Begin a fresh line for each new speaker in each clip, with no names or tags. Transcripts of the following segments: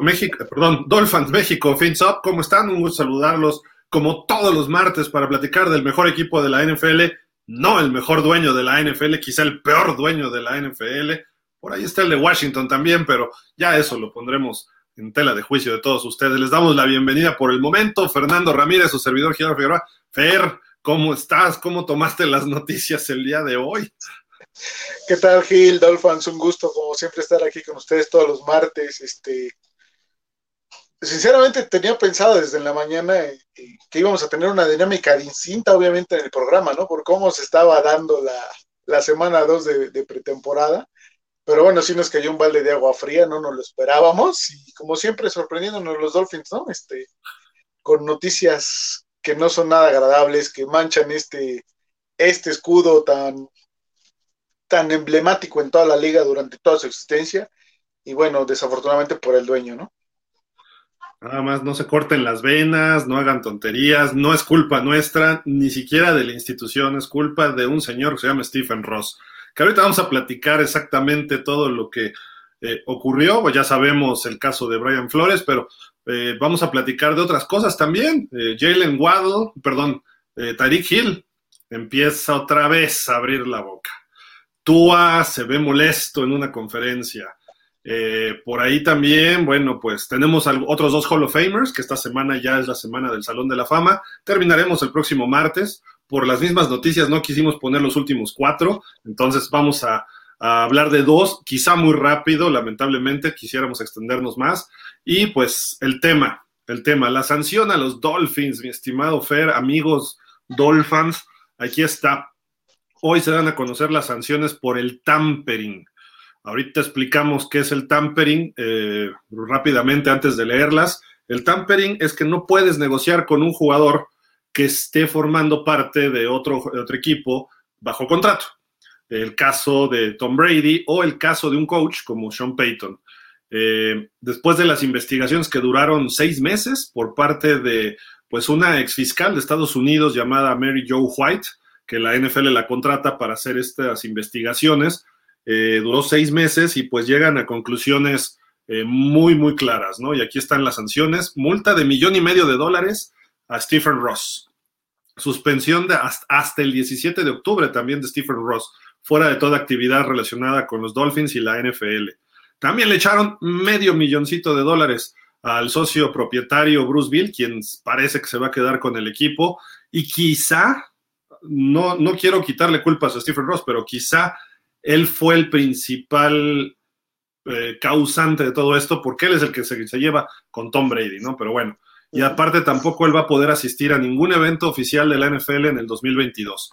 México, Dolphins México, Fins Up? ¿Cómo están? Un gusto saludarlos como todos los martes para platicar del mejor equipo de la NFL, no el mejor dueño de la NFL, quizá el peor dueño de la NFL. Por ahí está el de Washington también, pero ya eso lo pondremos en tela de juicio de todos ustedes. Les damos la bienvenida por el momento. Fernando Ramírez, su servidor Gerardo Figueroa. Fer, ¿cómo estás? ¿Cómo tomaste las noticias el día de hoy?
¿Qué tal, Gil? Dolphins, un gusto, como siempre, estar aquí con ustedes todos los martes. Este, sinceramente, tenía pensado desde la mañana eh, que íbamos a tener una dinámica distinta, obviamente, en el programa, ¿no? Por cómo se estaba dando la, semana 2 de, pretemporada. Pero bueno, sí nos cayó un balde de agua fría, no nos lo esperábamos. Y como siempre, sorprendiéndonos los Dolphins, ¿no? Este, con noticias que no son nada agradables, que manchan este, este escudo tan, tan emblemático en toda la liga durante toda su existencia y bueno, desafortunadamente por el dueño, ¿no?
Nada más no se corten las venas, no hagan tonterías, no es culpa nuestra, ni siquiera de la institución, es culpa de un señor que se llama Stephen Ross. Que ahorita vamos a platicar exactamente todo lo que eh, ocurrió, pues ya sabemos el caso de Brian Flores, pero eh, vamos a platicar de otras cosas también. Eh, Jalen Waddle, perdón, Tariq Hill empieza otra vez a abrir la boca. Tua se ve molesto en una conferencia. Eh, por ahí también, bueno, pues tenemos otros dos Hall of Famers, que esta semana ya es la semana del Salón de la Fama. Terminaremos el próximo martes. Por las mismas noticias no quisimos poner los últimos cuatro, entonces vamos a, a hablar de dos, quizá muy rápido, lamentablemente, quisiéramos extendernos más. Y pues el tema, el tema, la sanción a los Dolphins, mi estimado Fer, amigos Dolphins, aquí está. Hoy se dan a conocer las sanciones por el tampering. Ahorita explicamos qué es el tampering eh, rápidamente antes de leerlas. El tampering es que no puedes negociar con un jugador que esté formando parte de otro, otro equipo bajo contrato. El caso de Tom Brady o el caso de un coach como Sean Payton. Eh, después de las investigaciones que duraron seis meses por parte de pues una ex fiscal de Estados Unidos llamada Mary Joe White, que la NFL la contrata para hacer estas investigaciones. Eh, duró seis meses y pues llegan a conclusiones eh, muy, muy claras, ¿no? Y aquí están las sanciones. Multa de millón y medio de dólares a Stephen Ross. Suspensión de hasta, el 17 de octubre también de Stephen Ross, fuera de toda actividad relacionada con los Dolphins y la NFL. También le echaron medio milloncito de dólares al socio propietario Bruce Bill, quien parece que se va a quedar con el equipo y quizá no, no quiero quitarle culpas a Stephen Ross, pero quizá él fue el principal eh, causante de todo esto, porque él es el que se, se, lleva con Tom Brady, ¿no? Pero bueno, y aparte tampoco él va a poder asistir a ningún evento oficial de la NFL en el 2022.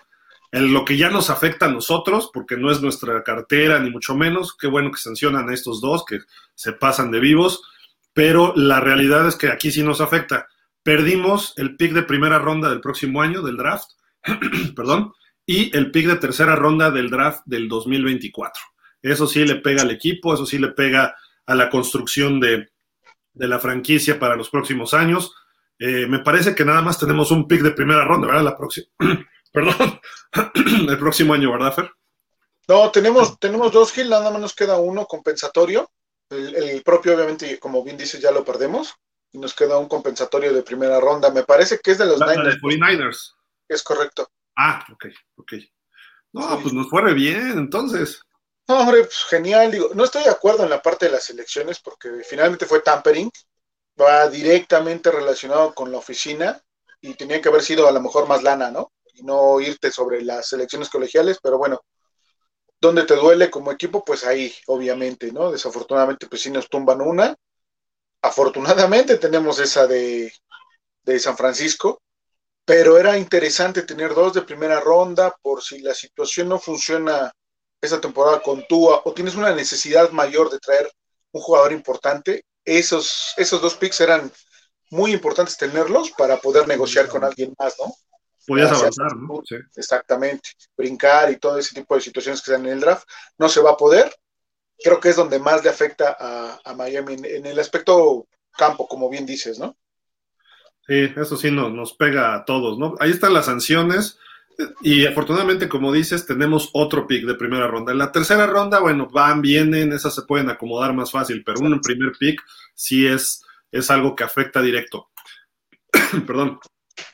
En lo que ya nos afecta a nosotros, porque no es nuestra cartera, ni mucho menos, qué bueno que sancionan a estos dos, que se pasan de vivos, pero la realidad es que aquí sí nos afecta. Perdimos el pick de primera ronda del próximo año, del draft, perdón, y el pick de tercera ronda del draft del 2024. Eso sí le pega al equipo, eso sí le pega a la construcción de, la franquicia para los próximos años. Eh, me parece que nada más tenemos un pick de primera ronda, ¿verdad? La próxima, perdón, el próximo año, ¿verdad, Fer?
No, tenemos, tenemos dos Gil, nada más nos queda uno compensatorio. El, propio, obviamente, como bien dices, ya lo perdemos. Y nos queda un compensatorio de primera ronda. Me parece que es de los
Niners. 49ers.
Es correcto.
Ah, ok, ok. No, pues nos fue bien, entonces.
No, hombre, pues genial. Digo, no estoy de acuerdo en la parte de las elecciones porque finalmente fue tampering. Va directamente relacionado con la oficina y tenía que haber sido a lo mejor más lana, ¿no? Y no irte sobre las elecciones colegiales, pero bueno, donde te duele como equipo, pues ahí, obviamente, ¿no? Desafortunadamente, pues sí nos tumban una. Afortunadamente tenemos esa de, de San Francisco, pero era interesante tener dos de primera ronda por si la situación no funciona esa temporada con Tua o tienes una necesidad mayor de traer un jugador importante, esos, esos dos picks eran muy importantes tenerlos para poder negociar con alguien más, ¿no?
Podías avanzar, ¿no?
Sí. Exactamente, brincar y todo ese tipo de situaciones que están en el draft, no se va a poder. Creo que es donde más le afecta a, Miami en el aspecto campo, como bien dices, ¿no?
Sí, eso sí nos, nos pega a todos, ¿no? Ahí están las sanciones. Y afortunadamente, como dices, tenemos otro pick de primera ronda. En la tercera ronda, bueno, van, vienen, esas se pueden acomodar más fácil, pero un primer pick sí es, es algo que afecta directo. Perdón.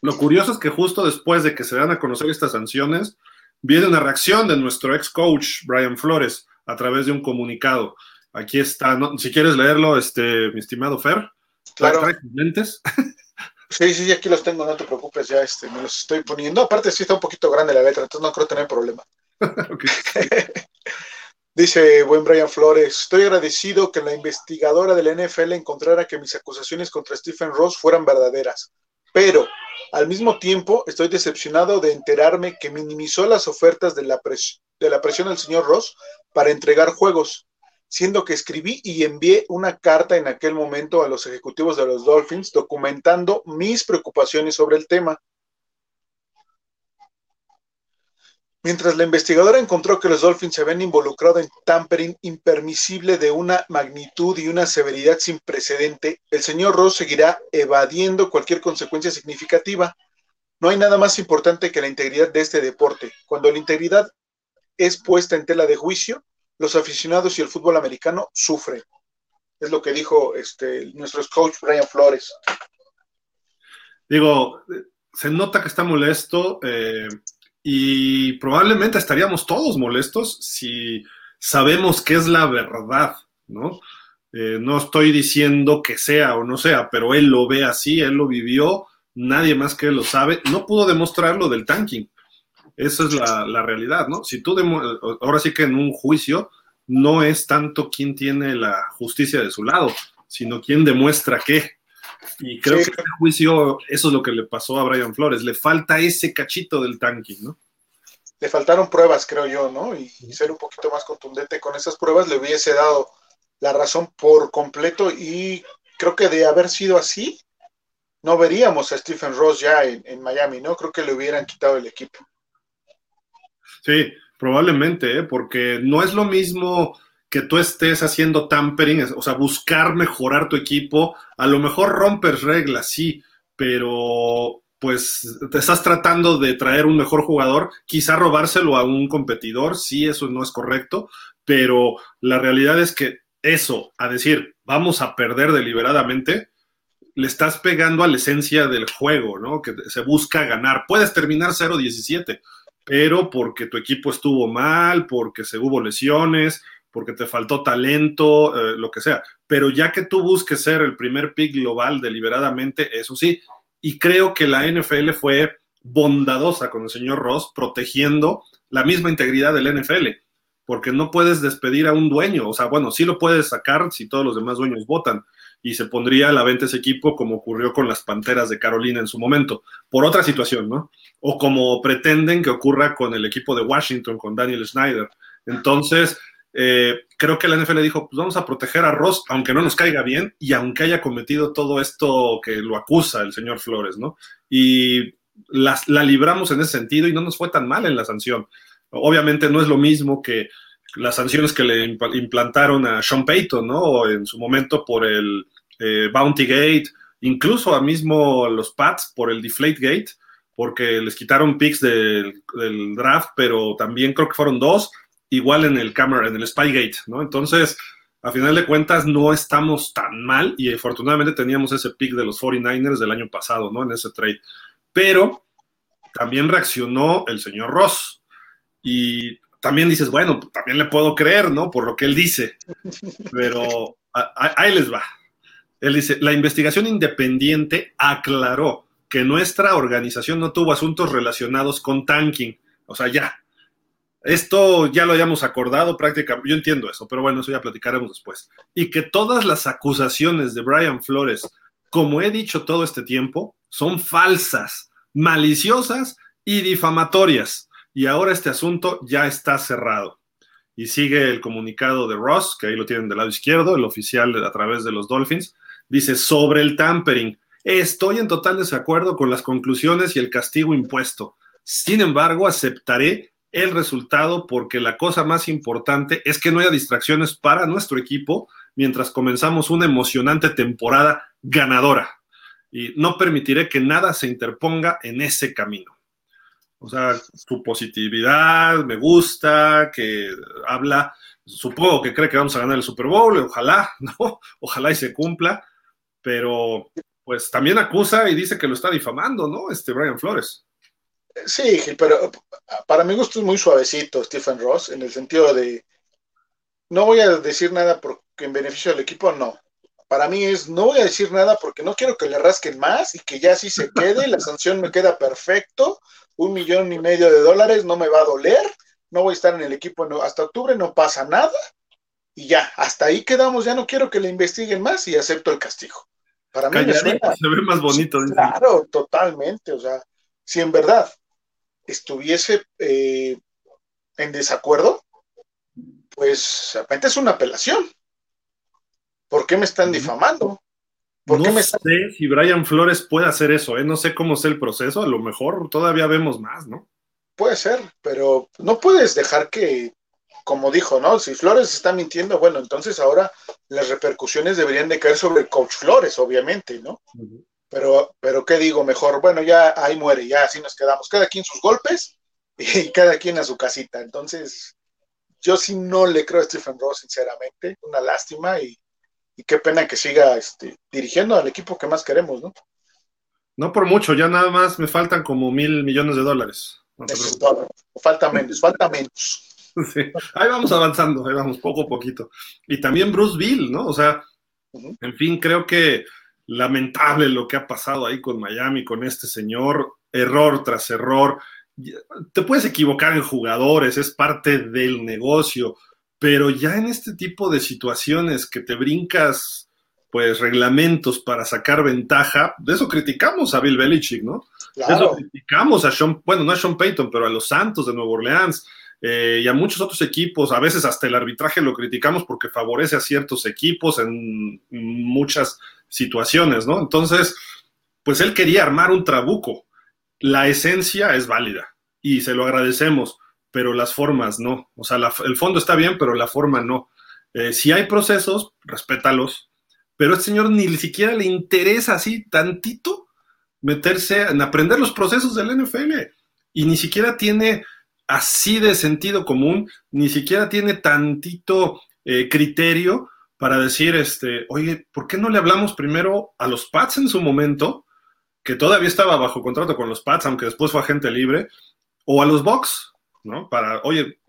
Lo curioso es que justo después de que se dan a conocer estas sanciones, viene una reacción de nuestro ex coach, Brian Flores, a través de un comunicado. Aquí está, si quieres leerlo, este, mi estimado Fer.
Claro. lentes? Sí, sí, aquí los tengo, no te preocupes, ya este, me los estoy poniendo. Aparte, sí está un poquito grande la letra, entonces no creo tener problema. Dice buen Brian Flores, estoy agradecido que la investigadora de la NFL encontrara que mis acusaciones contra Stephen Ross fueran verdaderas, pero al mismo tiempo estoy decepcionado de enterarme que minimizó las ofertas de la, de la presión del señor Ross para entregar juegos siendo que escribí y envié una carta en aquel momento a los ejecutivos de los Dolphins documentando mis preocupaciones sobre el tema. Mientras la investigadora encontró que los Dolphins se habían involucrado en tampering impermisible de una magnitud y una severidad sin precedente, el señor Ross seguirá evadiendo cualquier consecuencia significativa. No hay nada más importante que la integridad de este deporte. Cuando la integridad es puesta en tela de juicio, los aficionados y el fútbol americano sufren. Es lo que dijo este, nuestro coach Brian Flores.
Digo, se nota que está molesto eh, y probablemente estaríamos todos molestos si sabemos que es la verdad, ¿no? Eh, no estoy diciendo que sea o no sea, pero él lo ve así, él lo vivió, nadie más que él lo sabe. No pudo demostrarlo del tanking. Esa es la, realidad, ¿no? Si tú, ahora sí que en un juicio no es tanto quién tiene la justicia de su lado, sino quién demuestra qué. Y creo que en este juicio eso es lo que le pasó a Brian Flores, le falta ese cachito del tanking, ¿no?
Le faltaron pruebas, creo yo, ¿no? Y, ser un poquito más contundente con esas pruebas le hubiese dado la razón por completo y creo que de haber sido así, no veríamos a Stephen Ross ya en Miami, ¿no? Creo que le hubieran quitado el equipo.
Sí, probablemente, ¿eh? porque no es lo mismo que tú estés haciendo tampering, o sea, buscar mejorar tu equipo, a lo mejor rompes reglas, sí, pero pues te estás tratando de traer un mejor jugador, quizá robárselo a un competidor, sí, eso no es correcto, pero la realidad es que eso, a decir, vamos a perder deliberadamente, le estás pegando a la esencia del juego, ¿no? Que se busca ganar. Puedes terminar 0-17, pero porque tu equipo estuvo mal, porque se hubo lesiones, porque te faltó talento, eh, lo que sea. Pero ya que tú busques ser el primer pick global deliberadamente, eso sí. Y creo que la NFL fue bondadosa con el señor Ross, protegiendo la misma integridad del NFL, porque no puedes despedir a un dueño. O sea, bueno, sí lo puedes sacar si todos los demás dueños votan, y se pondría a la venta ese equipo como ocurrió con las Panteras de Carolina en su momento, por otra situación, ¿no? O como pretenden que ocurra con el equipo de Washington, con Daniel Snyder. Entonces, eh, creo que la NFL dijo, pues vamos a proteger a Ross, aunque no nos caiga bien y aunque haya cometido todo esto que lo acusa el señor Flores, ¿no? Y la libramos en ese sentido y no nos fue tan mal en la sanción. Obviamente no es lo mismo que las sanciones que le implantaron a Sean Payton, ¿no? En su momento por el eh, Bounty Gate, incluso a mismo los Pats por el Deflate Gate, porque les quitaron picks del, draft, pero también creo que fueron dos, igual en el camera, en el Spygate, ¿no? Entonces, a final de cuentas, no estamos tan mal y afortunadamente teníamos ese pick de los 49ers del año pasado, ¿no? En ese trade. Pero también reaccionó el señor Ross y también dices, bueno, también le puedo creer, ¿no? Por lo que él dice. Pero ahí les va. Él dice, la investigación independiente aclaró que nuestra organización no tuvo asuntos relacionados con tanking. O sea, ya. Esto ya lo hayamos acordado prácticamente. Yo entiendo eso, pero bueno, eso ya platicaremos después. Y que todas las acusaciones de Brian Flores, como he dicho todo este tiempo, son falsas, maliciosas y difamatorias y ahora este asunto ya está cerrado. Y sigue el comunicado de Ross, que ahí lo tienen del lado izquierdo, el oficial a través de los Dolphins. Dice, sobre el tampering, estoy en total desacuerdo con las conclusiones y el castigo impuesto. Sin embargo, aceptaré el resultado porque la cosa más importante es que no haya distracciones para nuestro equipo mientras comenzamos una emocionante temporada ganadora. Y no permitiré que nada se interponga en ese camino. O sea, su positividad me gusta, que habla, supongo que cree que vamos a ganar el Super Bowl, ojalá, ¿no? Ojalá y se cumpla, pero pues también acusa y dice que lo está difamando, ¿no? Este Brian Flores.
Sí, pero para mi gusto es muy suavecito Stephen Ross, en el sentido de, no voy a decir nada porque en beneficio del equipo, no. Para mí es, no voy a decir nada porque no quiero que le rasquen más y que ya así se quede, la sanción me queda perfecto, un millón y medio de dólares no me va a doler, no voy a estar en el equipo hasta octubre, no pasa nada y ya, hasta ahí quedamos, ya no quiero que le investiguen más y acepto el castigo.
Para mí me suena, se ve más bonito.
Claro, totalmente, o sea, si en verdad estuviese eh, en desacuerdo, pues repente es una apelación. ¿Por qué me están difamando?
¿Por no me sé si Brian Flores puede hacer eso, ¿eh? no sé cómo es el proceso, a lo mejor todavía vemos más, ¿no?
Puede ser, pero no puedes dejar que, como dijo, ¿no? Si Flores está mintiendo, bueno, entonces ahora las repercusiones deberían de caer sobre el coach Flores, obviamente, ¿no? Pero, pero ¿qué digo? Mejor, bueno, ya ahí muere, ya así nos quedamos. Cada quien sus golpes y cada quien a su casita. Entonces, yo sí no le creo a Stephen Ross, sinceramente. Una lástima y, qué pena que siga este, dirigiendo al equipo que más queremos, ¿no?
No por mucho, ya nada más me faltan como mil millones de dólares.
falta menos, falta menos.
Sí. Ahí vamos avanzando, ahí vamos poco a poquito. Y también Bruce Bill, ¿no? O sea, en fin, creo que lamentable lo que ha pasado ahí con Miami, con este señor, error tras error. Te puedes equivocar en jugadores, es parte del negocio, pero ya en este tipo de situaciones que te brincas, pues, reglamentos para sacar ventaja, de eso criticamos a Bill Belichick, ¿no? De eso criticamos a Sean, bueno, no a Sean Payton, pero a los Santos de Nueva Orleans. Eh, y a muchos otros equipos, a veces hasta el arbitraje lo criticamos porque favorece a ciertos equipos en muchas situaciones, ¿no? Entonces, pues él quería armar un trabuco. La esencia es válida y se lo agradecemos, pero las formas no. O sea, el fondo está bien, pero la forma no. Eh, si hay procesos, respétalos, pero este señor ni siquiera le interesa así tantito meterse en aprender los procesos del NFL y ni siquiera tiene así de sentido común, ni siquiera tiene tantito eh, criterio para decir, este, oye, ¿por qué no le hablamos primero a los Pats en su momento, que todavía estaba bajo contrato con los Pats, aunque después fue agente libre, o a los Bucks, ¿no? Para, oye,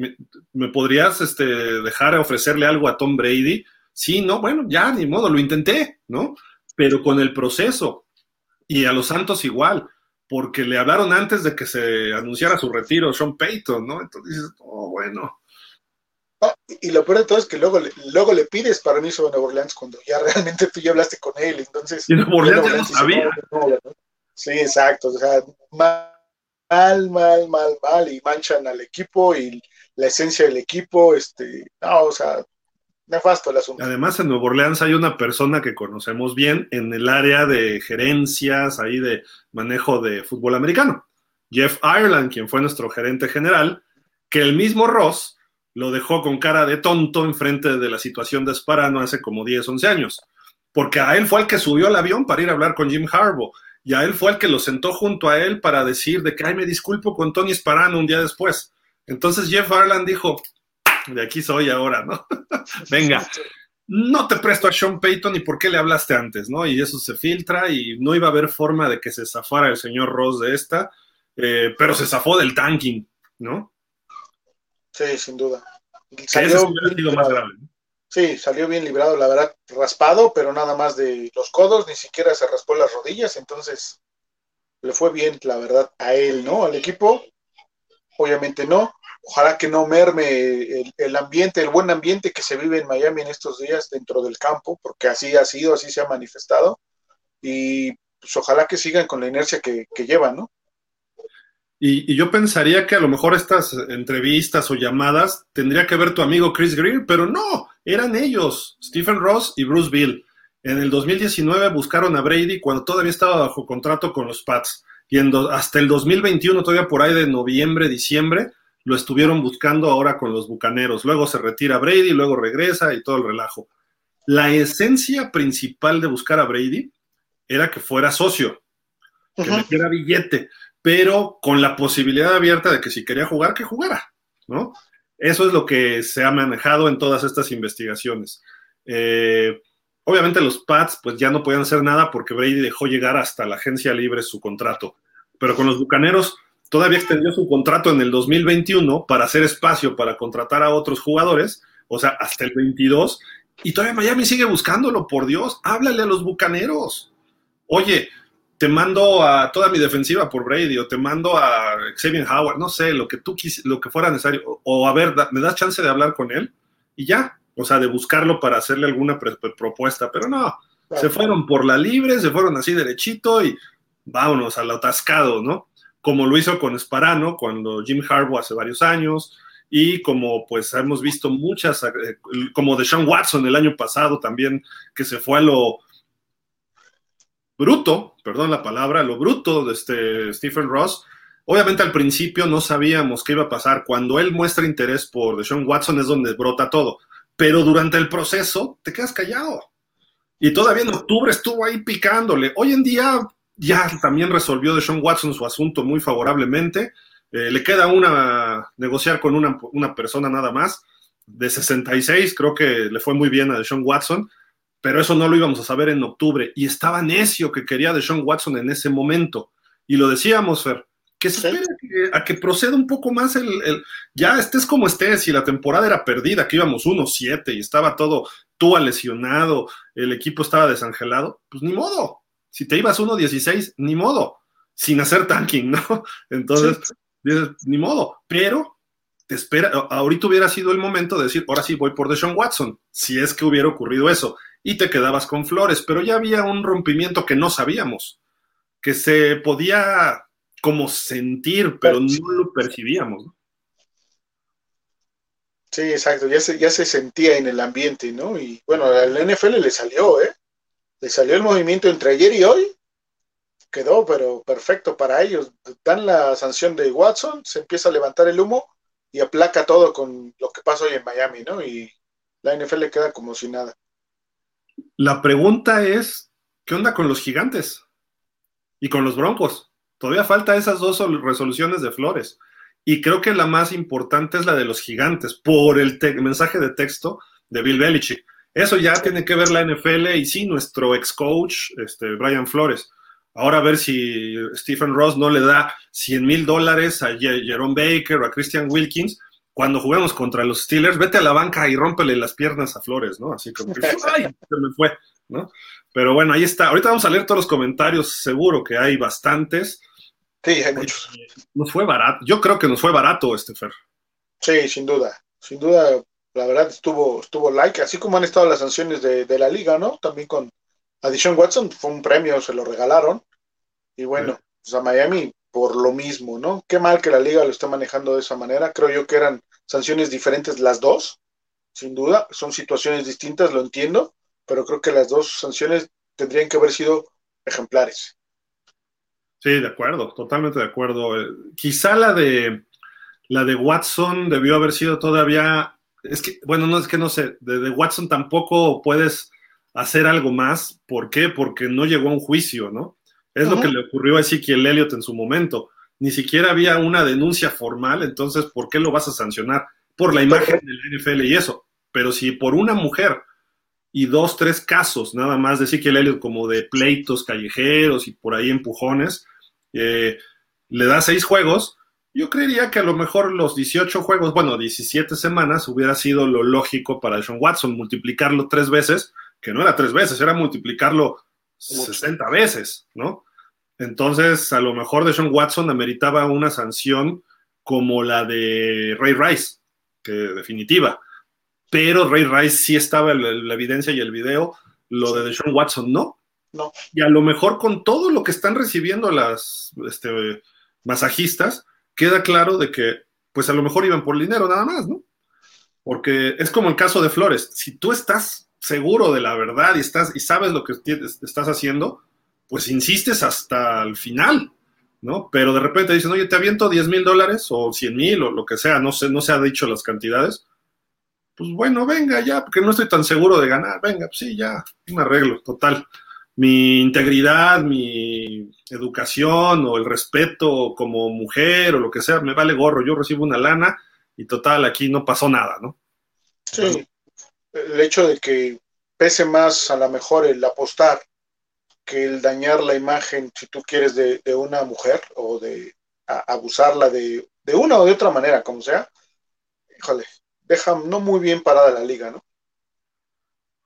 ¿me, podrías este, dejar ofrecerle algo a Tom Brady? Sí, no, bueno, ya, ni modo, lo intenté, ¿no? Pero con el proceso. Y a los Santos igual, porque le hablaron antes de que se anunciara su retiro Sean Payton, ¿no? Entonces dices, oh, bueno,
y lo peor de todo es que luego, luego le pides permiso a Nueva Orleans cuando ya realmente tú ya hablaste con él, entonces...
Y Nueva Orleans, ya no sabía.
Sí, exacto, o sea, mal, mal, mal, mal, y manchan al equipo y la esencia del equipo, este, no, o sea, nefasto el asunto.
Además, en Nueva Orleans hay una persona que conocemos bien en el área de gerencias, ahí de manejo de fútbol americano. Jeff Ireland, quien fue nuestro gerente general, que el mismo Ross lo dejó con cara de tonto enfrente de la situación de Sparano hace como 10, 11 años. Porque a él fue el que subió al avión para ir a hablar con Jim Harbaugh. Y a él fue el que lo sentó junto a él para decir de que, ay, me disculpo con Tony Sparano un día después. Entonces Jeff Arland dijo, de aquí soy ahora, ¿no? Venga, no te presto a Sean Payton y por qué le hablaste antes, ¿no? Y eso se filtra y no iba a haber forma de que se zafara el señor Ross de esta, eh, pero se zafó del tanking, ¿no?
Sí, sin duda. Salió bien más grave. Sí, salió bien librado, la verdad, raspado, pero nada más de los codos, ni siquiera se raspó las rodillas, entonces le fue bien, la verdad, a él, ¿no? Al equipo, obviamente no. Ojalá que no merme el, ambiente, el buen ambiente que se vive en Miami en estos días dentro del campo, porque así ha sido, así se ha manifestado. Y pues ojalá que sigan con la inercia que, que llevan, ¿no?
Y, yo pensaría que a lo mejor estas entrevistas o llamadas tendría que ver tu amigo Chris Greer, pero no, eran ellos, Stephen Ross y Bruce Bill. En el 2019 buscaron a Brady cuando todavía estaba bajo contrato con los Pats. Y hasta el 2021, todavía por ahí de noviembre, diciembre, lo estuvieron buscando ahora con los Bucaneros. Luego se retira Brady, luego regresa y todo el relajo. La esencia principal de buscar a Brady era que fuera socio, que metiera billete pero con la posibilidad abierta de que si quería jugar, que jugara, ¿no? Eso es lo que se ha manejado en todas estas investigaciones. Eh, obviamente los Pats pues ya no podían hacer nada porque Brady dejó llegar hasta la agencia libre su contrato, pero con los Bucaneros todavía extendió su contrato en el 2021 para hacer espacio para contratar a otros jugadores, o sea, hasta el 22, y todavía Miami sigue buscándolo, por Dios, háblale a los Bucaneros. Oye, te mando a toda mi defensiva por Brady o te mando a Xavier Howard, no sé, lo que tú quis, lo que fuera necesario, o, a ver, me das chance de hablar con él y ya, o sea, de buscarlo para hacerle alguna propuesta, pero no, se fueron por la libre, se fueron así derechito y vámonos al atascado, ¿no? Como lo hizo con Sparano cuando Jim Harbaugh hace varios años y como pues hemos visto muchas, eh, como de Sean Watson el año pasado también, que se fue a lo bruto, perdón la palabra, lo bruto de este Stephen Ross. Obviamente al principio no sabíamos qué iba a pasar. Cuando él muestra interés por Deshaun Watson es donde brota todo. Pero durante el proceso te quedas callado. Y todavía en octubre estuvo ahí picándole. Hoy en día ya también resolvió Deshaun Watson su asunto muy favorablemente. Eh, le queda una negociar con una, una, persona nada más. De 66, creo que le fue muy bien a Deshaun Watson pero eso no lo íbamos a saber en octubre. Y estaba necio que quería de Sean Watson en ese momento. Y lo decíamos, Fer, que se espere a que proceda un poco más el, ya estés como estés, y la temporada era perdida, que íbamos 1-7 y estaba todo, tú lesionado, el equipo estaba desangelado, pues ni modo. Si te ibas 1-16, ni modo, sin hacer tanking, ¿no? Entonces, dices, ni modo, pero te espera, ahorita hubiera sido el momento de decir, ahora sí voy por Deshaun Watson, si es que hubiera ocurrido eso y te quedabas con flores, pero ya había un rompimiento que no sabíamos, que se podía como sentir, pero no lo percibíamos.
Sí, exacto, ya se, ya se sentía en el ambiente, ¿no? Y bueno, al NFL le salió, ¿eh? Le salió el movimiento entre ayer y hoy, quedó, pero perfecto para ellos. Dan la sanción de Watson, se empieza a levantar el humo y aplaca todo con lo que pasa hoy en Miami, ¿no? Y la NFL queda como si nada.
La pregunta es, ¿qué onda con los gigantes? Y con los broncos. Todavía falta esas dos resoluciones de Flores. Y creo que la más importante es la de los gigantes, por el mensaje de texto de Bill Belichick. Eso ya tiene que ver la NFL y sí, nuestro ex coach, este, Brian Flores. Ahora a ver si Stephen Ross no le da 100 mil dólares a Jerome Baker o a Christian Wilkins cuando juguemos contra los Steelers, vete a la banca y rómpele las piernas a Flores, ¿no? Así como que, ¡ay! Se me fue, ¿no? Pero bueno, ahí está. Ahorita vamos a leer todos los comentarios, seguro que hay bastantes.
Sí, hay muchos.
Nos fue barato. Yo creo que nos fue barato este Fer.
Sí, sin duda. Sin duda, la verdad estuvo, estuvo like, así como han estado las sanciones de, la liga, ¿no? También con Addition Watson, fue un premio, se lo regalaron. Y bueno, pues a Miami por lo mismo, ¿no? Qué mal que la liga lo esté manejando de esa manera. Creo yo que eran sanciones diferentes las dos, sin duda. Son situaciones distintas, lo entiendo, pero creo que las dos sanciones tendrían que haber sido ejemplares.
Sí, de acuerdo, totalmente de acuerdo. Eh, quizá la de la de Watson debió haber sido todavía. Es que, bueno, no es que no sé, de, de Watson tampoco puedes hacer algo más. ¿Por qué? Porque no llegó a un juicio, ¿no? Es lo que le ocurrió a Ezequiel Elliott en su momento. Ni siquiera había una denuncia formal, entonces, ¿por qué lo vas a sancionar? Por la imagen del NFL y eso. Pero si por una mujer y dos, tres casos nada más de Ezequiel Elliott como de pleitos callejeros y por ahí empujones, eh, le da seis juegos, yo creería que a lo mejor los 18 juegos, bueno, 17 semanas hubiera sido lo lógico para Sean Watson, multiplicarlo tres veces, que no era tres veces, era multiplicarlo 60 veces, ¿no? Entonces, a lo mejor de Sean Watson ameritaba una sanción como la de Ray Rice, que definitiva. Pero Ray Rice sí estaba en la, evidencia y el video, lo de Sean Watson no.
No.
Y a lo mejor con todo lo que están recibiendo las este, masajistas, queda claro de que, pues a lo mejor iban por dinero nada más, ¿no? Porque es como el caso de Flores. Si tú estás seguro de la verdad y, estás, y sabes lo que estás haciendo, pues insistes hasta el final, ¿no? Pero de repente dicen, oye, te aviento 10 mil dólares o 100 mil o lo que sea, no, sé, no se ha dicho las cantidades. Pues bueno, venga ya, porque no estoy tan seguro de ganar, venga, pues sí, ya, un arreglo, total. mi integridad, mi educación o el respeto como mujer o lo que sea, me vale gorro, yo recibo una lana y total, aquí no pasó nada, ¿no?
Sí, el hecho de que pese más a lo mejor el apostar que el dañar la imagen, si tú quieres, de, una mujer o de abusarla de, de, una o de otra manera, como sea, híjole, deja no muy bien parada la liga, ¿no?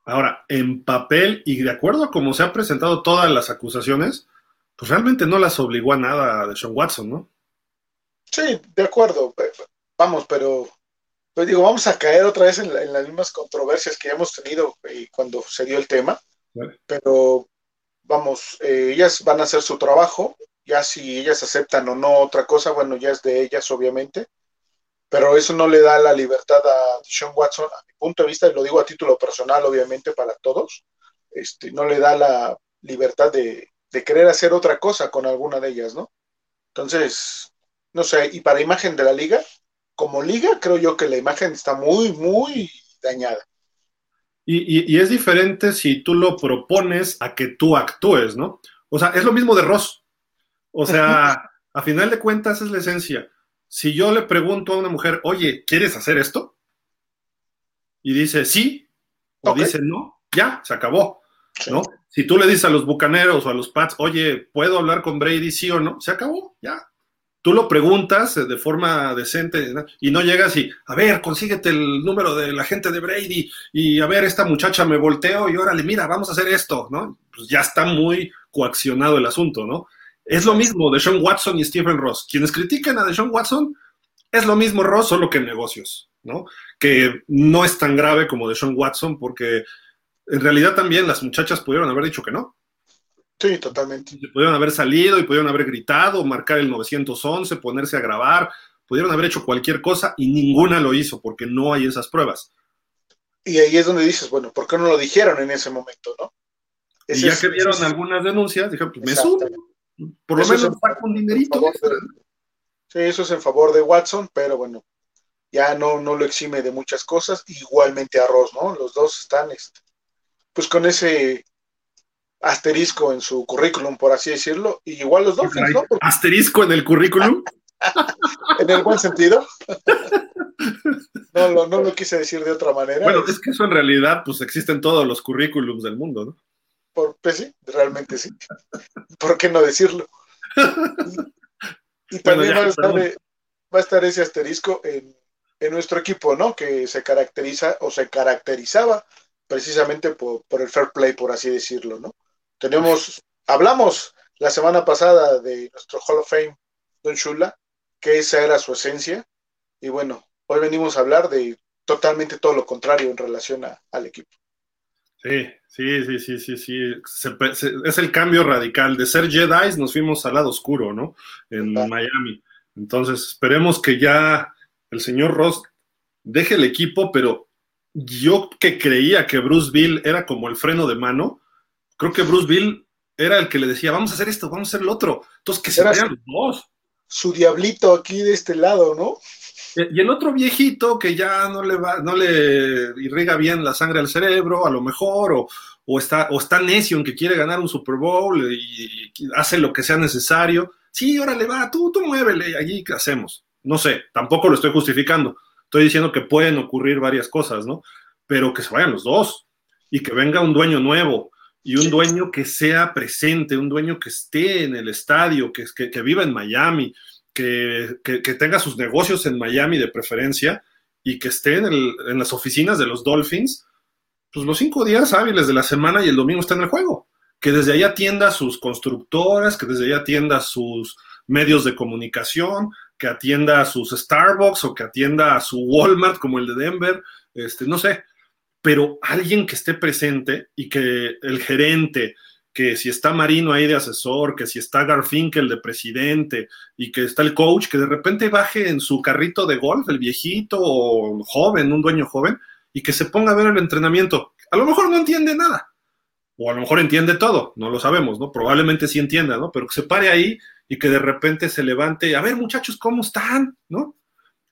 Ahora, en papel y de acuerdo a cómo se han presentado todas las acusaciones, pues realmente no las obligó a nada de Sean Watson, ¿no?
Sí, de acuerdo. Vamos, pero pues digo, vamos a caer otra vez en, las mismas controversias que hemos tenido eh, cuando se dio el tema. Pero vamos, eh, ellas van a hacer su trabajo, ya si ellas aceptan o no otra cosa, bueno, ya es de ellas, obviamente pero eso no le da la libertad a Sean Watson, a mi punto de vista, y lo digo a título personal, obviamente, para todos, este, no le da la libertad de, querer hacer otra cosa con alguna de ellas, ¿no? Entonces, no sé, y para imagen de la liga, como liga, creo yo que la imagen está muy, muy dañada.
Y, y, es diferente si tú lo propones a que tú actúes, ¿no? O sea, es lo mismo de Ross. O sea, a final de cuentas es la esencia si yo le pregunto a una mujer, oye, ¿quieres hacer esto? Y dice sí, o dice no, ya, se acabó. ¿no? Si tú le dices a los bucaneros o a los Pats, oye, ¿puedo hablar con Brady sí o no? Se acabó, ya. Tú lo preguntas de forma decente y no llegas y, a ver, consíguete el número de la gente de Brady y a ver, esta muchacha me volteo y órale, mira, vamos a hacer esto, ¿no? Pues ya está muy coaccionado el asunto, ¿no? Es lo mismo de Sean Watson y Stephen Ross. Quienes critican a Sean Watson es lo mismo Ross, solo que en negocios, ¿no? Que no es tan grave como de Sean Watson porque en realidad también las muchachas pudieron haber dicho que no.
Sí, totalmente.
Pudieron haber salido y pudieron haber gritado, marcar el 911, ponerse a grabar, pudieron haber hecho cualquier cosa y ninguna lo hizo porque no hay esas pruebas.
Y ahí es donde dices, bueno, ¿por qué no lo dijeron en ese momento, no?
y ya que vieron algunas denuncias, dijeron, pues me subo, por lo menos saca un dinerito.
sí, eso es en favor de Watson, pero bueno, ya no, no lo exime de muchas cosas. Igualmente a Ross, ¿no? Los dos están este, pues con ese asterisco en su currículum, por así decirlo. Y igual los dos, ¿no?
¿Asterisco en el currículum?
en el buen sentido. no, lo, no lo quise decir de otra manera.
Bueno, es que eso en realidad, pues existen todos los currículums del mundo, ¿no?
pues sí, realmente sí. ¿Por qué no decirlo? Y, también va, a estar, ese asterisco en, nuestro equipo, ¿no? Que se caracteriza o se caracterizaba precisamente por, el fair play, por así decirlo, ¿no? Tenemos, hablamos la semana pasada de nuestro Hall of Fame, Don Shula, que esa era su esencia, y bueno, hoy venimos a hablar de totalmente todo lo contrario en relación al equipo.
Sí, sí, sí, sí, sí, sí. es el cambio radical. De ser Jedi nos fuimos al lado oscuro, ¿no? En Miami. Entonces, esperemos que ya el señor Ross deje el equipo, pero yo que creía que Bruce Bill era como el freno de mano, creo que Bruce Bill era el que le decía, vamos a hacer esto, vamos a hacer lo otro. Entonces, que se vayan los dos.
Su diablito aquí de este lado, ¿no?
Y el otro viejito que ya no le va, no le irriga bien la sangre al cerebro, a lo mejor, o, está, o está necio en que quiere ganar un Super Bowl y, hace lo que sea necesario. Sí, órale, va, tú, tú muévele, allí qué hacemos. No sé, tampoco lo estoy justificando. Estoy diciendo que pueden ocurrir varias cosas, ¿no? Pero que se vayan los dos y que venga un dueño nuevo y un dueño que sea presente, un dueño que esté en el estadio, que, que, que viva en Miami, que, tenga sus negocios en Miami de preferencia y que esté en, las oficinas de los Dolphins, pues los cinco días hábiles de la semana y el domingo está en el juego. Que desde ahí atienda a sus constructoras, que desde ahí atienda a sus medios de comunicación, que atienda a sus Starbucks o que atienda a su Walmart como el de Denver, este, no sé, pero alguien que esté presente y que el gerente, que si está Marino ahí de asesor, que si está Garfinkel de presidente y que está el coach, que de repente baje en su carrito de golf, el viejito o joven, un dueño joven, y que se ponga a ver el entrenamiento. A lo mejor no entiende nada, o a lo mejor entiende todo, no lo sabemos, ¿no? Probablemente sí entienda, ¿no? Pero que se pare ahí y que de repente se levante, a ver muchachos, ¿cómo están? ¿No?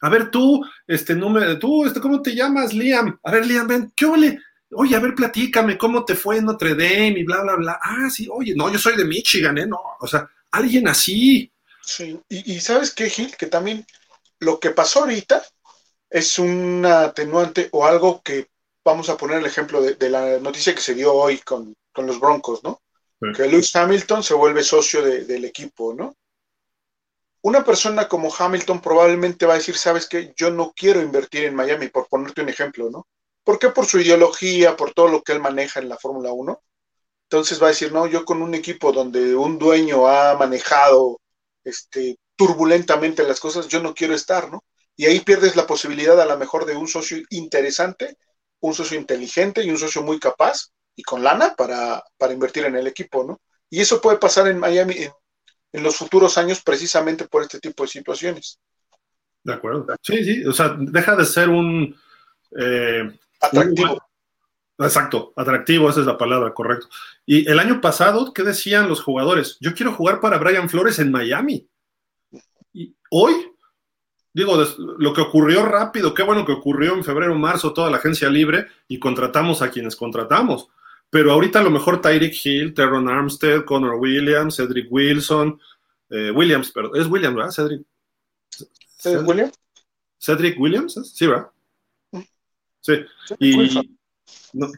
A ver tú, este número, tú, este, ¿cómo te llamas, Liam? A ver, Liam, ven, ¿qué ole? oye, a ver, platícame, ¿cómo te fue en Notre Dame? Y bla, bla, bla. Ah, sí, oye, no, yo soy de Michigan, ¿eh? No, o sea, alguien así.
Sí, y, y ¿sabes qué, Gil? Que también lo que pasó ahorita es un atenuante o algo que vamos a poner el ejemplo de, la noticia que se dio hoy con, los Broncos, ¿no? Que Lewis Hamilton se vuelve socio del equipo, ¿no? Una persona como Hamilton probablemente va a decir, sabes qué, yo no quiero invertir en Miami, por ponerte un ejemplo, ¿no? ¿Por qué? Por su ideología, por todo lo que él maneja en la Fórmula 1. Entonces va a decir, no, yo con un equipo donde un dueño ha manejado este, turbulentamente las cosas, yo no quiero estar, ¿no? Y ahí pierdes la posibilidad a lo mejor de un socio interesante, un socio inteligente y un socio muy capaz y con lana para, para invertir en el equipo, ¿no? Y eso puede pasar en Miami, en, en los futuros años precisamente por este tipo de situaciones.
De acuerdo. Sí, sí, o sea, deja de ser un...
Eh, atractivo.
exacto, atractivo, esa es la palabra, correcto. Y el año pasado, ¿qué decían los jugadores? Yo quiero jugar para Brian Flores en Miami. Y hoy, digo, lo que ocurrió rápido, qué bueno que ocurrió en febrero, marzo, toda la agencia libre y contratamos a quienes contratamos. Pero ahorita a lo mejor Tyreek Hill, Terron Armstead, Connor Williams, Cedric Wilson, eh, Williams, perdón, es Williams, ¿verdad? Cedric.
¿Cedric Williams?
Cedric Williams, sí, ¿verdad? Sí. Y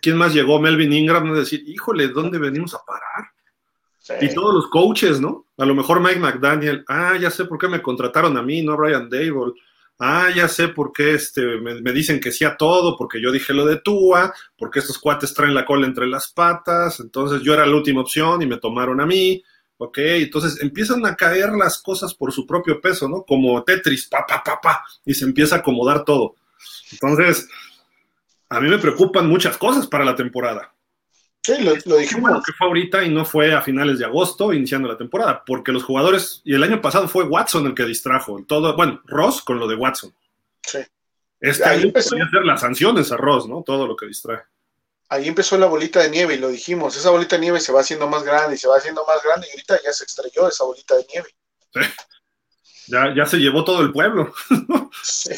¿quién más llegó? Melvin Ingram, es decir, híjole, ¿dónde venimos a parar? Y todos los coaches, ¿no? A lo mejor Mike McDaniel, ah, ya sé por qué me contrataron a mí, no a Brian Dable ah, ya sé por qué este, me, dicen que sí a todo, porque yo dije lo de Tua, porque estos cuates traen la cola entre las patas, entonces yo era la última opción y me tomaron a mí, ok, entonces empiezan a caer las cosas por su propio peso, ¿no? Como Tetris, pa, pa, pa, pa, y se empieza a acomodar todo. Entonces, a mí me preocupan muchas cosas para la temporada.
Sí, lo, dijimos.
bueno que fue ahorita y no fue a finales de agosto iniciando la temporada, porque los jugadores, y el año pasado fue Watson el que distrajo, todo, bueno, Ross con lo de Watson.
Sí.
Este año empezó hacer las sanciones a Ross, ¿no? Todo lo que distrae.
Ahí empezó la bolita de nieve y lo dijimos, esa bolita de nieve se va haciendo más grande y se va haciendo más grande y ahorita ya se extrayó esa bolita de nieve.
Sí. Ya, ya se llevó todo el pueblo. sí.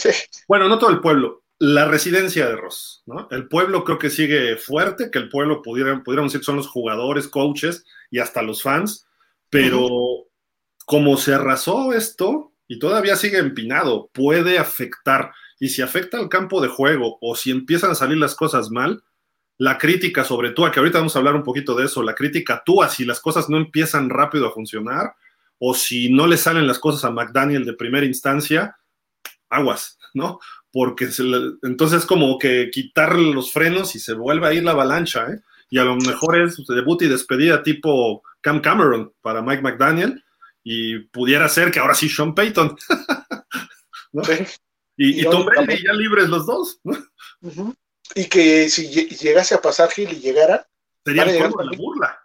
Bueno, no todo el pueblo, la residencia de Ross, ¿no? El pueblo creo que sigue fuerte, que el pueblo pudiera, pudiéramos decir que son los jugadores, coaches y hasta los fans, pero como se arrasó esto y todavía sigue empinado, puede afectar. Y si afecta al campo de juego o si empiezan a salir las cosas mal, la crítica sobre Tua, que ahorita vamos a hablar un poquito de eso, la crítica Tua, si las cosas no empiezan rápido a funcionar o si no le salen las cosas a McDaniel de primera instancia, aguas, ¿no? Porque se entonces como que quitar los frenos y se vuelve a ir la avalancha, ¿eh? Y a lo mejor es debut y despedida tipo Cam Cameron para Mike McDaniel y pudiera ser que ahora sí Sean Payton. Y, Tom Brady ya libres los dos.
Y que si llegase a pasar Gil y llegara...
Sería el con la burla.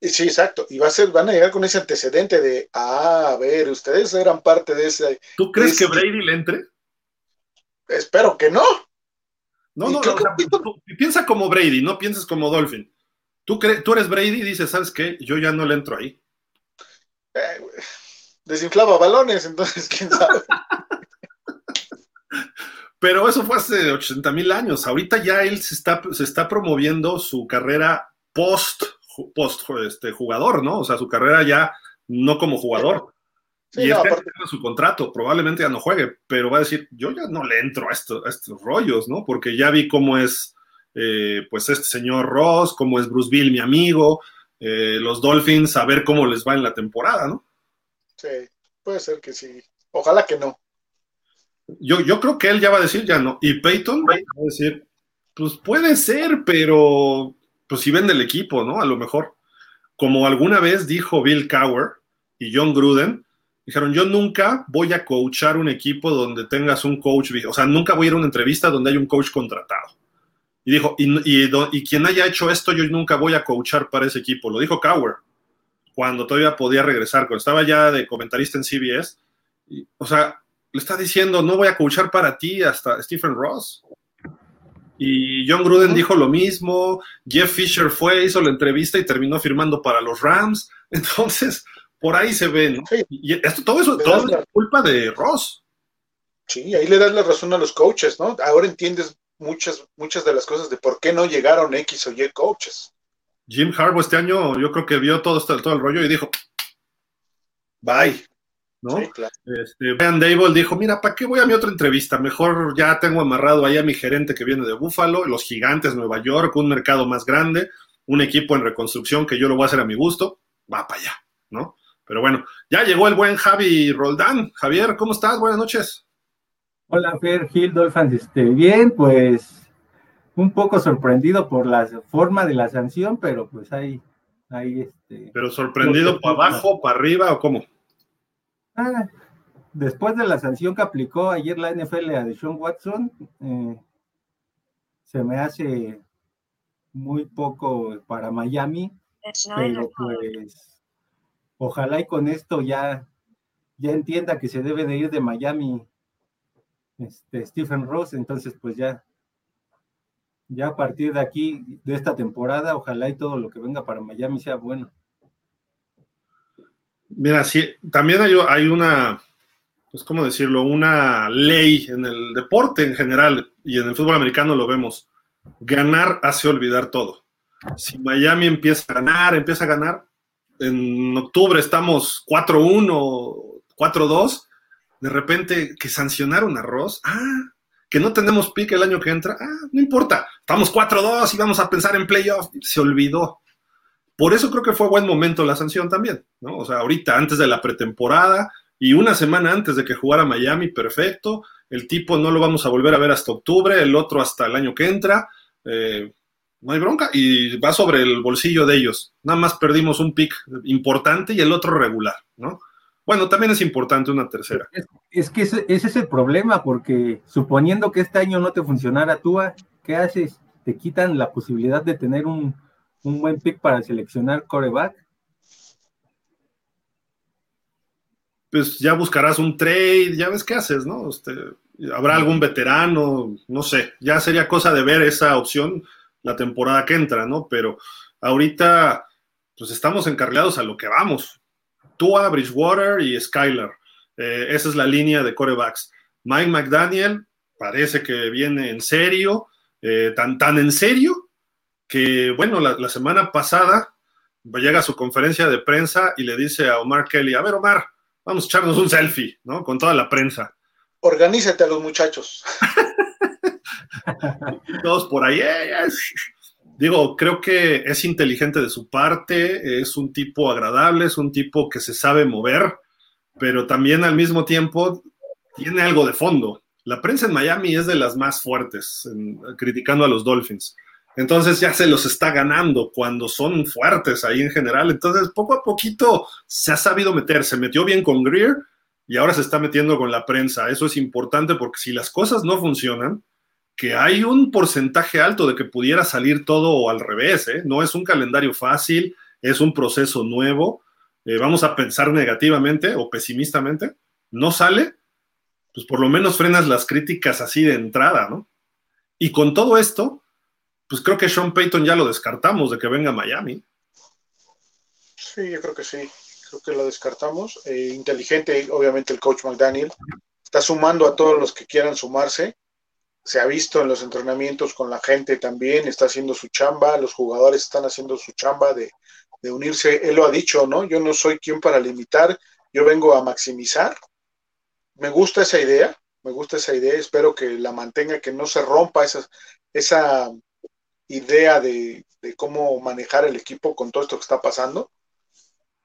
Sí, exacto. Y va a ser, van a llegar con ese antecedente de, ah, a ver, ustedes eran parte de ese...
¿Tú crees que Brady le entre?
Espero que no.
No, no, no piensa como Brady, no pienses como Dolphin. Tú, tú eres Brady y dices, ¿sabes qué? Yo ya no le entro ahí.
Eh, desinflaba balones, entonces, ¿quién sabe?
Pero eso fue hace 80 mil años. Ahorita ya él se está, se está promoviendo su carrera post, post este, jugador, ¿no? O sea, su carrera ya no como jugador y este su contrato, probablemente ya no juegue, pero va a decir, yo ya no le entro a, estos rollos, ¿no? Porque ya vi cómo es, eh, pues, este señor Ross, cómo es Bruce Bill, mi amigo, eh, los Dolphins, a ver cómo les va en la temporada, ¿no?
Sí, puede ser que sí. Ojalá que no.
Yo, yo creo que él ya va a decir, ya no. Y Peyton va a decir, pues puede ser, pero pues si vende el equipo, ¿no? A lo mejor. Como alguna vez dijo Bill Cower y John Gruden, Dijeron, yo nunca voy a coachar un equipo donde tengas un coach, o sea, nunca voy a ir a una entrevista donde hay un coach contratado. Y dijo, y, y, quien haya hecho esto, yo nunca voy a coachar para ese equipo. Lo dijo Cower, cuando todavía podía regresar, cuando estaba ya de comentarista en CBS. o sea, le está diciendo, no voy a coachar para ti hasta Stephen Ross. Y John Gruden dijo lo mismo, Jeff Fisher fue, hizo la entrevista y terminó firmando para los Rams. Entonces, por ahí se ve, ¿no? Y esto, todo eso todo es culpa de Ross.
Sí, ahí le das la razón a los coaches, ¿no? Ahora entiendes muchas, muchas de las cosas de por qué no llegaron X o Y coaches.
Jim Harbaugh este año yo creo que vio todo, esto, todo el rollo y dijo, bye. ¿no? este, Brian Dable dijo, mira, ¿para qué voy a mi otra entrevista? Mejor ya tengo amarrado ahí a mi gerente que viene de Buffalo, los gigantes Nueva York, un mercado más grande, un equipo en reconstrucción que yo lo voy a hacer a mi gusto, va para allá, ¿no? Pero bueno, ya llegó el buen Javi Roldán. Javier, ¿cómo estás? Buenas noches.
Hola, Fer, Gil, Dolphins, este, bien, pues un poco sorprendido por la forma de la sanción, pero pues ahí, ahí, este.
Pero sorprendido para abajo, para arriba o cómo?
Ah, después de la sanción que aplicó ayer la NFL a Deshaun Watson, eh, se me hace muy poco para Miami, pero pues ojalá y con esto ya, ya entienda que se debe de ir de Miami este, Stephen Ross, entonces pues ya, ya a partir de aquí, de esta temporada, ojalá y todo lo que venga para Miami sea bueno.
Mira, sí, también hay, hay una, pues cómo decirlo, una ley en el deporte en general y en el fútbol americano lo vemos. Ganar hace olvidar todo. Si Miami empieza a ganar, empieza a ganar, en octubre estamos 4-1, 4-2, de repente que sancionaron a Ross, ah, que no tenemos pique el año que entra, ah, no importa, estamos 4-2 y vamos a pensar en playoff, se olvidó. Por eso creo que fue buen momento la sanción también, ¿no? O sea, ahorita, antes de la pretemporada y una semana antes de que jugara Miami, perfecto. El tipo no lo vamos a volver a ver hasta octubre, el otro hasta el año que entra. Eh, no hay bronca y va sobre el bolsillo de ellos. Nada más perdimos un pick importante y el otro regular, ¿no? Bueno, también es importante una tercera.
Es, que ese, es el problema, porque suponiendo que este año no te funcionara tú, ¿qué haces? Te quitan la posibilidad de tener un, un buen pick para seleccionar coreback.
Pues ya buscarás un trade, ya ves qué haces, ¿no? Este, habrá algún veterano, no sé, ya sería cosa de ver esa opción la temporada que entra, ¿no? Pero ahorita, pues estamos encarrilados a lo que vamos. Tua, Bridgewater y Skylar. Eh, esa es la línea de corebacks. Mike McDaniel parece que viene en serio, eh, tan, tan en serio que, bueno, la, semana pasada llega a su conferencia de prensa y le dice a Omar Kelly, a ver, Omar, vamos a echarnos un selfie, ¿no? Con toda la prensa.
Organízate a los muchachos.
Todos por ahí. Eh, digo, creo que es inteligente de su parte, es un tipo agradable, es un tipo que se sabe mover, pero también al mismo tiempo tiene algo de fondo. La prensa en Miami es de las más fuertes, criticando a los Dolphins. Entonces ya se los está ganando cuando son fuertes ahí en general. Entonces poco a poquito se ha sabido meter. Se metió bien con Greer y ahora se está metiendo con la prensa. Eso es importante porque si las cosas no funcionan, que hay un porcentaje alto de que pudiera salir todo al revés. ¿eh? No es un calendario fácil, es un proceso nuevo. Eh, vamos a pensar negativamente o pesimistamente. No sale, pues por lo menos frenas las críticas así de entrada, ¿no? Y con todo esto, pues creo que Sean Payton ya lo descartamos de que venga a Miami.
Sí, yo creo que sí. Creo que lo descartamos. Eh, inteligente, obviamente, el coach McDaniel. Está sumando a todos los que quieran sumarse. Se ha visto en los entrenamientos con la gente también. Está haciendo su chamba. Los jugadores están haciendo su chamba de, de unirse. Él lo ha dicho, ¿no? Yo no soy quien para limitar. Yo vengo a maximizar. Me gusta esa idea. Me gusta esa idea. Espero que la mantenga, que no se rompa esa, esa idea de, cómo manejar el equipo con todo esto que está pasando.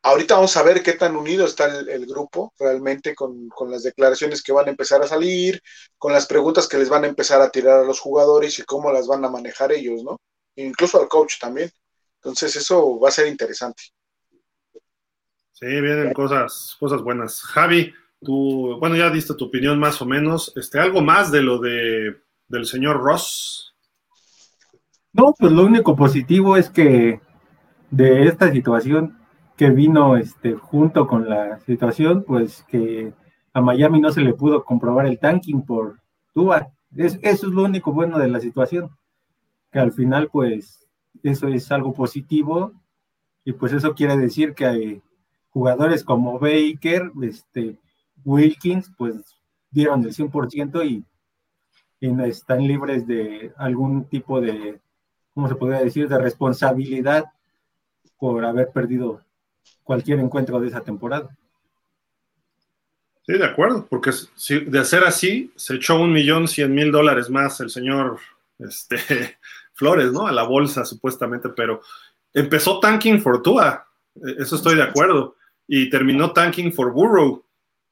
Ahorita vamos a ver qué tan unido está el, grupo realmente con, las declaraciones que van a empezar a salir, con las preguntas que les van a empezar a tirar a los jugadores y cómo las van a manejar ellos, ¿no? Incluso al coach también. Entonces eso va a ser interesante.
Sí, vienen cosas, cosas buenas. Javi, tú, bueno, ya diste tu opinión más o menos. Este, algo más de lo de del señor Ross.
No, pues lo único positivo es que de esta situación que vino este, junto con la situación, pues que a Miami no se le pudo comprobar el tanking por Tua. eso es lo único bueno de la situación, que al final pues eso es algo positivo y pues eso quiere decir que hay jugadores como Baker, este, Wilkins, pues dieron el 100% y y están libres de algún tipo de, ¿cómo se podría decir?, de responsabilidad por haber perdido cualquier encuentro de esa temporada.
Sí, de acuerdo, porque si, de hacer así, se echó un millón cien mil dólares más el señor este, Flores, ¿no? A la bolsa, supuestamente, pero empezó tanking for Tua, e, eso estoy de acuerdo, y terminó tanking for Burrow,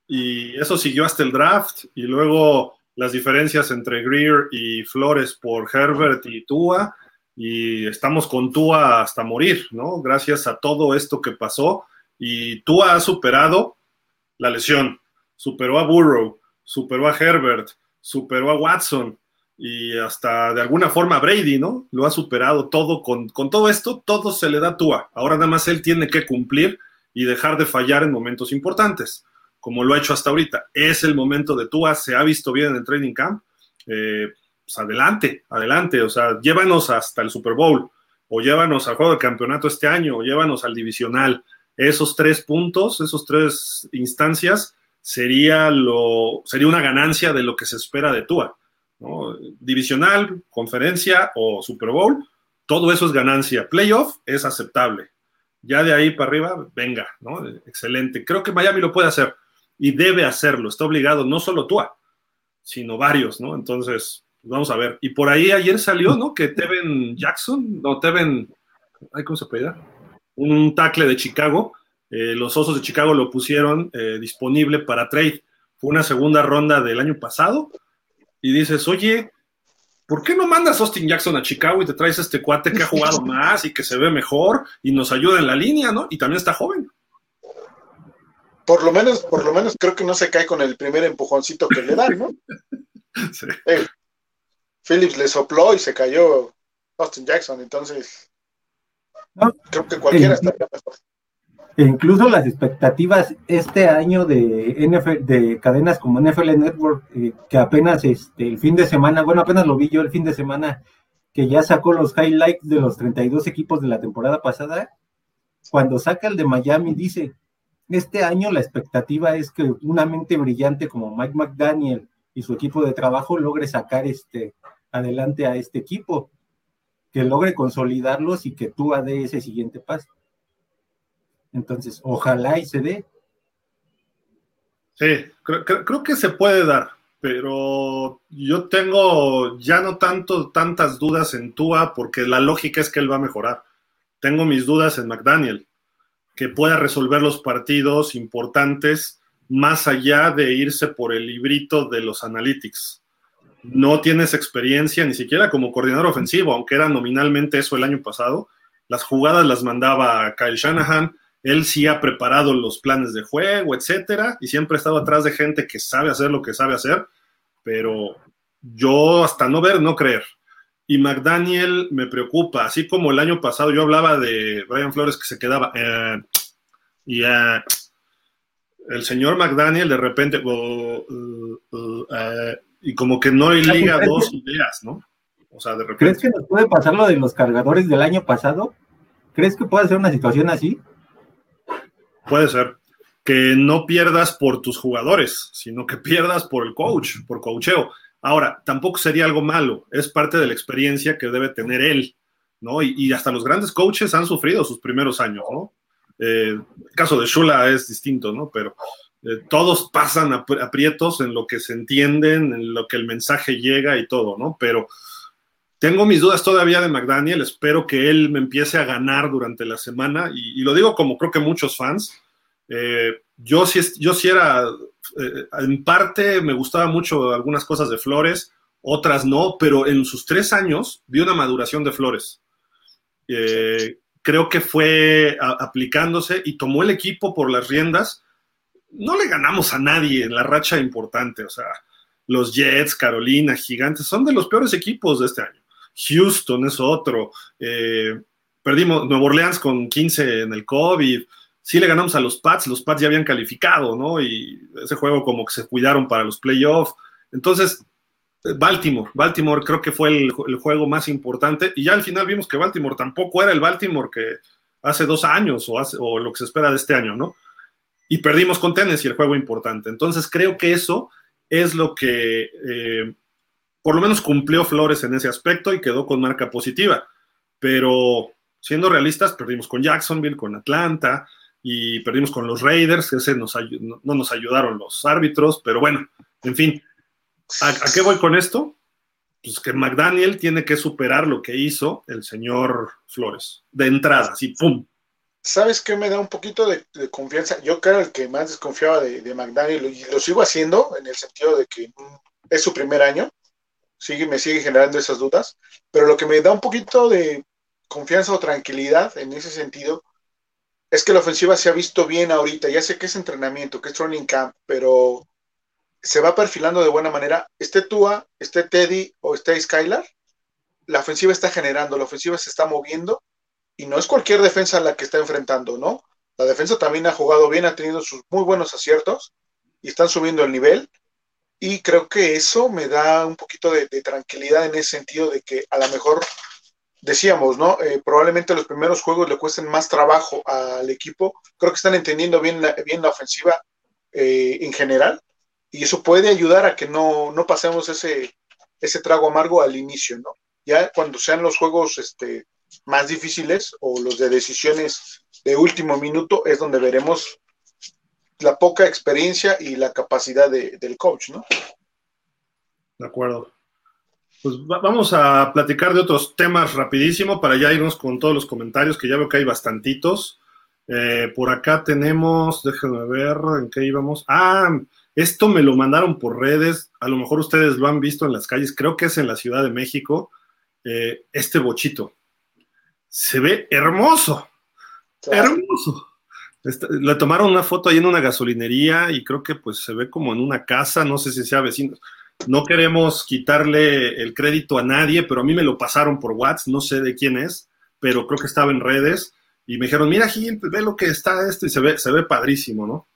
y eso siguió hasta el draft, y luego las diferencias entre Greer y Flores por Herbert y Tua, y estamos con Tua hasta morir, ¿no? Gracias a todo esto que pasó, y Tua ha superado la lesión, superó a Burrow, superó a Herbert, superó a Watson, y hasta de alguna forma Brady, ¿no? Lo ha superado todo con, con todo esto, todo se le da a Tua. Ahora nada más él tiene que cumplir y dejar de fallar en momentos importantes como lo ha hecho hasta ahorita. Es el momento de Tua, se ha visto bien en el training camp. Eh, pues adelante, adelante, o sea, llévanos hasta el Super Bowl, o llévanos al juego de campeonato este año, o llévanos al divisional. Esos tres puntos, esos tres instancias, sería, lo, sería una ganancia de lo que se espera de Tua. Divisional, conferencia o Super Bowl, todo eso es ganancia. Playoff es aceptable. Ya de ahí para arriba, venga, ¿no? Excelente. Creo que Miami lo puede hacer y debe hacerlo, está obligado, no solo tú, sino varios, ¿no? Entonces, vamos a ver. Y por ahí ayer salió, ¿no? Que Teven Jackson, no, Teven, ¿cómo se puede Un tackle de Chicago, eh, los Osos de Chicago lo pusieron eh, disponible para trade. Fue una segunda ronda del año pasado. Y dices, oye, ¿por qué no mandas Austin Jackson a Chicago y te traes a este cuate que ha jugado más y que se ve mejor y nos ayuda en la línea, ¿no? Y también está joven
por lo menos, por lo menos creo que no se cae con el primer empujoncito que le dan, ¿no? Sí. Eh, Phillips le sopló y se cayó Austin Jackson, entonces creo que cualquiera estaría mejor.
Incluso las expectativas este año de NFL, de cadenas como NFL Network, eh, que apenas este, el fin de semana, bueno, apenas lo vi yo el fin de semana, que ya sacó los highlights de los 32 equipos de la temporada pasada, cuando saca el de Miami dice, este año la expectativa es que una mente brillante como Mike McDaniel y su equipo de trabajo logre sacar este adelante a este equipo, que logre consolidarlos y que tú dé ese siguiente paso. Entonces, ojalá y se dé.
Sí, creo, que se puede dar, pero yo tengo ya no tanto tantas dudas en Tua porque la lógica es que él va a mejorar. Tengo mis dudas en McDaniel que pueda resolver los partidos importantes más allá de irse por el librito de los analytics. No tienes experiencia ni siquiera como coordinador ofensivo, aunque era nominalmente eso el año pasado. Las jugadas las mandaba Kyle Shanahan, él sí ha preparado los planes de juego, etcétera, y siempre ha estado atrás de gente que sabe hacer lo que sabe hacer, pero yo hasta no ver, no creer. Y McDaniel me preocupa, así como el año pasado yo hablaba de Brian Flores que se quedaba. Eh, y eh, el señor McDaniel de repente. Uh, uh, eh, y como que no hay liga dos ideas, ¿no? O sea, de repente.
¿Crees que nos puede pasar lo de los cargadores del año pasado? ¿Crees que puede ser una situación así?
Puede ser. Que no pierdas por tus jugadores, sino que pierdas por el coach, por coacheo Ahora, tampoco sería algo malo, es parte de la experiencia que debe tener él, ¿no? Y, hasta los grandes coaches han sufrido sus primeros años, ¿no? Eh, el caso de Shula es distinto, ¿no? Pero todos pasan aprietos en lo que se entienden, en lo que el mensaje llega y todo, ¿no? Pero tengo mis dudas todavía de McDaniel, espero que él me empiece a ganar durante la semana y, lo digo como creo que muchos fans. Eh, yo, sí, yo sí era eh, en parte me gustaba mucho algunas cosas de Flores, otras no, pero en sus tres años vi una maduración de Flores. Eh, creo que fue aplicándose y tomó el equipo por las riendas. No le ganamos a nadie en la racha importante, o sea, los Jets, Carolina, Gigantes, son de los peores equipos de este año. Houston es otro. Eh, perdimos Nuevo Orleans con 15 en el COVID sí le ganamos a los Pats, los Pats ya habían calificado, ¿no? Y ese juego como que se cuidaron para los playoffs. Entonces, Baltimore, Baltimore creo que fue el, juego más importante y ya al final vimos que Baltimore tampoco era el Baltimore que hace dos años o, o lo que se espera de este año, ¿no? Y perdimos con y el juego importante. Entonces creo que eso es lo que eh, por lo menos cumplió Flores en ese aspecto y quedó con marca positiva. Pero siendo realistas, perdimos con Jacksonville, con Atlanta y perdimos con los Raiders, ese nos no nos ayudaron los árbitros, pero bueno, en fin, ¿a, qué voy con esto? Pues que McDaniel tiene que superar lo que hizo el señor Flores, de entrada, así, ¡pum!
¿Sabes qué me da un poquito de, confianza? Yo creo el que más desconfiaba de, de McDaniel y lo sigo haciendo en el sentido de que es su primer año, sigue, me sigue generando esas dudas, pero lo que me da un poquito de confianza o tranquilidad en ese sentido es que la ofensiva se ha visto bien ahorita. Ya sé que es entrenamiento, que es training camp, pero se va perfilando de buena manera. Esté Tua, esté Teddy o esté Skylar, la ofensiva está generando, la ofensiva se está moviendo y no es cualquier defensa la que está enfrentando, ¿no? La defensa también ha jugado bien, ha tenido sus muy buenos aciertos y están subiendo el nivel. Y creo que eso me da un poquito de, tranquilidad en ese sentido de que a lo mejor decíamos, ¿no? Eh, probablemente los primeros juegos le cuesten más trabajo al equipo. Creo que están entendiendo bien la, bien la ofensiva eh, en general y eso puede ayudar a que no, no pasemos ese, ese trago amargo al inicio, ¿no? Ya cuando sean los juegos este, más difíciles o los de decisiones de último minuto es donde veremos la poca experiencia y la capacidad del coach, ¿no?
De acuerdo. Pues vamos a platicar de otros temas rapidísimo para ya irnos con todos los comentarios, que ya veo que hay bastantitos. Eh, por acá tenemos, déjenme ver en qué íbamos. Ah, esto me lo mandaron por redes, a lo mejor ustedes lo han visto en las calles, creo que es en la Ciudad de México, eh, este bochito. Se ve hermoso, hermoso. Le tomaron una foto ahí en una gasolinería y creo que pues se ve como en una casa, no sé si sea vecino. No queremos quitarle el crédito a nadie, pero a mí me lo pasaron por WhatsApp, no sé de quién es, pero creo que estaba en redes y me dijeron, mira Gil, ve lo que está esto y se ve, se ve padrísimo, ¿no?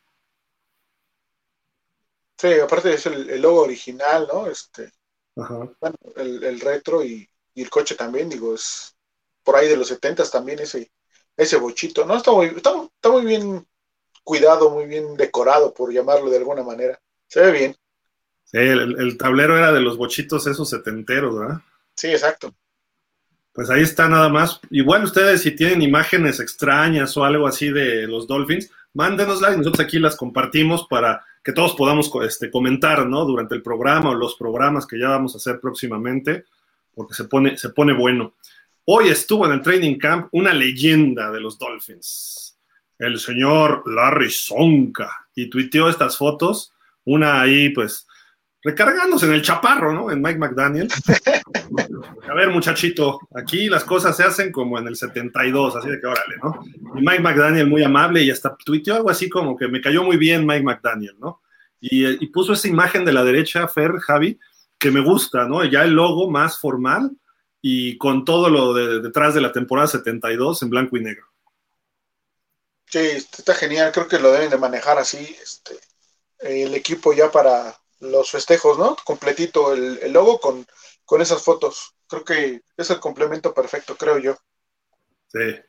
Sí, aparte es el, logo original, ¿no? Este, Bueno, el, retro y, el coche también, digo, es por ahí de los 70 también ese, ese bochito, ¿no? Está muy, está, muy bien cuidado, muy bien decorado, por llamarlo de alguna manera. Se ve bien.
Sí, el, tablero era de los bochitos esos setenteros, ¿verdad?
Sí, exacto.
Pues ahí está nada más. Igual ustedes si tienen imágenes extrañas o algo así de los Dolphins, mándenoslas y nosotros aquí las compartimos para que todos podamos este, comentar, ¿no? Durante el programa o los programas que ya vamos a hacer próximamente, porque se pone, se pone bueno. Hoy estuvo en el training camp una leyenda de los Dolphins, el señor Larry Sonka, y tuiteó estas fotos, una ahí pues recargándose en el chaparro, ¿no? En Mike McDaniel. A ver, muchachito, aquí las cosas se hacen como en el 72, así de que órale, ¿no? Y Mike McDaniel muy amable y hasta tuiteó algo así como que me cayó muy bien Mike McDaniel, ¿no? Y, y puso esa imagen de la derecha, Fer, Javi, que me gusta, ¿no? Ya el logo más formal, y con todo lo de, detrás de la temporada 72 en blanco y negro.
Sí, está genial, creo que lo deben de manejar así, este, el equipo ya para los festejos, ¿no? Completito el, logo con, con esas fotos. Creo que es el complemento perfecto, creo yo.
Sí.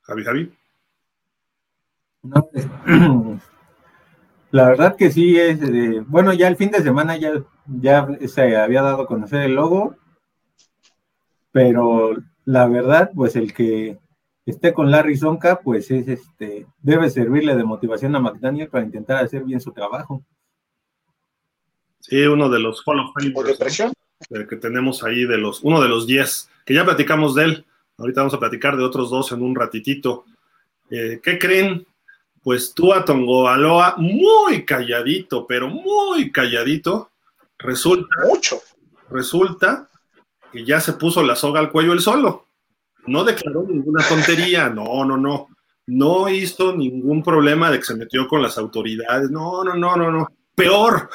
Javi, Javi.
No, La verdad que sí es, bueno, ya el fin de semana ya, ya se había dado a conocer el logo, pero la verdad, pues el que esté con Larry Zonka, pues es este, debe servirle de motivación a McDaniel para intentar hacer bien su trabajo.
Sí, uno de los follow que tenemos ahí de los, uno de los 10, que ya platicamos de él. Ahorita vamos a platicar de otros dos en un ratitito. Eh, ¿Qué creen? Pues tú a Tongoaloa muy calladito, pero muy calladito, resulta,
Mucho.
resulta que ya se puso la soga al cuello él solo. No declaró ninguna tontería, no, no, no. No hizo ningún problema de que se metió con las autoridades, no, no, no, no, no. Peor.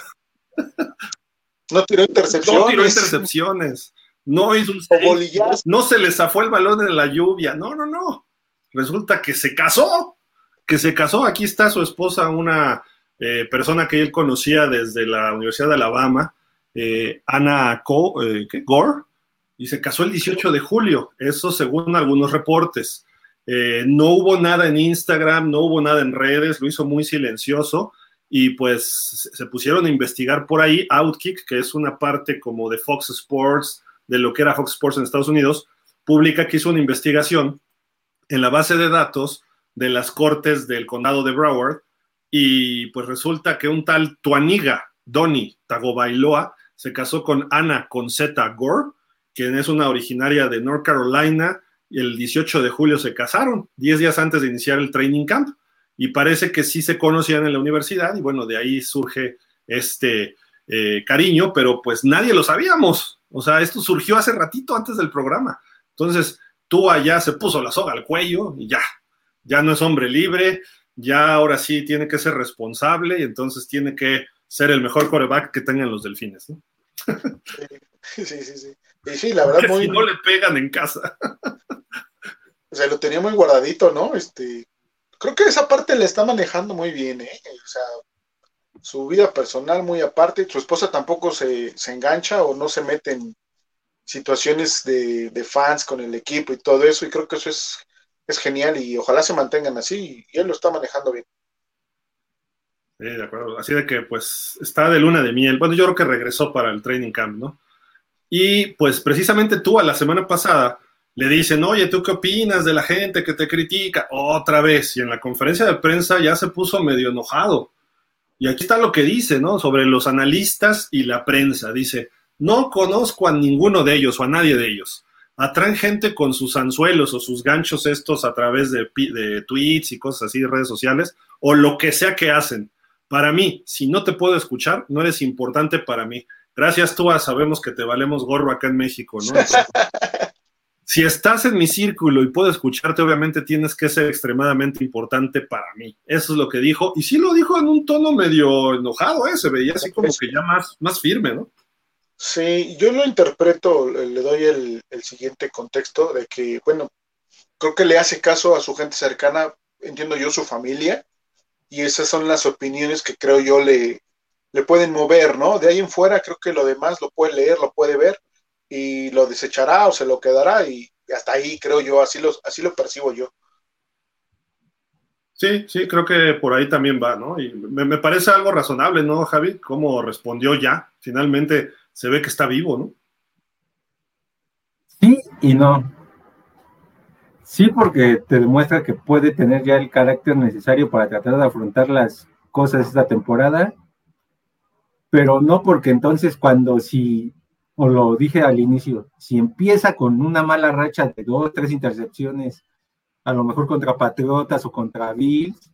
No tiró intercepciones.
No tiró intercepciones. No hizo un No se le zafó el balón en la lluvia. No, no, no. Resulta que se casó que se casó. Aquí está su esposa, una eh, persona que él conocía desde la Universidad de Alabama, eh, Ana eh, Gore, y se casó el 18 de julio. Eso según algunos reportes. no hubo nada en Instagram, no hubo nada en redes, lo hizo muy silencioso. y pues se pusieron a investigar por ahí. Outkick, que es una parte como de Fox Sports, de lo que era Fox Sports en Estados Unidos, publica que hizo una investigación en la base de datos de las cortes del condado de Broward y pues resulta que un tal Tuaniga Donny Tagovailoa se casó con Ana Concetta Gore, quien es una originaria de North Carolina, y el 18 de julio se casaron, 10 días antes de iniciar el training camp, y parece que sí se conocían en la universidad, y bueno, de ahí surge este eh, cariño, pero pues nadie lo sabíamos, o sea, esto surgió hace ratito antes del programa, entonces tú allá se puso la soga al cuello y ya, ya no es hombre libre, ya ahora sí tiene que ser responsable y entonces tiene que ser el mejor coreback que tengan los delfines, ¿no?
Sí, sí, sí. Y sí, la verdad,
muy. Si no le pegan en casa.
O sea, lo tenía muy guardadito, ¿no? Este. Creo que esa parte le está manejando muy bien, ¿eh? O sea, su vida personal muy aparte. Su esposa tampoco se, engancha o no se mete en situaciones de, de, fans con el equipo y todo eso. Y creo que eso es, es genial y ojalá se mantengan así. Y él lo está manejando bien.
Sí, de acuerdo. Así de que, pues, está de luna de miel. Bueno, yo creo que regresó para el training camp, ¿no? Y, pues, precisamente tú a la semana pasada le dicen, oye, ¿tú qué opinas de la gente que te critica? Otra vez. Y en la conferencia de prensa ya se puso medio enojado. Y aquí está lo que dice, ¿no? Sobre los analistas y la prensa. Dice, no conozco a ninguno de ellos o a nadie de ellos. Atraen gente con sus anzuelos o sus ganchos estos a través de, de tweets y cosas así de redes sociales o lo que sea que hacen para mí, si no te puedo escuchar, no eres importante para mí. Gracias, tú sabemos que te valemos gorro acá en México, ¿no? si estás en mi círculo y puedo escucharte, obviamente tienes que ser extremadamente importante para mí. Eso es lo que dijo. Y sí lo dijo en un tono medio enojado, ¿eh? Se veía así como que ya más, más firme, ¿no?
Sí, yo lo interpreto, le doy el, el siguiente contexto de que, bueno, creo que le hace caso a su gente cercana, entiendo yo, su familia, y esas son las opiniones que creo yo le, le pueden mover, ¿no? De ahí en fuera creo que lo demás lo puede leer, lo puede ver y lo desechará o se lo quedará y, hasta ahí creo yo, así lo, así lo percibo yo.
Sí, sí, creo que por ahí también va, ¿no? Y me, parece algo razonable, ¿no, Javi? Cómo respondió ya. Finalmente se ve que está vivo, ¿no?
Sí y no. Sí, porque te demuestra que puede tener ya el carácter necesario para tratar de afrontar las cosas esta temporada, pero no porque entonces cuando si, o lo dije al inicio, si empieza con una mala racha de dos, tres intercepciones, a lo mejor contra Patriotas o contra Bills,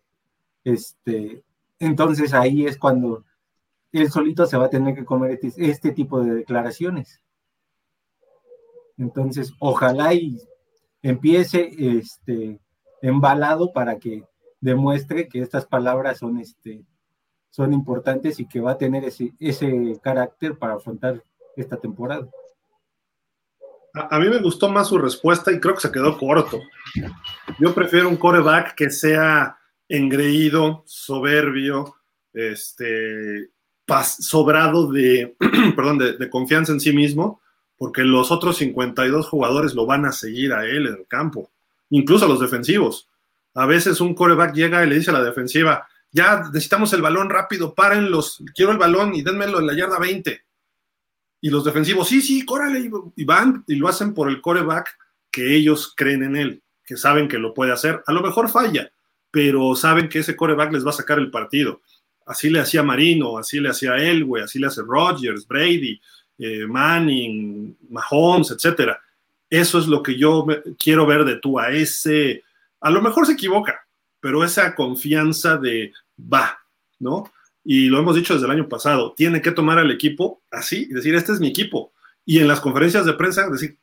este, entonces ahí es cuando él solito se va a tener que comer este, este tipo de declaraciones. Entonces, ojalá y empiece este, embalado para que demuestre que estas palabras son, este, son importantes y que va a tener ese, ese carácter para afrontar esta temporada.
A, mí me gustó más su respuesta y creo que se quedó corto. Yo prefiero un coreback que sea engreído, soberbio, este, sobrado de, perdón, de confianza en sí mismo, porque los otros 52 jugadores lo van a seguir a él en el campo, incluso los defensivos. A veces un coreback llega y le dice a la defensiva, ya necesitamos el balón rápido, párenlos, quiero el balón y denmelo en la yarda 20. Y los defensivos, sí, sí, córale, y van y lo hacen por el coreback que ellos creen en él, que saben que lo puede hacer. A lo mejor falla, pero saben que ese coreback les va a sacar el partido. Así le hacía Marino, así le hacía Elway, así le hace Rodgers, Brady, eh, Manning, Mahomes, etcétera. Eso es lo que yo quiero ver de tú, a ese, a lo mejor se equivoca, pero esa confianza de va, ¿no? Y lo hemos dicho desde el año pasado, tiene que tomar al equipo así y decir, este es mi equipo. Y en las conferencias de prensa, decir,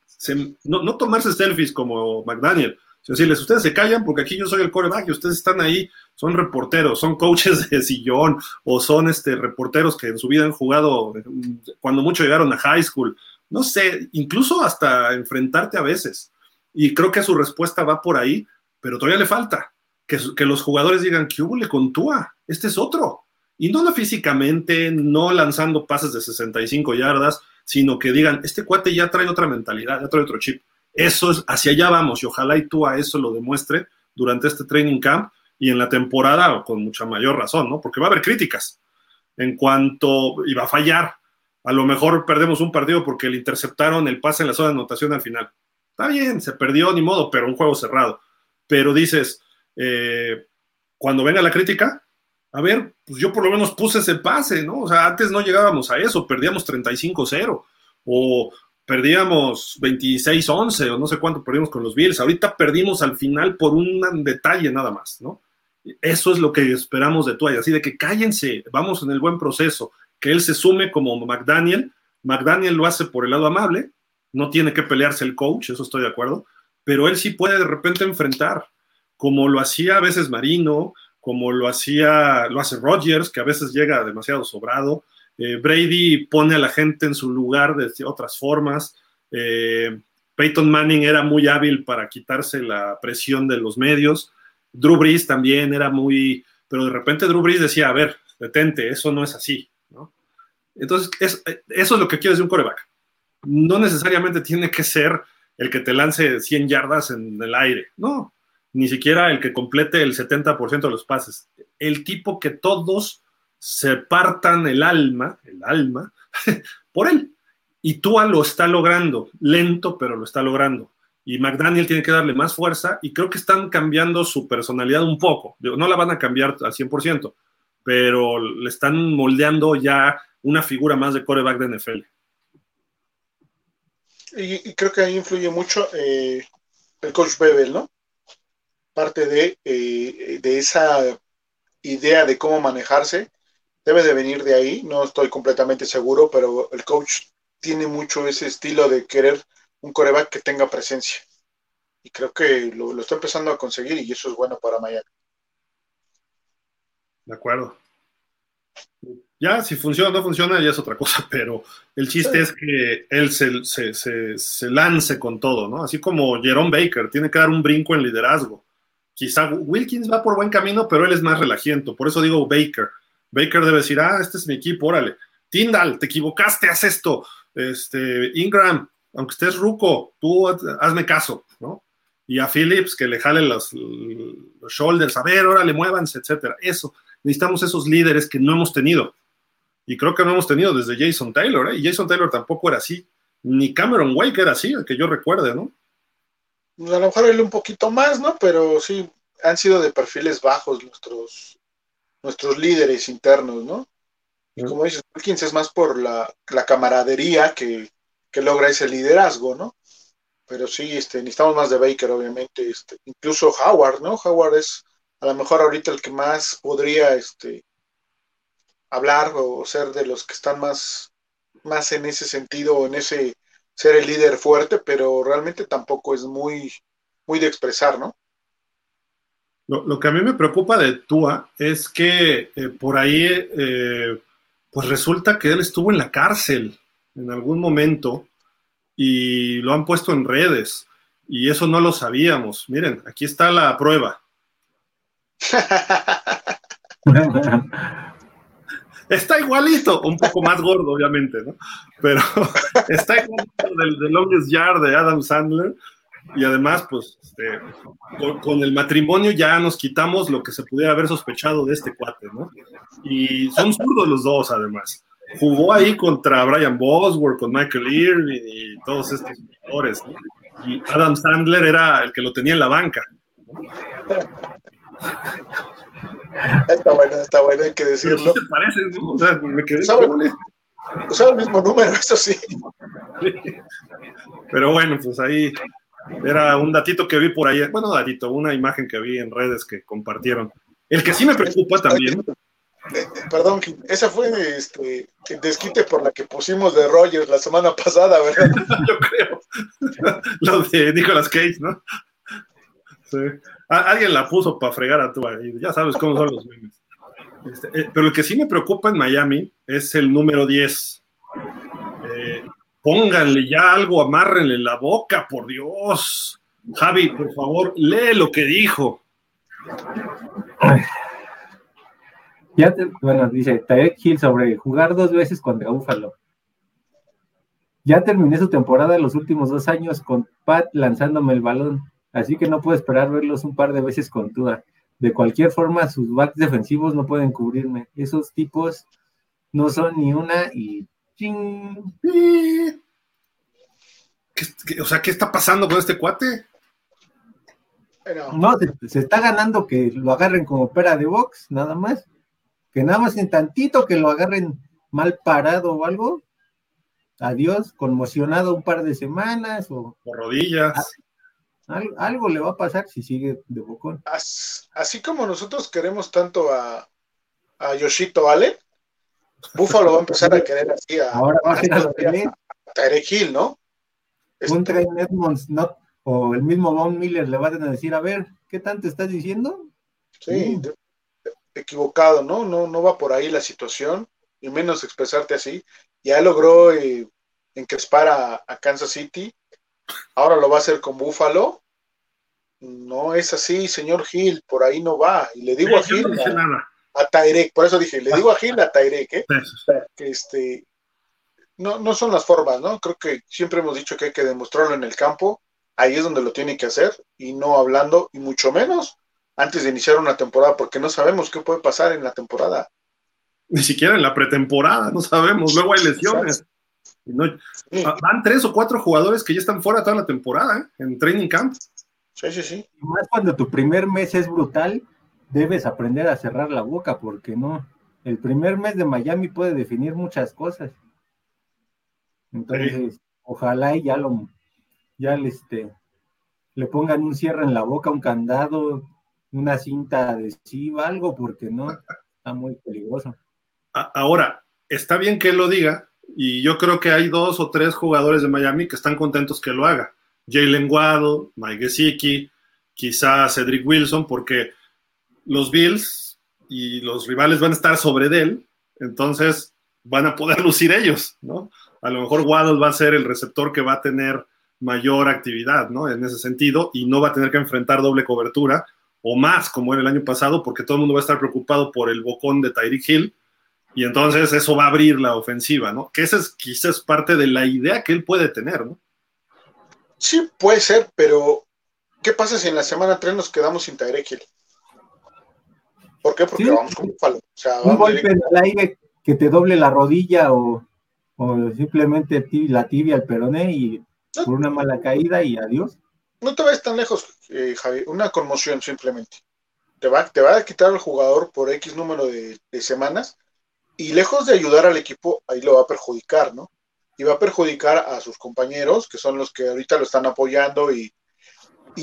no, no tomarse selfies como McDaniel, decirles, ustedes se callan porque aquí yo soy el coreback y ustedes están ahí, son reporteros, son coaches de sillón o son este, reporteros que en su vida han jugado, cuando mucho llegaron a high school, no sé, incluso hasta enfrentarte a veces. Y creo que su respuesta va por ahí, pero todavía le falta que, los jugadores digan, ¿qué hubo le contúa? Este es otro. Y no físicamente, no lanzando pases de 65 yardas, sino que digan, este cuate ya trae otra mentalidad, ya trae otro chip. Eso es, hacia allá vamos y ojalá y tú a eso lo demuestre durante este training camp y en la temporada con mucha mayor razón, ¿no? Porque va a haber críticas en cuanto iba a fallar. A lo mejor perdemos un partido porque le interceptaron el pase en la zona de anotación al final. Está bien, se perdió ni modo, pero un juego cerrado. Pero dices, eh, cuando venga la crítica, a ver, pues yo por lo menos puse ese pase, ¿no? O sea, antes no llegábamos a eso, perdíamos 35-0 o perdíamos 26-11 o no sé cuánto perdimos con los Bills. Ahorita perdimos al final por un detalle nada más, ¿no? Eso es lo que esperamos de Tuay, así de que cállense, vamos en el buen proceso, que él se sume como McDaniel. McDaniel lo hace por el lado amable, no tiene que pelearse el coach, eso estoy de acuerdo, pero él sí puede de repente enfrentar, como lo hacía a veces Marino, como lo hacía, lo hace Rodgers, que a veces llega demasiado sobrado. Eh, Brady pone a la gente en su lugar de otras formas. Eh, Peyton Manning era muy hábil para quitarse la presión de los medios. Drew Brees también era muy, pero de repente Drew Brees decía, a ver, detente, eso no es así. Entonces, eso es lo que quieres de un coreback. No necesariamente tiene que ser el que te lance 100 yardas en el aire, no, ni siquiera el que complete el 70% de los pases. El tipo que todos se partan el alma, el alma, por él. Y Tua lo está logrando, lento, pero lo está logrando y McDaniel tiene que darle más fuerza y creo que están cambiando su personalidad un poco. No la van a cambiar al 100%, pero le están moldeando ya una figura más de coreback de NFL.
Y, creo que ahí influye mucho eh, el coach Bebel, ¿no? Parte de, eh, de esa idea de cómo manejarse debe de venir de ahí. No estoy completamente seguro, pero el coach tiene mucho ese estilo de querer un coreback que tenga presencia. Y creo que lo, está empezando a conseguir y eso es bueno para Miami.
De acuerdo. Ya, si funciona o no funciona, ya es otra cosa, pero el chiste es que él se, lance con todo, ¿no? Así como Jerome Baker, tiene que dar un brinco en liderazgo. Quizá Wilkins va por buen camino, pero él es más relajiento, por eso digo Baker. Baker debe decir, ah, este es mi equipo, órale. Tyndall, te equivocaste, haz esto. Este, Ingram, aunque estés ruco, tú hazme caso, ¿no? Y a Phillips que le jale los, shoulders, a ver, órale, muévanse, etcétera. Eso, necesitamos esos líderes que no hemos tenido. Y creo que no hemos tenido desde Jason Taylor, ¿eh? Y Jason Taylor tampoco era así. Ni Cameron Wake era así, que yo recuerde, ¿no?
A lo mejor él un poquito más, ¿no? Pero sí, han sido de perfiles bajos nuestros, nuestros líderes internos, ¿no? Y como dices, Wilkins es más por la, la camaradería que, que logra ese liderazgo, ¿no? Pero sí, este, necesitamos más de Baker, obviamente, este, incluso Howard, ¿no? Howard es a lo mejor ahorita el que más podría este, hablar o ser de los que están más, más en ese sentido, en ese ser el líder fuerte, pero realmente tampoco es muy, muy de expresar, ¿no?
Lo, que a mí me preocupa de Tua es que eh, por ahí, eh, pues resulta que él estuvo en la cárcel en algún momento y lo han puesto en redes y eso no lo sabíamos. Miren, aquí está la prueba. está igualito, un poco más gordo, obviamente, ¿no? Pero está igualito del, del Longest Yard de Adam Sandler. Y además, pues, este, con, el matrimonio ya nos quitamos lo que se pudiera haber sospechado de este cuate, ¿no? Y son zurdos los dos, además jugó ahí contra Brian Bosworth, con Michael Irving y todos estos jugadores. Y Adam Sandler era el que lo tenía en la banca.
Está bueno, está bueno, hay que decirlo.
¿Qué te parece? O sea, me quedé
usaba, el mismo número, eso sí.
Pero bueno, pues ahí era un datito que vi por ahí. Bueno, datito, una imagen que vi en redes que compartieron. El que sí me preocupa también
eh, perdón, esa fue este, el desquite por la que pusimos de Rogers la semana pasada, ¿verdad?
Yo creo. Lo de Nicolas Cage, ¿no? Sí. alguien la puso para fregar a tu ya sabes cómo son los memes. Este, eh, pero el que sí me preocupa en Miami es el número 10. Eh, pónganle ya algo, amárrenle la boca, por Dios. Javi, por favor, lee lo que dijo.
Ya bueno, dice Tarek Hill sobre jugar dos veces contra Búfalo. Ya terminé su temporada los últimos dos años con Pat lanzándome el balón, así que no puedo esperar verlos un par de veces con Tua. de cualquier forma sus backs defensivos no pueden cubrirme. Esos tipos no son ni una y ching.
o sea, ¿qué está pasando con este cuate?
No, se, está ganando que lo agarren como pera de box, nada más. Que nada más en tantito que lo agarren mal parado o algo. Adiós, conmocionado un par de semanas o.
Por rodillas.
Algo, le va a pasar si sigue de bocón.
Así, como nosotros queremos tanto a, a Yoshito Ale, Búfalo va a empezar a querer así a,
Ahora a, a,
Hill, ¿no?
Un este, Edmonds no, o el mismo Von Miller le van a decir, a ver, ¿qué tanto estás diciendo?
Sí, mm. equivocado, ¿no? ¿no? No va por ahí la situación, y menos expresarte así. Ya logró eh, encrespar a, a Kansas City ahora lo va a hacer con Búfalo. No es así, señor Gil, por ahí no va. Y le digo a Gil, a, Tairek, por eso dije, le digo a Gil, a Tairek, ¿eh? que este, no, no son las formas, ¿no? Creo que siempre hemos dicho que hay que demostrarlo en el campo, ahí es donde lo tiene que hacer, y no hablando, y mucho menos antes de iniciar una temporada, porque no sabemos qué puede pasar en la temporada.
Ni siquiera en la pretemporada, no sabemos, luego hay lesiones. Ah, van tres o cuatro jugadores que ya están fuera toda la temporada ¿eh? en training camp.
Sí, sí, sí.
más cuando tu primer mes es brutal, debes aprender a cerrar la boca, porque no. El primer mes de Miami puede definir muchas cosas. Entonces, ojalá y ya lo, ya le, este, le pongan un cierre en la boca, un candado, una cinta adhesiva, algo, porque no, está muy peligroso.
Ahora, está bien que él lo diga, y yo creo que hay dos o tres jugadores de Miami que están contentos que lo haga. Jalen Waddle, Mike Gesicki, quizá Cedric Wilson, porque los Bills y los rivales van a estar sobre él, entonces van a poder lucir ellos, ¿no? A lo mejor Waddle va a ser el receptor que va a tener mayor actividad, ¿no? En ese sentido, y no va a tener que enfrentar doble cobertura o más, como era el año pasado, porque todo el mundo va a estar preocupado por el bocón de Tyreek Hill, y entonces eso va a abrir la ofensiva, ¿no? Que esa es quizás parte de la idea que él puede tener, ¿no?
Sí, puede ser, pero ¿qué pasa si en la semana 3 nos quedamos sin Tyreek Hill? ¿Por qué? Porque vamos con Búfalo. O
sea, un golpe en el aire que te doble la rodilla o, simplemente la tibia al peroné y por una mala caída y adiós.
No te vayas tan lejos, eh, Javi. Una conmoción simplemente. Te va, te va a quitar al jugador por X número de semanas y lejos de ayudar al equipo, ahí lo va a perjudicar, ¿no? Y va a perjudicar a sus compañeros, que son los que ahorita lo están apoyando y,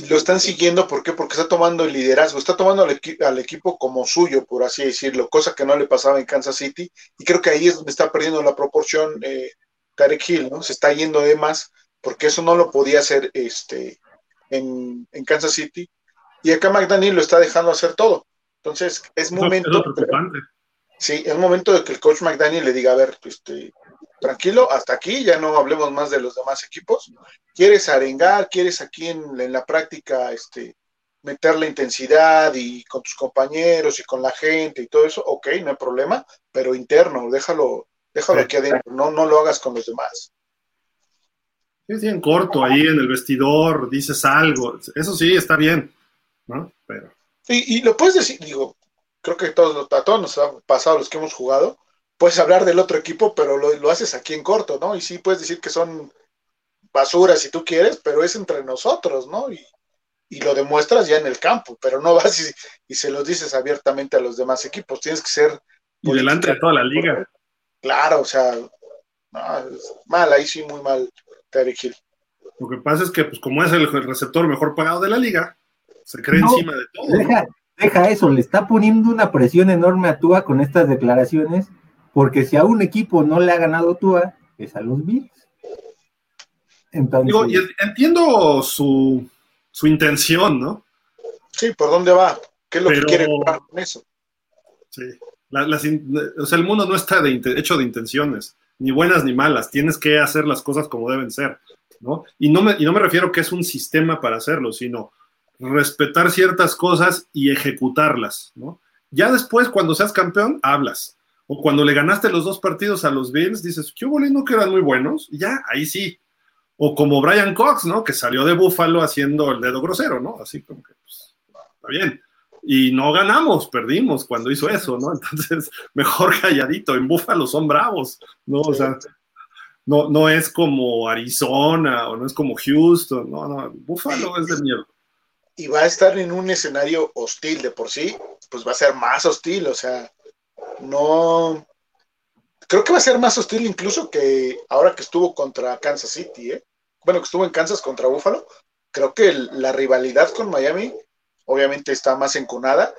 lo están siguiendo. ¿Por qué? Porque está tomando el liderazgo, está tomando al, equipo como suyo, por así decirlo, cosa que no le pasaba en Kansas City. Y creo que ahí es donde está perdiendo la proporción eh, Tarek Hill, ¿no? Se está yendo de más, porque eso no lo podía hacer este, en, Kansas City. Y acá McDaniel lo está dejando hacer todo. Entonces, es momento. Sí, es momento de que el coach McDaniel le diga, a ver, este, tranquilo, hasta aquí, ya no hablemos más de los demás equipos. ¿Quieres arengar? ¿Quieres aquí en, la práctica este, meter la intensidad y con tus compañeros y con la gente y todo eso? Ok, no hay problema, pero interno, déjalo, déjalo aquí adentro, no, no lo hagas con los demás.
Es bien corto ahí en el vestidor, dices algo, eso sí, está bien, ¿no? Pero...
y lo puedes decir, digo, creo que todos, a todos nos ha pasado los que hemos jugado, puedes hablar del otro equipo, pero lo, haces aquí en corto, ¿no? Y sí puedes decir que son basuras si tú quieres, pero es entre nosotros, ¿no? Y, lo demuestras ya en el campo, pero no vas y, se los dices abiertamente a los demás equipos, tienes que ser...
Y delante de toda la liga.
Claro, o sea, mal, ahí sí muy mal, Terry Hill.
Lo que pasa es que, pues como es el receptor mejor pagado de la liga, se cree encima de todo
deja eso, le está poniendo una presión enorme a Tua con estas declaraciones, porque si a un equipo no le ha ganado Tua, es a los Bills.
Entonces, Digo, y entiendo su, intención, ¿no?
Sí, ¿por dónde va? ¿Qué es lo que quiere con eso?
Sí, o sea, el mundo no está de, hecho de intenciones, ni buenas ni malas, tienes que hacer las cosas como deben ser, ¿no? Y no me, y no me refiero que es un sistema para hacerlo, sino respetar ciertas cosas y ejecutarlas, ¿no? Ya después, cuando seas campeón, hablas. O cuando le ganaste los dos partidos a los Bills, dices, ¿qué no que eran muy buenos? Y ya, ahí sí. O como Brian Cox, ¿no? Que salió de Buffalo haciendo el dedo grosero, ¿no? Así como que, pues, está bien. y no ganamos, perdimos cuando hizo eso, ¿no? Entonces, mejor calladito, en Búfalo son bravos, ¿no? O sea, no, no es como Arizona o no es como Houston, no, no, Búfalo es de miedo.
Y va a estar en un escenario hostil de por sí, pues va a ser más hostil, o sea, no, creo que va a ser más hostil incluso que ahora que estuvo contra Kansas City, ¿eh? Bueno, que estuvo en Kansas contra Búfalo, creo que la rivalidad con Miami obviamente está más encunada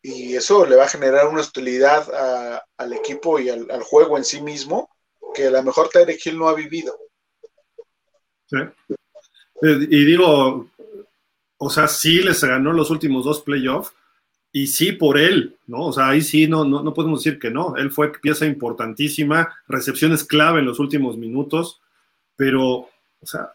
y eso le va a generar una hostilidad al equipo y al, juego en sí mismo que a lo mejor Tyreek Hill no ha vivido.
Sí. Eh, y digo, o sea, sí les ganó los últimos dos playoffs y sí por él, ¿no? O sea, ahí sí no, no, no, podemos decir que no. Él fue pieza importantísima, recepciones clave en los últimos minutos, pero, o sea,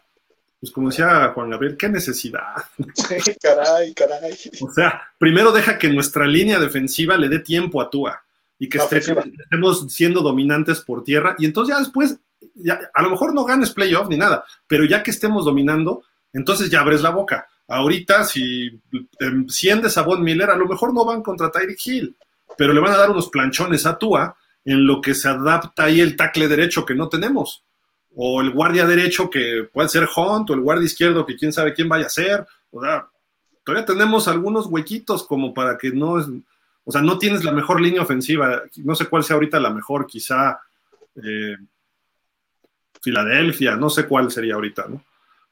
pues como decía Juan Gabriel, qué necesidad.
Sí, caray, caray.
O sea, primero deja que nuestra línea defensiva le dé tiempo a Tua y que estemos siendo dominantes por tierra y entonces ya después, ya, a lo mejor no ganes playoff ni nada, pero ya que estemos dominando, entonces ya abres la boca. Ahorita, si enciendes a Von Miller, a lo mejor no van contra Tyreek Hill, pero le van a dar unos planchones a Tua en lo que se adapta ahí el tackle derecho que no tenemos o el guardia derecho que puede ser Hunt, o el guardia izquierdo que quién sabe quién vaya a ser. O sea, todavía tenemos algunos huequitos como para que no es, o sea, no tienes la mejor línea ofensiva. No sé cuál sea ahorita la mejor, quizá eh, Filadelfia, no sé cuál sería ahorita, ¿no?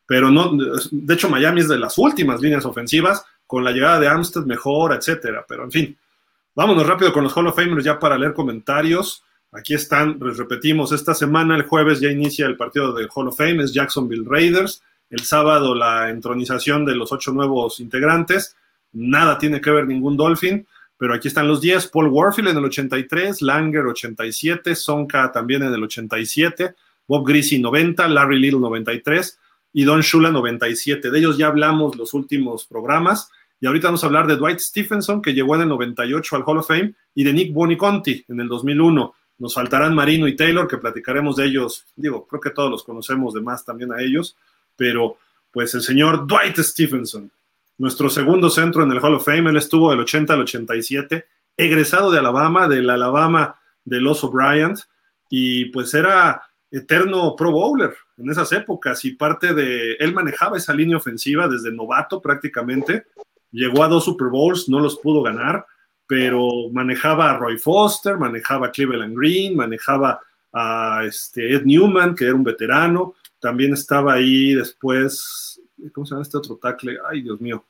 Pero no, de hecho Miami es de las últimas líneas ofensivas, con la llegada de Amstead mejor, etcétera. Pero en fin, vámonos rápido con los Hall of Famers ya para leer comentarios. Aquí están, les repetimos, esta semana, el jueves ya inicia el partido de Hall of Fame, es Jacksonville Raiders. El sábado la entronización de los ocho nuevos integrantes. Nada tiene que ver ningún Dolphin, pero aquí están los 10. Paul Warfield en el 83, Langer 87, Sonka también en el 87, Bob Greasy 90, Larry Little 93 y Don Shula 97. De ellos ya hablamos los últimos programas. Y ahorita vamos a hablar de Dwight Stephenson, que llegó en el 98 al Hall of Fame, y de Nick Boniconti en el 2001. Nos faltarán Marino y Taylor, que platicaremos de ellos. Digo, creo que todos los conocemos de más también a ellos, pero pues el señor Dwight Stephenson, nuestro segundo centro en el Hall of Fame, él estuvo del 80 al 87, egresado de Alabama, del Alabama del Oso Bryant, y pues era eterno Pro Bowler en esas épocas y parte de, él manejaba esa línea ofensiva desde novato prácticamente, llegó a dos Super Bowls, no los pudo ganar, pero manejaba a Roy Foster, manejaba a Cleveland Green, manejaba a este Ed Newman, que era un veterano, también estaba ahí después, ¿cómo se llama este otro tackle? Ay, Dios mío,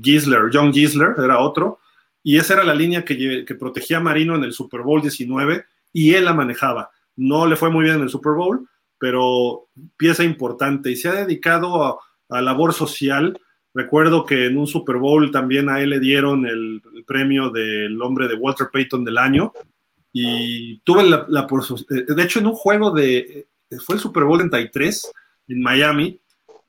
Gisler, John Gisler era otro, y esa era la línea que, protegía a Marino en el Super Bowl 19 y él la manejaba. No le fue muy bien en el Super Bowl, pero pieza importante. Y se ha dedicado a, labor social. Recuerdo que en un Super Bowl también a él le dieron el, premio del hombre de Walter Payton del año. Y tuve la, la, eh, de hecho, en un juego de, eh, fue el Super Bowl 33 en Miami,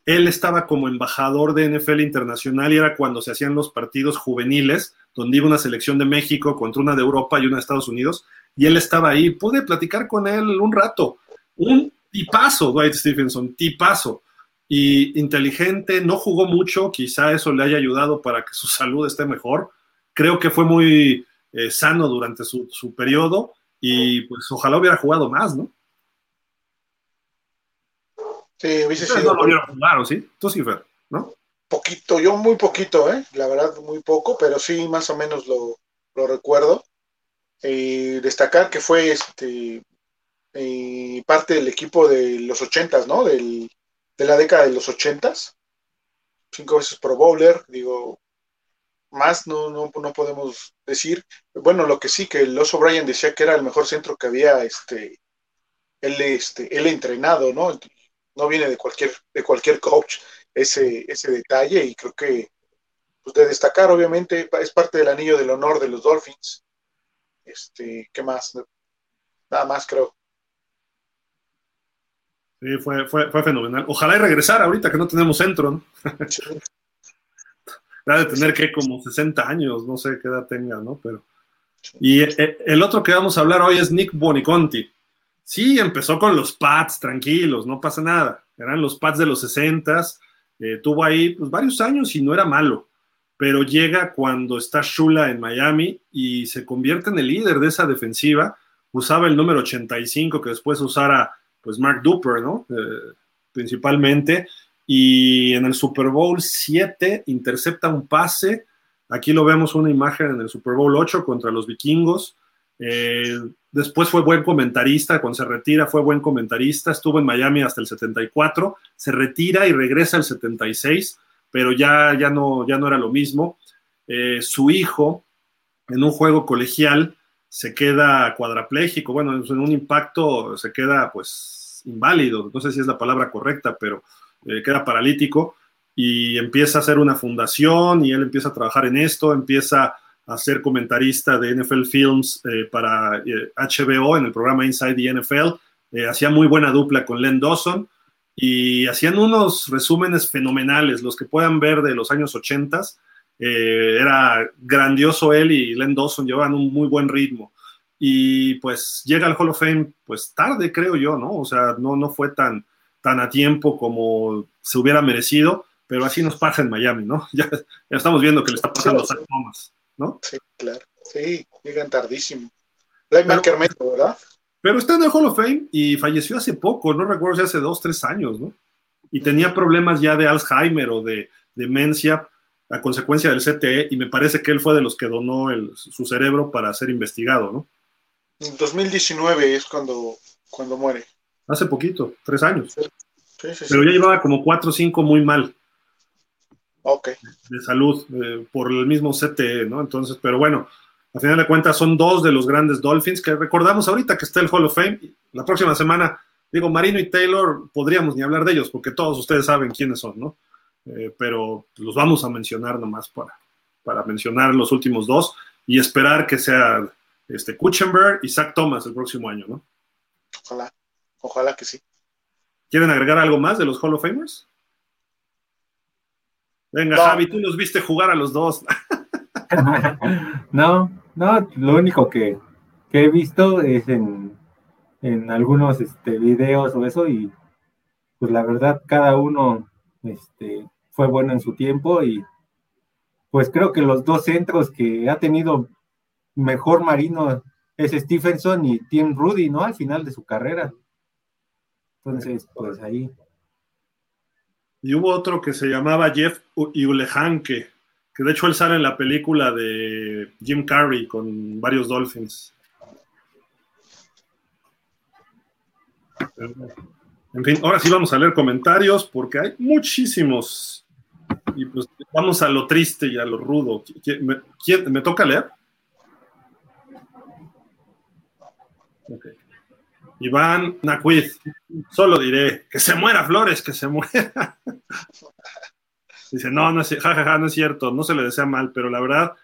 él estaba como embajador de NFL Internacional y era cuando se hacían los partidos juveniles, donde iba una selección de México contra una de Europa y una de Estados Unidos, y él estaba ahí. Pude platicar con él un rato. Un tipazo, Dwight Stephenson, tipazo y inteligente, no jugó mucho, quizá eso le haya ayudado para que su salud esté mejor. Creo que fue muy eh, sano durante su, periodo y pues ojalá hubiera jugado más, ¿no?
Sí, hubiese sido.
No lo jugar, sí? Tú sí, Fer, ¿no?
Poquito, yo muy poquito, ¿eh? La verdad, muy poco, pero sí, más o menos lo, recuerdo. Eh, destacar que fue este eh, parte del equipo de los ochentas, ¿no? Del, de la década de los ochentas, cinco veces Pro Bowler, digo, más no, no, no, podemos decir. Bueno, lo que sí, que el Oso Bryan decía que era el mejor centro que había este, él, este, entrenado, ¿no? No viene de cualquier, de cualquier coach ese, ese detalle y creo que pues, de destacar, obviamente, es parte del anillo del honor de los Dolphins. Este, ¿qué más? Nada más creo.
Sí, fue, fue, fue fenomenal. Ojalá y regresar ahorita que no tenemos centro, ¿no? de tener que como 60 años, no sé qué edad tenga, ¿no? Pero. Y eh, el otro que vamos a hablar hoy es Nick Boniconti. Sí, empezó con los pads, tranquilos, no pasa nada. Eran los pads de los 60 eh, tuvo ahí pues, varios años y no era malo. Pero llega cuando está Shula en Miami y se convierte en el líder de esa defensiva. Usaba el número 85 que después usara pues Mark Duper, ¿no? Eh, principalmente. Y en el Super Bowl 7 intercepta un pase. Aquí lo vemos una imagen en el Super Bowl 8 contra los vikingos. Eh, después fue buen comentarista, cuando se retira fue buen comentarista, estuvo en Miami hasta el 74, se retira y regresa al 76, pero ya, ya, no, ya no era lo mismo. Eh, su hijo, en un juego colegial, se queda cuadraplégico, bueno, en un impacto se queda pues inválido, no sé si es la palabra correcta, pero eh, queda paralítico y empieza a hacer una fundación y él empieza a trabajar en esto, empieza a ser comentarista de NFL Films eh, para HBO en el programa Inside the NFL. Hacía muy buena dupla con Len Dawson y hacían unos resúmenes fenomenales, los que puedan ver de los años 80. era grandioso él y Len Dawson llevaban un muy buen ritmo. Y pues llega al Hall of Fame, pues tarde, creo yo, ¿no? O sea, no, no fue tan, tan a tiempo como se hubiera merecido, pero así nos pasa en Miami, ¿no? Ya, estamos viendo que le está pasando a Zach Thomas. ¿no?
Sí, claro. Sí, llegan tardísimo. Linebacker medio, ¿verdad?
Pero está en el Hall of Fame y falleció hace poco, no recuerdo si hace dos, tres años, ¿no? Y tenía problemas ya de Alzheimer o de demencia a consecuencia del CTE y me parece que él fue de los que donó su cerebro para ser investigado, ¿no?
En 2019 es cuando, cuando muere.
Hace poquito, tres años. Sí, sí, Pero ya llevaba como cuatro o cinco muy mal de salud eh, por el mismo CTE, ¿no? Entonces, pero bueno, a final de cuentas son dos de los grandes Dolphins que recordamos ahorita que está el Hall of Fame. La próxima semana, digo, Marino y Taylor, podríamos ni hablar de ellos porque todos ustedes saben quiénes son, ¿no? Eh, pero los vamos a mencionar nomás para, para mencionar los últimos dos y esperar que sea este Kuchenberg y Zach Thomas el próximo año, ¿no?
Ojalá, ojalá que sí.
¿Quieren agregar algo más de los Hall of Famers? Venga, Javi, tú los viste jugar a los dos.
no, no, lo único que, he visto es en, algunos este, videos o eso, y pues la verdad, cada uno este, fue bueno en su tiempo, y pues creo que los dos centros que ha tenido mejor Marino es Stephenson y Tim Rudy, ¿no? Al final de su carrera. Entonces, pues ahí
y hubo otro que se llamaba Jeff Ulehanke, que de hecho él sale en la película de Jim Carrey con varios Dolphins. En fin, ahora sí vamos a leer comentarios porque hay muchísimos. Y pues vamos a lo triste y a lo rudo. ¿Me, ¿me toca leer? Iván Nacuiz, solo diré, que se muera Flores, que se muera. Dice, no, no es, no es cierto, no se le desea mal, pero la verdad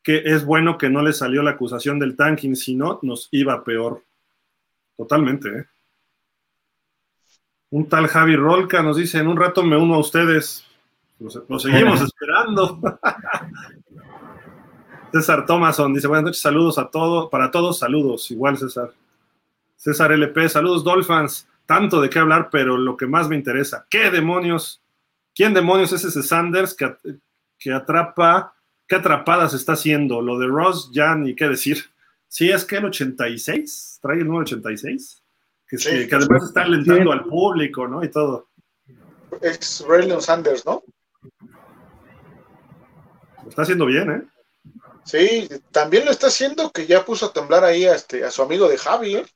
que es bueno que no le salió la acusación del tanking, si no, nos iba peor. Totalmente, ¿eh? Un tal Javi Rolca nos dice, en un rato me uno a ustedes. Lo, seguimos esperando. César Thomason dice, buenas noches, saludos a todos, para todos, saludos, igual César. César LP, saludos Dolphins, tanto de qué hablar, pero lo que más me interesa, ¿qué demonios? ¿Quién demonios es ese Sanders que, que atrapa, qué atrapadas está haciendo? Lo de Ross ya ni qué decir. Sí, es que el 86, trae el número 86, que, que, además está alentando al público, ¿no? Y todo.
Es Raylan Sanders, ¿no?
Lo está haciendo bien, ¿eh?
Sí, también lo está haciendo que ya puso a temblar ahí a, este, a su amigo de Javi, ¿eh?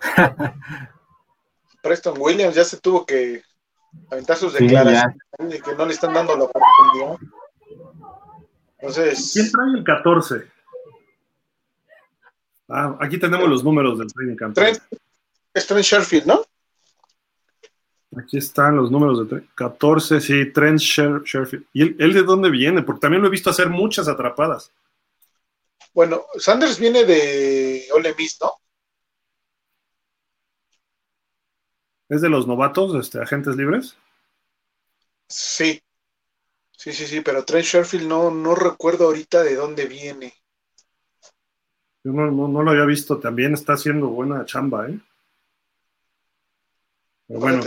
Preston Williams ya se tuvo que aventar sus declaraciones de que no le están dando la oportunidad. Entonces.
¿Quién trae el 14? Ah, aquí tenemos los números del training camp.
es Trent Sherfield, ¿no?
Aquí están los números de 14, sí, Trent Sherfield. ¿Y él, de dónde viene? Porque también lo he visto hacer muchas atrapadas.
Bueno, Sanders viene de Ole Miss, ¿no?
¿Es de los novatos, este, agentes libres?
Sí. Sí, sí, sí, pero Trent Sherfield no, no recuerdo ahorita de dónde viene.
Yo no, lo había visto, también está haciendo buena chamba, ¿eh? Pero bueno,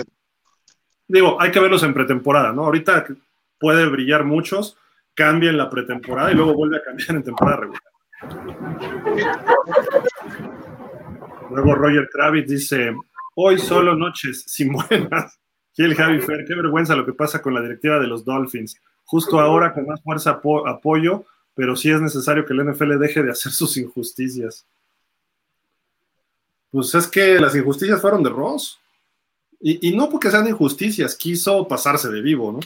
digo, hay que verlos en pretemporada, ¿no? Ahorita puede brillar muchos cambia en la pretemporada y luego vuelve a cambiar en temporada regular. Luego Roger Kravitz dice, hoy solo noches sin buenas. El Javi Fer, qué vergüenza lo que pasa con la directiva de los Dolphins. Justo ahora con más fuerza apoyo, pero sí es necesario que el NFL deje de hacer sus injusticias. Pues es que las injusticias fueron de Ross. Y, no porque sean injusticias, quiso pasarse de vivo, ¿no?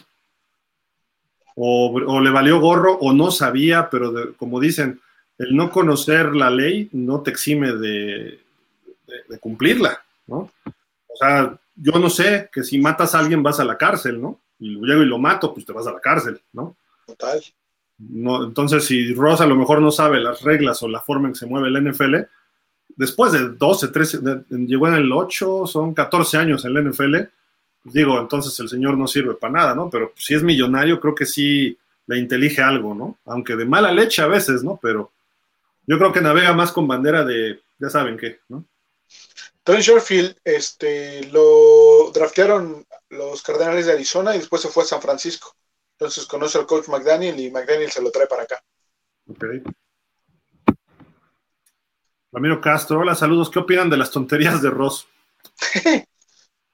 O, le valió gorro o no sabía, pero como dicen, el no conocer la ley no te exime de, cumplirla, ¿no? O sea, yo no sé que si matas a alguien vas a la cárcel, ¿no? Y llego y lo mato, pues te vas a la cárcel, ¿no?
Total.
No, entonces, si Ross a lo mejor no sabe las reglas o la forma en que se mueve el NFL, después de 12, 13, llegó en el 8, son 14 años en el NFL, pues digo, entonces el señor no sirve para nada, ¿no? Pero si es millonario, creo que sí le intelige algo, ¿no? Aunque de mala leche a veces, ¿no? Pero yo creo que navega más con bandera de, ya saben qué, ¿no?
Tony Sherfield, este, lo draftearon los Cardenales de Arizona y después se fue a San Francisco. Entonces conoce al coach McDaniel y McDaniel se lo trae para acá.
Ok. Ramiro Castro, hola, saludos. ¿Qué opinan de las tonterías de Ross?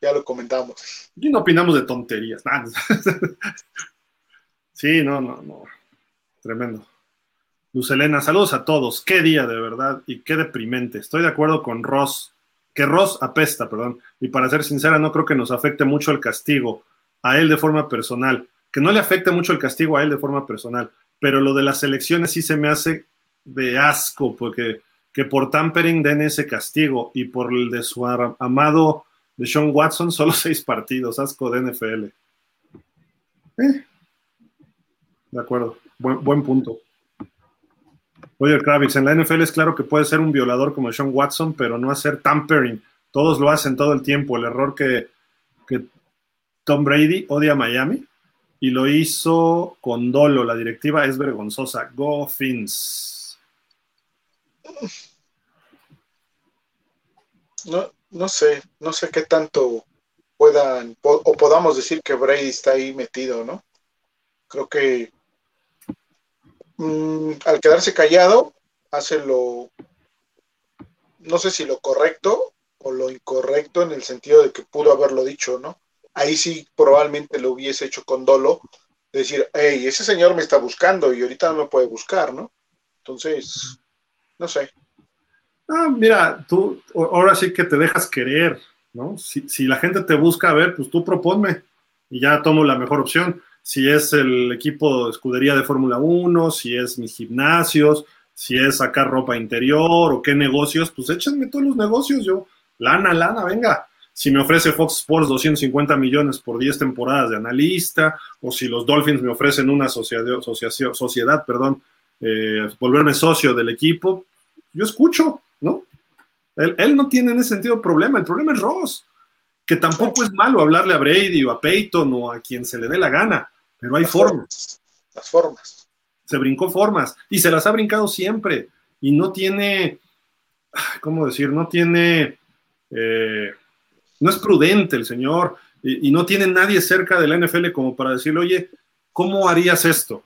ya lo comentamos.
Y no opinamos de tonterías. sí, no, no, no. Tremendo. Luz Elena, saludos a todos. Qué día de verdad y qué deprimente. Estoy de acuerdo con Ross, que Ross apesta, perdón. Y para ser sincera, no creo que nos afecte mucho el castigo a él de forma personal. Que no le afecte mucho el castigo a él de forma personal. Pero lo de las elecciones sí se me hace de asco, porque que por tampering den ese castigo y por el de su amado de Sean Watson, solo seis partidos, asco de NFL. Eh. De acuerdo, buen, buen punto. Roger Kravitz, en la NFL es claro que puede ser un violador como Sean Watson, pero no hacer tampering. Todos lo hacen todo el tiempo. El error que, Tom Brady odia a Miami y lo hizo con dolo. La directiva es vergonzosa. Go Fins.
No, no sé, no sé qué tanto puedan o podamos decir que Brady está ahí metido, ¿no? Creo que Mm, al quedarse callado, hace lo, no sé si lo correcto o lo incorrecto en el sentido de que pudo haberlo dicho, ¿no? Ahí sí probablemente lo hubiese hecho con dolo, decir, hey, ese señor me está buscando y ahorita no me puede buscar, ¿no? Entonces, no sé.
Ah, mira, tú ahora sí que te dejas querer, ¿no? Si, si la gente te busca, a ver, pues tú proponme y ya tomo la mejor opción si es el equipo de escudería de Fórmula 1, si es mis gimnasios, si es sacar ropa interior o qué negocios, pues échenme todos los negocios, yo, lana, lana, venga. Si me ofrece Fox Sports 250 millones por 10 temporadas de analista, o si los Dolphins me ofrecen una sociedad, sociedad perdón, eh, volverme socio del equipo, yo escucho, ¿no? Él, él, no tiene en ese sentido problema, el problema es Ross, que tampoco es malo hablarle a Brady o a Peyton o a quien se le dé la gana pero hay formas.
Las formas.
Se brincó formas y se las ha brincado siempre. Y no tiene, ¿cómo decir? No tiene, eh, no es prudente el señor y, no tiene nadie cerca de la NFL como para decirle, oye, ¿cómo harías esto?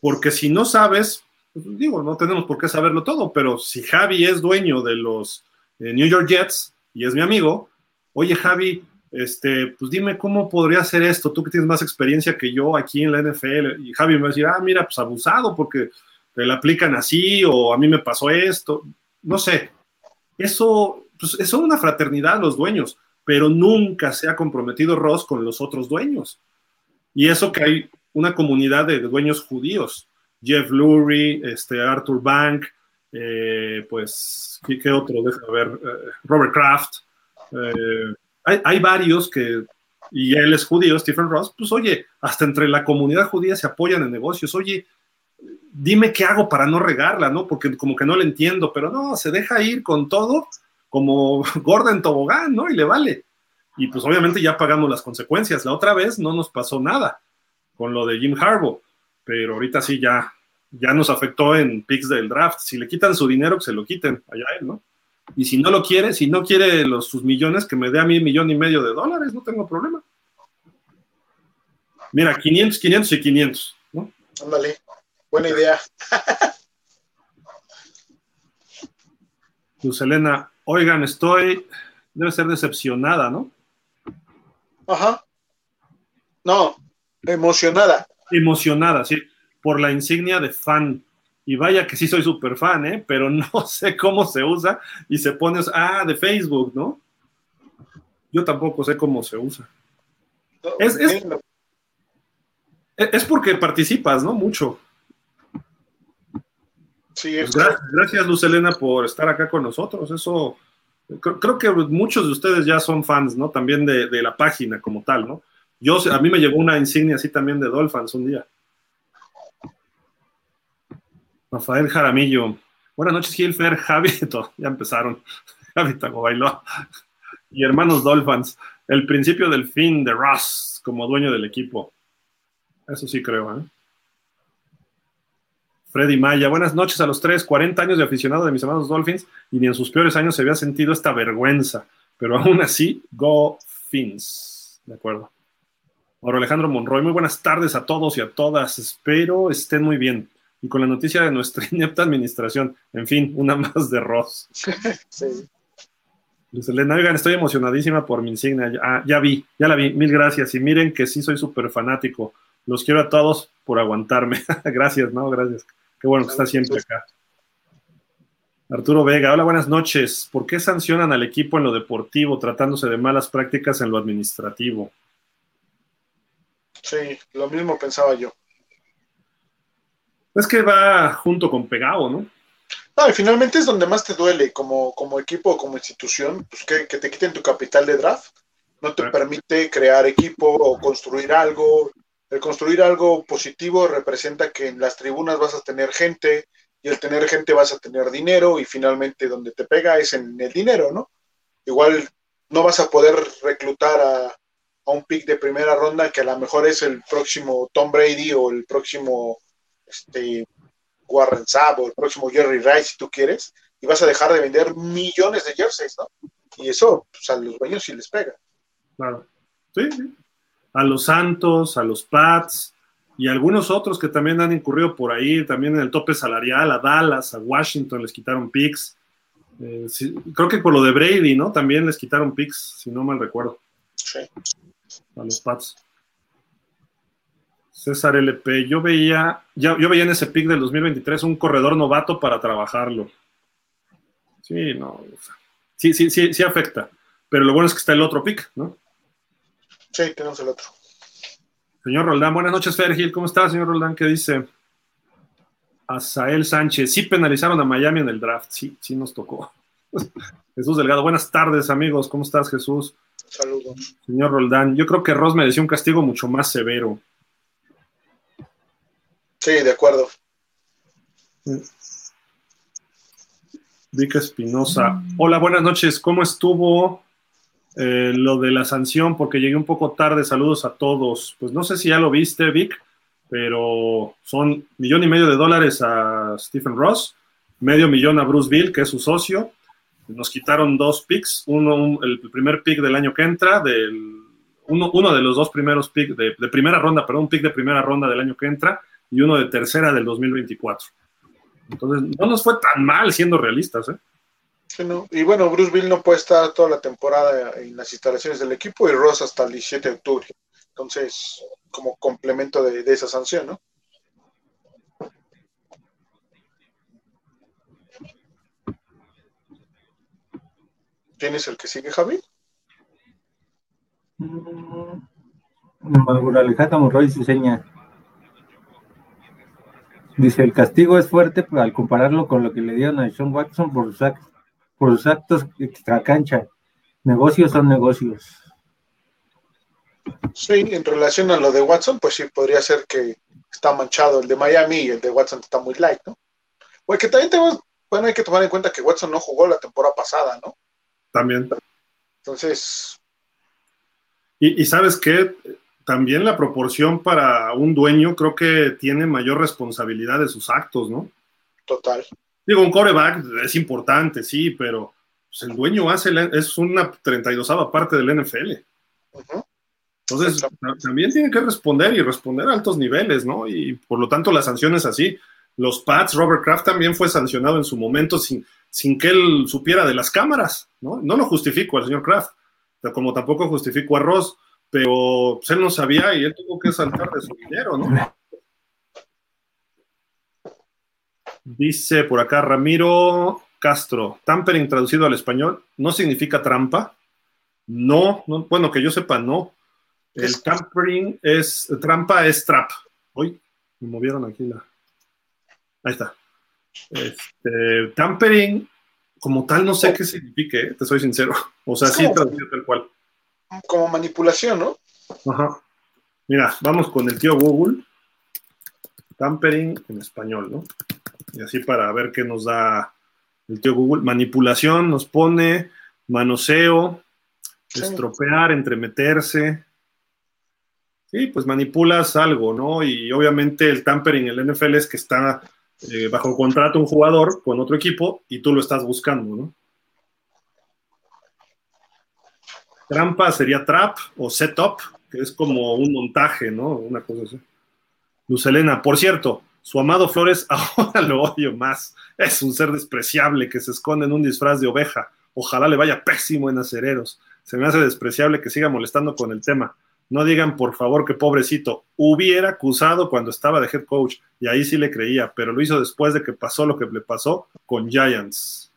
Porque si no sabes, pues, digo, no tenemos por qué saberlo todo, pero si Javi es dueño de los eh, New York Jets y es mi amigo, oye Javi, este, pues dime cómo podría hacer esto, tú que tienes más experiencia que yo aquí en la NFL. Y Javi me va a decir, ah, mira, pues abusado porque te la aplican así o a mí me pasó esto. No sé. Eso, pues es una fraternidad los dueños, pero nunca se ha comprometido Ross con los otros dueños. Y eso que hay una comunidad de dueños judíos. Jeff Lurie, este, Arthur Bank, eh, pues, ¿qué, otro? Déjame ver, eh, Robert Kraft. Eh, hay, varios que, y él es judío, Stephen Ross, pues oye, hasta entre la comunidad judía se apoyan en negocios, oye, dime qué hago para no regarla, ¿no? Porque como que no le entiendo, pero no, se deja ir con todo como gorda en tobogán, ¿no? Y le vale. Y pues obviamente ya pagamos las consecuencias. La otra vez no nos pasó nada con lo de Jim Harbaugh, pero ahorita sí ya, ya nos afectó en picks del draft. Si le quitan su dinero, que se lo quiten allá él, ¿no? Y si no lo quiere, si no quiere los, sus millones, que me dé a mí un millón y medio de dólares, no tengo problema. Mira, 500, 500 y 500, ¿no?
Ándale, buena idea.
Luz Elena, oigan, estoy, debe ser decepcionada, ¿no?
Ajá. No, emocionada.
Emocionada, sí, por la insignia de fan. Y vaya que sí soy súper fan, ¿eh? Pero no sé cómo se usa y se pone, ah, de Facebook, ¿no? Yo tampoco sé cómo se usa. es, es, es, porque participas, ¿no? Mucho.
Sí,
pues gracias, gracias, Luz Elena, por estar acá con nosotros. Eso, creo, que muchos de ustedes ya son fans, ¿no? También de, de, la página como tal, ¿no? Yo, a mí me llegó una insignia así también de Dolphins un día. Rafael Jaramillo. Buenas noches, Gilfer, Javi, ya empezaron. Javi Tago bailó. Y hermanos Dolphins. El principio del fin de Ross como dueño del equipo. Eso sí creo, ¿eh? Freddy Maya, buenas noches a los tres, 40 años de aficionado de mis hermanos Dolphins y ni en sus peores años se había sentido esta vergüenza, pero aún así, go Fins. De acuerdo. Ahora Alejandro Monroy, muy buenas tardes a todos y a todas, espero estén muy bien. Y con la noticia de nuestra inepta administración, en fin, una más de Ross.
Sí.
Elena, oigan, estoy emocionadísima por mi insignia. Ah, ya vi, ya la vi, mil gracias. Y miren que sí soy súper fanático. Los quiero a todos por aguantarme. gracias, ¿no? Gracias. Qué bueno que está siempre acá. Arturo Vega, hola, buenas noches. ¿Por qué sancionan al equipo en lo deportivo tratándose de malas prácticas en lo administrativo?
Sí, lo mismo pensaba yo.
Es que va junto con pegado, ¿no?
No, y finalmente es donde más te duele como, como equipo o como institución, pues que, que, te quiten tu capital de draft. No te permite crear equipo o construir algo. El construir algo positivo representa que en las tribunas vas a tener gente y el tener gente vas a tener dinero y finalmente donde te pega es en el dinero, ¿no? Igual no vas a poder reclutar a, a un pick de primera ronda que a lo mejor es el próximo Tom Brady o el próximo este, Warren Sapp o el próximo Jerry Rice, si tú quieres, y vas a dejar de vender millones de jerseys, ¿no? Y eso pues, a los dueños sí les pega.
Claro. Sí, sí. A los Santos, a los Pats y algunos otros que también han incurrido por ahí, también en el tope salarial, a Dallas, a Washington les quitaron picks. Eh, sí, creo que por lo de Brady, ¿no? También les quitaron picks, si no mal recuerdo.
Sí.
A los Pats. César LP, yo veía, ya, yo veía en ese pick del 2023 un corredor novato para trabajarlo. Sí, no. Sí, sí, sí, sí afecta. Pero lo bueno es que está el otro pick, ¿no?
Sí, tenemos el otro.
Señor Roldán, buenas noches, Fergil. ¿Cómo está, señor Roldán? ¿Qué dice? Asael Sánchez, sí penalizaron a Miami en el draft. Sí, sí nos tocó. Jesús Delgado, buenas tardes, amigos. ¿Cómo estás, Jesús?
Saludos.
Señor Roldán, yo creo que Ross mereció un castigo mucho más severo.
Sí, de acuerdo.
Vic Espinosa. Hola, buenas noches. ¿Cómo estuvo eh, lo de la sanción? Porque llegué un poco tarde. Saludos a todos. Pues no sé si ya lo viste, Vic, pero son millón y medio de dólares a Stephen Ross, medio millón a Bruce Bill, que es su socio. Nos quitaron dos picks, uno, un, el primer pick del año que entra, del, uno, uno de los dos primeros picks de, de primera ronda, perdón, un pick de primera ronda del año que entra y uno de tercera del 2024. Entonces, no nos fue tan mal siendo realistas, ¿eh?
Sí, no. Y bueno, Bruce Bill no puede estar toda la temporada en las instalaciones del equipo y Ross hasta el 17 de octubre. Entonces, como complemento de, de esa sanción, ¿no? ¿Tienes el que sigue, Javi?
Alejandro Monroy seña. Dice, el castigo es fuerte al compararlo con lo que le dieron a Sean Watson por sus, actos, por sus actos extra cancha. Negocios son negocios.
Sí, en relación a lo de Watson, pues sí, podría ser que está manchado el de Miami y el de Watson está muy light, ¿no? Porque también tenemos, bueno, hay que tomar en cuenta que Watson no jugó la temporada pasada, ¿no?
También.
Entonces.
Y, y sabes qué, también la proporción para un dueño creo que tiene mayor responsabilidad de sus actos, ¿no?
Total.
Digo, un coreback es importante, sí, pero pues, el dueño hace, es una 32 parte del NFL.
Uh -huh.
Entonces, también tiene que responder y responder a altos niveles, ¿no? Y por lo tanto, la sanción es así. Los Pats, Robert Kraft también fue sancionado en su momento sin, sin que él supiera de las cámaras, ¿no? No lo justifico al señor Kraft, como tampoco justifico a Ross, pero pues, él no sabía y él tuvo que saltar de su dinero, ¿no? Dice por acá Ramiro Castro, tampering traducido al español, ¿no significa trampa? No, no bueno, que yo sepa, no. El tampering es, trampa es trap. Uy, me movieron aquí la... Ahí está. Este, tampering, como tal, no sé qué significa, ¿eh? te soy sincero. O sea, sí, traducido tal cual.
Como manipulación, ¿no?
Ajá. Mira, vamos con el tío Google. Tampering en español, ¿no? Y así para ver qué nos da el tío Google. Manipulación nos pone manoseo, estropear, entremeterse. Sí, pues manipulas algo, ¿no? Y obviamente el tampering en el NFL es que está eh, bajo contrato un jugador con otro equipo y tú lo estás buscando, ¿no? Trampa sería trap o setup, que es como un montaje, ¿no? Una cosa así. Lucelena, por cierto, su amado Flores ahora lo odio más. Es un ser despreciable que se esconde en un disfraz de oveja. Ojalá le vaya pésimo en acereros. Se me hace despreciable que siga molestando con el tema. No digan, por favor, que pobrecito. Hubiera acusado cuando estaba de head coach y ahí sí le creía, pero lo hizo después de que pasó lo que le pasó con Giants.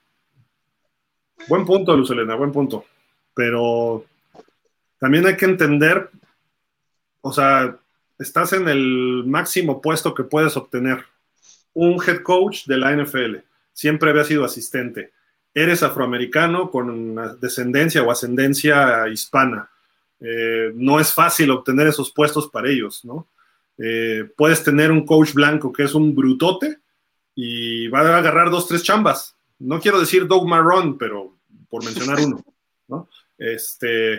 Buen punto, Lucelena, buen punto. Pero también hay que entender, o sea, estás en el máximo puesto que puedes obtener. Un head coach de la NFL, siempre había sido asistente. Eres afroamericano con descendencia o ascendencia hispana. Eh, no es fácil obtener esos puestos para ellos, ¿no? Eh, puedes tener un coach blanco que es un brutote y va a agarrar dos, tres chambas. No quiero decir Doug Marrón, pero por mencionar uno, ¿no? Este,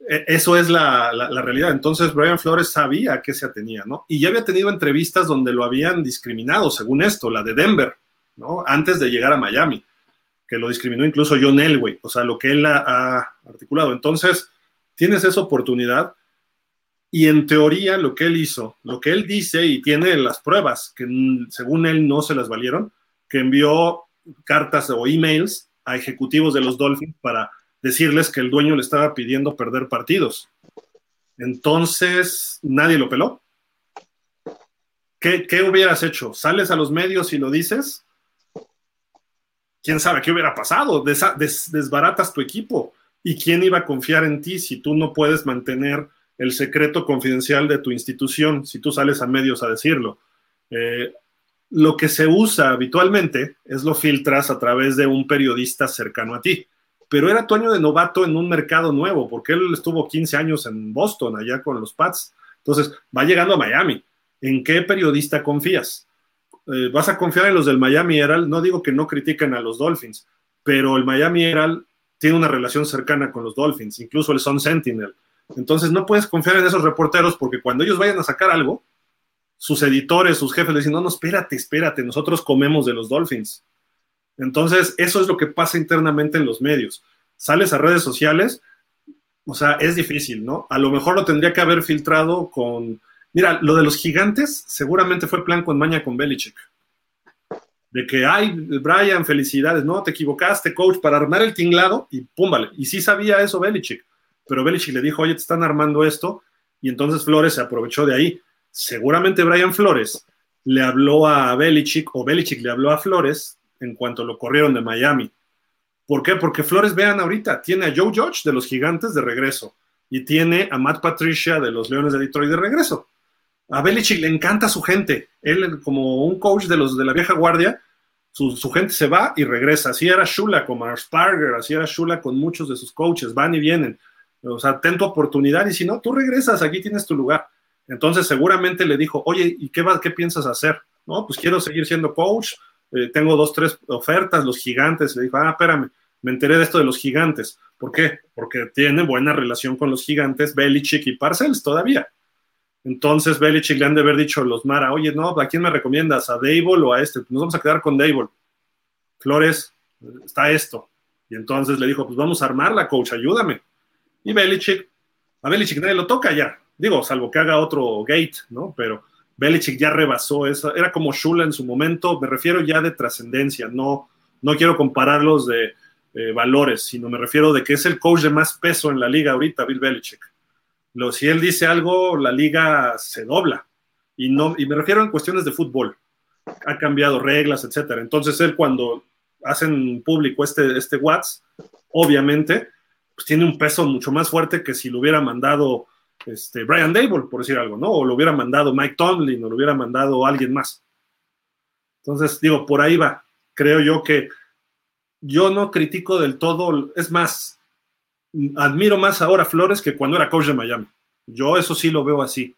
e, eso es la, realidad. Entonces, Brian Flores sabía a qué se atenía, ¿no? Y ya había tenido entrevistas donde lo habían discriminado, según esto, la de Denver, ¿no? Antes de llegar a Miami, que lo discriminó incluso John Elway, o sea, lo que él ha, articulado. Entonces, tienes esa oportunidad y en teoría lo que él hizo, lo que él dice y tiene las pruebas, que según él no se las valieron, que envió cartas o emails a ejecutivos de los Dolphins para decirles que el dueño le estaba pidiendo perder partidos. Entonces, nadie lo peló. ¿Qué, hubieras hecho? ¿Sales a los medios y lo dices? ¿Quién sabe qué hubiera pasado? desbaratas tu equipo. ¿Y quién iba a confiar en ti si tú no puedes mantener el secreto confidencial de tu institución, si tú sales a medios a decirlo? Eh, lo que se usa habitualmente es lo filtras a través de un periodista cercano a ti pero era tu año de novato en un mercado nuevo, porque él estuvo 15 años en Boston, allá con los Pats. Entonces, va llegando a Miami. ¿En qué periodista confías? Eh, ¿Vas a confiar en los del Miami Herald? No digo que no critiquen a los Dolphins, pero el Miami Herald tiene una relación cercana con los Dolphins, incluso el Sun Sentinel. Entonces, no puedes confiar en esos reporteros porque cuando ellos vayan a sacar algo, sus editores, sus jefes le dicen, no, no, espérate, espérate, nosotros comemos de los Dolphins. Entonces, eso es lo que pasa internamente en los medios. Sales a redes sociales, o sea, es difícil, ¿no? A lo mejor lo tendría que haber filtrado con... Mira, lo de los gigantes seguramente fue plan con maña con Belichick. De que, ay, Brian, felicidades, no, te equivocaste, coach, para armar el tinglado y pum. Y sí sabía eso Belichick, pero Belichick le dijo, oye, te están armando esto, y entonces Flores se aprovechó de ahí. Seguramente Brian Flores le habló a Belichick o Belichick le habló a Flores en cuanto lo corrieron de Miami. ¿Por qué? Porque Flores, vean ahorita, tiene a Joe Judge de los Gigantes de regreso y tiene a Matt Patricia de los Leones de Detroit de regreso. A Belichick le encanta su gente. Él, como un coach de los de la vieja guardia, su, gente se va y regresa. Así era Shula con Mars Parker, así era Shula con muchos de sus coaches, van y vienen. O sea, ten tu oportunidad y si no, tú regresas, aquí tienes tu lugar. Entonces seguramente le dijo, oye, ¿y qué, va, qué piensas hacer? No, pues quiero seguir siendo coach, eh, tengo dos, tres ofertas, los gigantes, le dijo, ah, espérame, me enteré de esto de los gigantes. ¿Por qué? Porque tiene buena relación con los gigantes, Belichick y Parcells todavía. Entonces Belichick le han de haber dicho a los Mara, oye, no, ¿a quién me recomiendas? ¿A Dable o a este? Nos vamos a quedar con Dable. Flores, está esto. Y entonces le dijo, pues vamos a armarla, coach, ayúdame. Y Belichick, A Belichick nadie lo toca ya. Digo, salvo que haga otro gate, ¿no? Pero Belichick ya rebasó eso. Era como Shula en su momento. Me refiero ya de trascendencia. No, no quiero compararlos de eh, valores, sino me refiero de que es el coach de más peso en la liga ahorita, Bill Belichick. Lo, si él dice algo, la liga se dobla. Y, no, y me refiero en cuestiones de fútbol. Ha cambiado reglas, etcétera. Entonces él cuando hacen público este, este Watts, obviamente, pues tiene un peso mucho más fuerte que si lo hubiera mandado este, Brian Dable, por decir algo, ¿no? O lo hubiera mandado Mike Tomlin, o lo hubiera mandado alguien más. Entonces, digo, por ahí va. Creo yo que yo no critico del todo, es más, admiro más ahora Flores que cuando era coach de Miami. Yo eso sí lo veo así.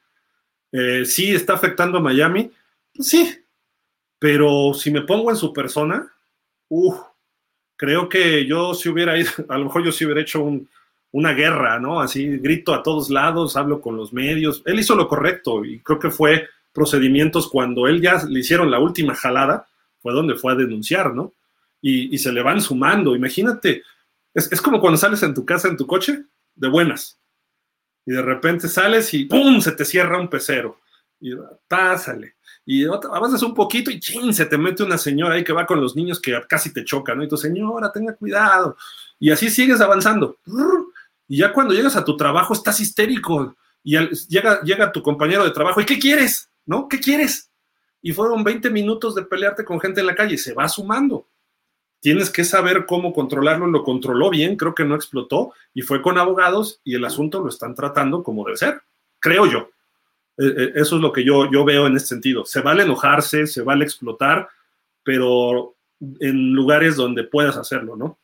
Eh, sí está afectando a Miami, pues sí, pero si me pongo en su persona, creo que yo si hubiera ido, a lo mejor yo sí hubiera hecho una guerra, ¿no? Así grito a todos lados, hablo con los medios. Él hizo lo correcto y creo que fue procedimientos cuando él ya le hicieron la última jalada, fue donde fue a denunciar, ¿no? Y, se le van sumando. Imagínate, es, es, como cuando sales en tu casa, en tu coche, de buenas. Y de repente sales y ¡pum! se te cierra un pecero. Y pásale y avanzas un poquito y ¡chin! se te mete una señora ahí que va con los niños que casi te chocan, ¿no? Y tu señora, tenga cuidado. Y así sigues avanzando. Y ya cuando llegas a tu trabajo estás histérico. Y llega, llega tu compañero de trabajo, ¿y qué quieres? ¿No? ¿Qué quieres? Y fueron 20 minutos de pelearte con gente en la calle, se va sumando. Tienes que saber cómo controlarlo, lo controló bien, creo que no explotó, y fue con abogados y el asunto lo están tratando como debe ser, creo yo. Eh, eh, eso es lo que yo, yo veo en este sentido. Se vale enojarse, se vale explotar, pero en lugares donde puedas hacerlo, ¿no?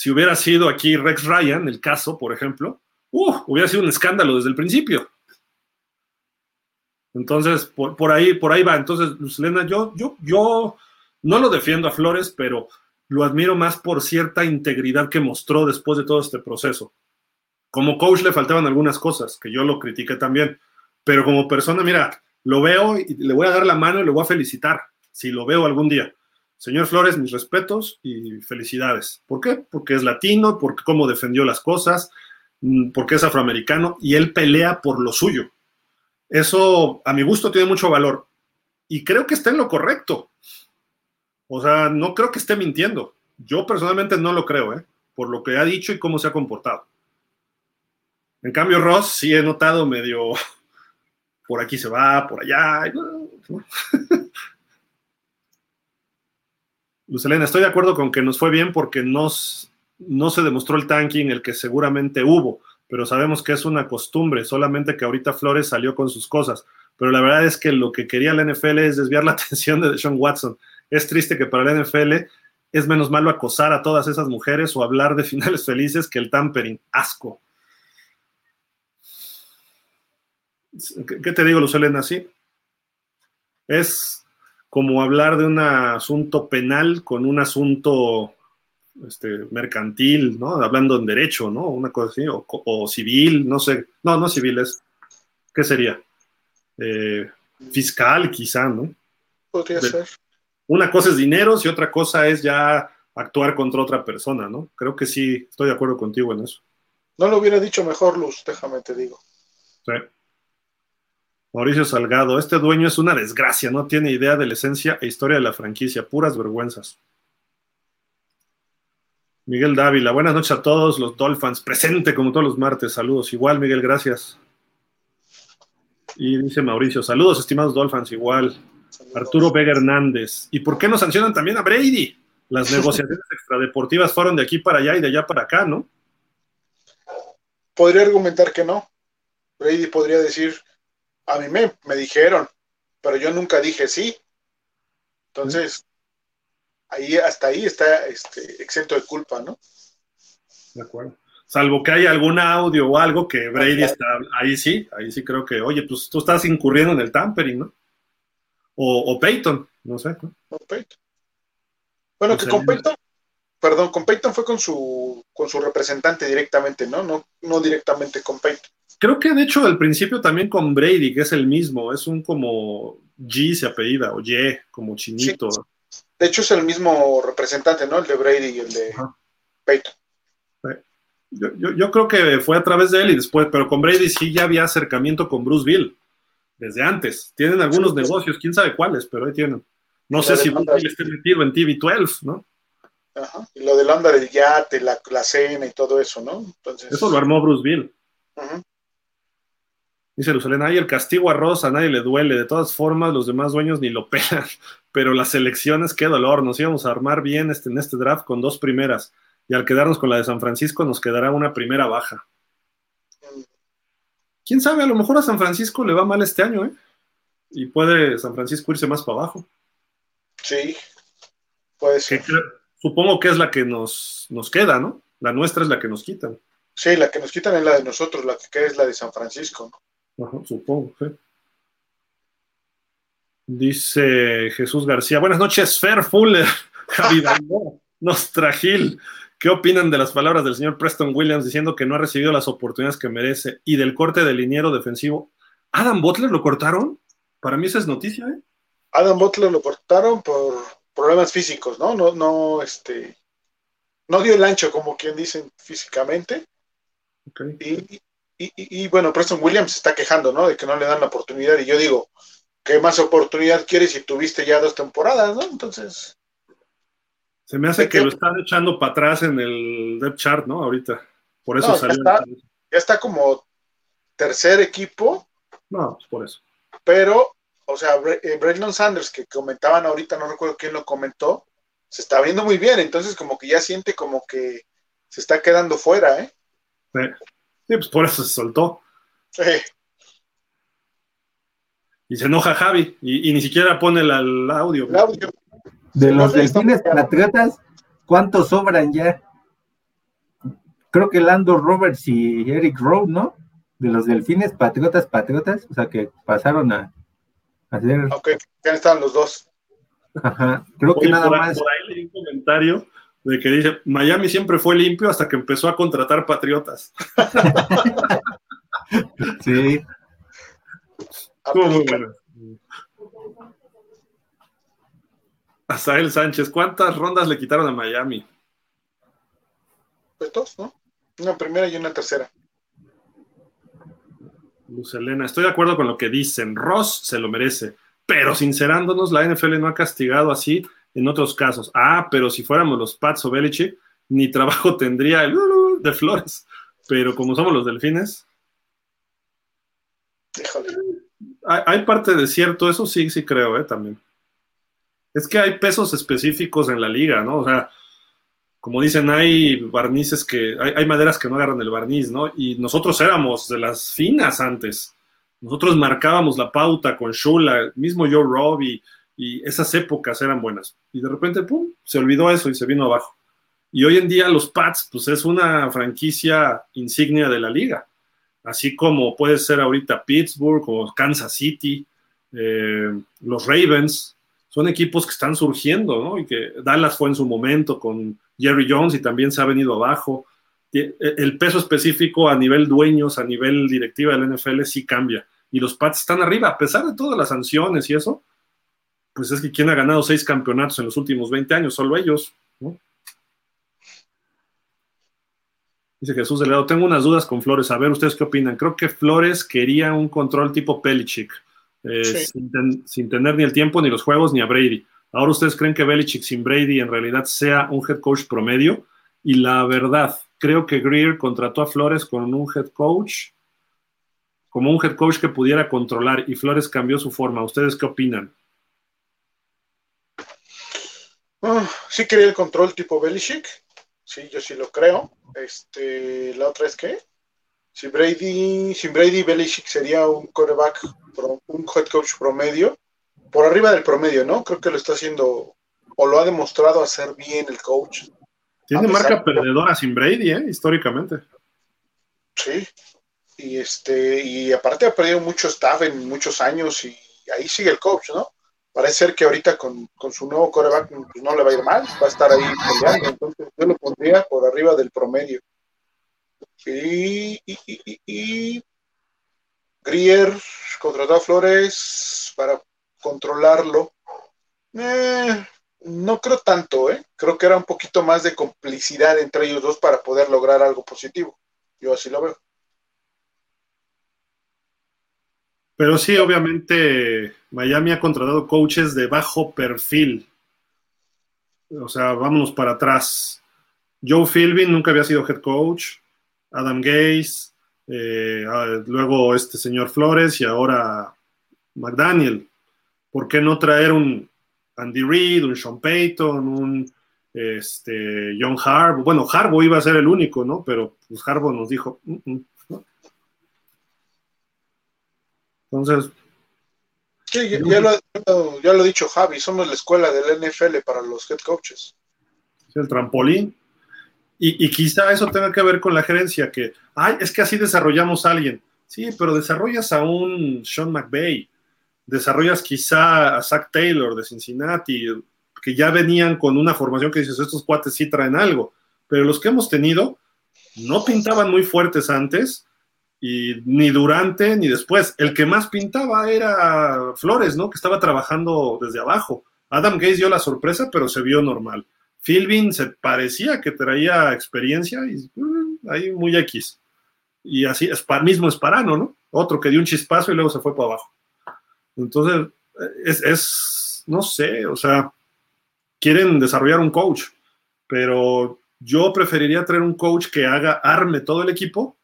Si hubiera sido aquí Rex Ryan, el caso, por ejemplo, uh, hubiera sido un escándalo desde el principio. Entonces, por, ahí, por ahí va. Entonces, Lucelena, yo, yo, yo no lo defiendo a Flores, pero lo admiro más por cierta integridad que mostró después de todo este proceso. Como coach le faltaban algunas cosas, que yo lo critiqué también pero como persona, mira, lo veo y le voy a dar la mano y le voy a felicitar, si lo veo algún día. Señor Flores, mis respetos y felicidades. ¿Por qué? Porque es latino, porque cómo defendió las cosas, mm, porque es afroamericano y él pelea por lo suyo. Eso, a mi gusto, tiene mucho valor. Y creo que está en lo correcto. O sea, no creo que esté mintiendo. Yo personalmente no lo creo, ¿eh? por lo que ha dicho y cómo se ha comportado. En cambio, Ross sí he notado medio por aquí se va, por allá. Lucelena, estoy de acuerdo con que nos fue bien porque no se demostró el tanking, el que seguramente hubo, pero sabemos que es una costumbre, solamente que ahorita Flores salió con sus cosas. Pero la verdad es que lo que quería la NFL es desviar la atención de Sean Watson. Es triste que para la NFL es menos malo acosar a todas esas mujeres o hablar de finales felices que el tampering. Asco. ¿Qué te digo, Lucelena? así? Es como hablar de un asunto penal con un asunto este, mercantil, ¿no? Hablando en derecho, ¿no? Una cosa así, o, civil, no sé. No, no civil, es. ¿Qué sería? Eh, fiscal, quizá, ¿no?
Podría ser.
Una cosa es dinero y otra cosa es ya actuar contra otra persona, ¿no? Creo que sí, estoy de acuerdo contigo en eso.
No lo hubiera dicho mejor, Luz, déjame te digo.
Sí. Mauricio Salgado, este dueño es una desgracia, no tiene idea de la esencia e historia de la franquicia, puras vergüenzas. Miguel Dávila, buenas noches a todos los Dolphins, presente como todos los martes, saludos, igual Miguel, gracias. Y dice Mauricio, saludos estimados Dolphins, igual. Arturo Vega Hernández, ¿y por qué no sancionan también a Brady? Las negociaciones extradeportivas fueron de aquí para allá y de allá para acá, ¿no?
Podría argumentar que no. Brady podría decir, a mí me, me dijeron, pero yo nunca dije sí. Entonces, ahí hasta ahí está este, exento de culpa, ¿no?
De acuerdo. Salvo que haya algún audio o algo que Brady está, ahí sí, ahí sí creo que, oye, pues tú estás incurriendo en el tampering, ¿no? O, o Peyton, no sé. ¿no? O Peyton.
Bueno, que con Peyton, perdón, con Peyton fue con su, con su representante directamente, ¿no? No, no directamente con Peyton.
Creo que de hecho al principio también con Brady, que es el mismo, es un como G se apellida, o Y, como chinito.
De hecho es el mismo representante, ¿no? El de Brady y el de Peyton.
Yo, creo que fue a través de él y después, pero con Brady sí ya había acercamiento con Bruce Bill desde antes. Tienen algunos negocios, quién sabe cuáles, pero ahí tienen. No sé si Bruce Bill esté metido en TV12, ¿no?
Ajá. Y lo del onda del yate, la, la, cena y todo eso, ¿no? Entonces...
Eso lo armó Bruce Bill. Dice Lucelena, ay, el castigo a Ross a nadie le duele. De todas formas, los demás dueños ni lo pegan. Pero las elecciones, qué dolor. Nos íbamos a armar bien este, en este draft con dos primeras. Y al quedarnos con la de San Francisco, nos quedará una primera baja. Quién sabe, a lo mejor a San Francisco le va mal este año, ¿eh? Y puede San Francisco irse más para abajo.
Sí, puede ser.
supongo que es la que nos, nos queda, ¿no? La nuestra es la que nos quitan.
Sí, la que nos quitan es la de nosotros, la que queda es la de San Francisco. ¿no?
Supongo. Dice Jesús García. Buenas noches, Fer Fuller, Javi Nostragil. ¿Qué opinan de las palabras del señor Preston Williams diciendo que no ha recibido las oportunidades que merece y del corte del liniero defensivo? ¿Adam Butler lo cortaron? Para mí esa es noticia, ¿eh?
Adam Butler lo cortaron por problemas físicos, ¿no? No, no, este, no dio el ancho, como quien dicen físicamente. Y, y, bueno, Preston Williams se está quejando, ¿no? De que no le dan la oportunidad. Y yo digo, ¿qué más oportunidad quieres si tuviste ya dos temporadas, ¿no? Entonces.
Se me hace que lo están echando para atrás en el depth chart, ¿no? Ahorita. Por eso salió.
Ya está, ya está como tercer equipo.
No, pues por eso.
Pero, o sea, eh, Brandon Sanders, que comentaban ahorita, no recuerdo quién lo comentó, se está viendo muy bien. Entonces, como que ya siente como que se está quedando fuera, ¿eh?
Sí. Sí, pues por eso se soltó.
Sí.
Y se enoja Javi y, ni siquiera pone el, audio.
El audio.
De los delfines patriotas, ¿cuántos sobran ya? Creo que Lando Roberts y Eric Rowe, ¿no? De los delfines patriotas, patriotas, o sea que pasaron a, hacer.
Ok, ya están los dos.
Ajá, creo que nada más.
Por ahí leí un comentario de que dice, Miami siempre fue limpio hasta que empezó a contratar patriotas.
sí.
muy bueno. Asael Sánchez, ¿cuántas rondas le quitaron a Miami?
Pues dos, ¿no? Una primera y una tercera.
Luz Elena, estoy de acuerdo con lo que dicen. Ross se lo merece, pero sincerándonos, la NFL no ha castigado así en otros casos. Ah, pero si fuéramos los Pats o Belichick, ni trabajo tendría el de Flores. Pero como somos los delfines. Hay, parte de cierto, eso sí, sí creo, ¿eh? También. Es que hay pesos específicos en la liga, ¿no? O sea, como dicen, hay barnices que, hay, maderas que no agarran el barniz, ¿no? Y nosotros éramos de las finas antes. Nosotros marcábamos la pauta con Shula, mismo Joe Robbie, y esas épocas eran buenas. Y de repente, pum, se olvidó eso y se vino abajo. Y hoy en día los Pats, pues es una franquicia insignia de la liga, así como puede ser ahorita Pittsburgh o Kansas City, eh, los Ravens, son equipos que están surgiendo, ¿no? Y que Dallas fue en su momento con Jerry Jones y también se ha venido abajo. E, el peso específico a nivel dueños, a nivel directiva del NFL sí cambia. Y los Pats están arriba, a pesar de todas las sanciones y eso, pues es que ¿quién ha ganado seis campeonatos en los últimos 20 años? Solo ellos, ¿no? Dice Jesús Delgado, tengo unas dudas con Flores. A ver, ¿ustedes qué opinan? Creo que Flores quería un control tipo Belichick, eh, sin, tener ni el tiempo, ni los juegos, ni a Brady. Ahora, ¿ustedes creen que Belichick sin Brady en realidad sea un head coach promedio? Y la verdad, creo que Greer contrató a Flores con un head coach, como un head coach que pudiera controlar, y Flores cambió su forma. ¿Ustedes qué opinan?
Ah, sí quería el control tipo Belichick. Sí, yo sí lo creo. Este, la otra es que si Brady, sin Brady, Belichick sería un quarterback, un head coach promedio, por arriba del promedio, ¿no? Creo que lo está haciendo o lo ha demostrado hacer bien el coach.
Tiene marca perdedora sin Brady, ¿eh? Históricamente.
Sí. Y este, y aparte ha perdido mucho staff en muchos años y ahí sigue el coach, ¿no? Parece ser que ahorita con, su nuevo coreback pues, no le va a ir mal, va a estar ahí peleando, entonces yo lo pondría por arriba del promedio. Y, y, Grier contrató a Flores para controlarlo. Eh, No creo tanto, ¿eh? Creo que era un poquito más de complicidad entre ellos dos para poder lograr algo positivo. Yo así lo veo.
Pero sí, obviamente Miami ha contratado coaches de bajo perfil. O sea, vámonos para atrás. Joe Philbin nunca había sido head coach. Adam Gaze, eh, ah, luego este señor Flores y ahora McDaniel. ¿Por qué no traer un Andy Reid, un Sean Payton, un este, John Harbaugh? Bueno, Harbaugh iba a ser el único, ¿no? Pero pues Harbaugh nos dijo, mm, mm", Entonces.
Sí, ya, lo, ya lo ha dicho Javi, somos la escuela del NFL para los head coaches.
el trampolín. Y, y, quizá eso tenga que ver con la gerencia, que, ay, es que así desarrollamos a alguien. Sí, pero desarrollas a un Sean McVay, desarrollas quizá a Zach Taylor de Cincinnati, que ya venían con una formación que dices, estos cuates sí traen algo, pero los que hemos tenido no pintaban muy fuertes antes y ni durante ni después. El que más pintaba era Flores, ¿no? Que estaba trabajando desde abajo. Adam Gates dio la sorpresa, pero se vio normal. Philbin se parecía que traía experiencia y uh, ahí muy X. Y así, es mismo Esparano, ¿no? Otro que dio un chispazo y luego se fue para abajo. Entonces, es, es, no sé, o sea, quieren desarrollar un coach, pero yo preferiría traer un coach que haga, arme todo el equipo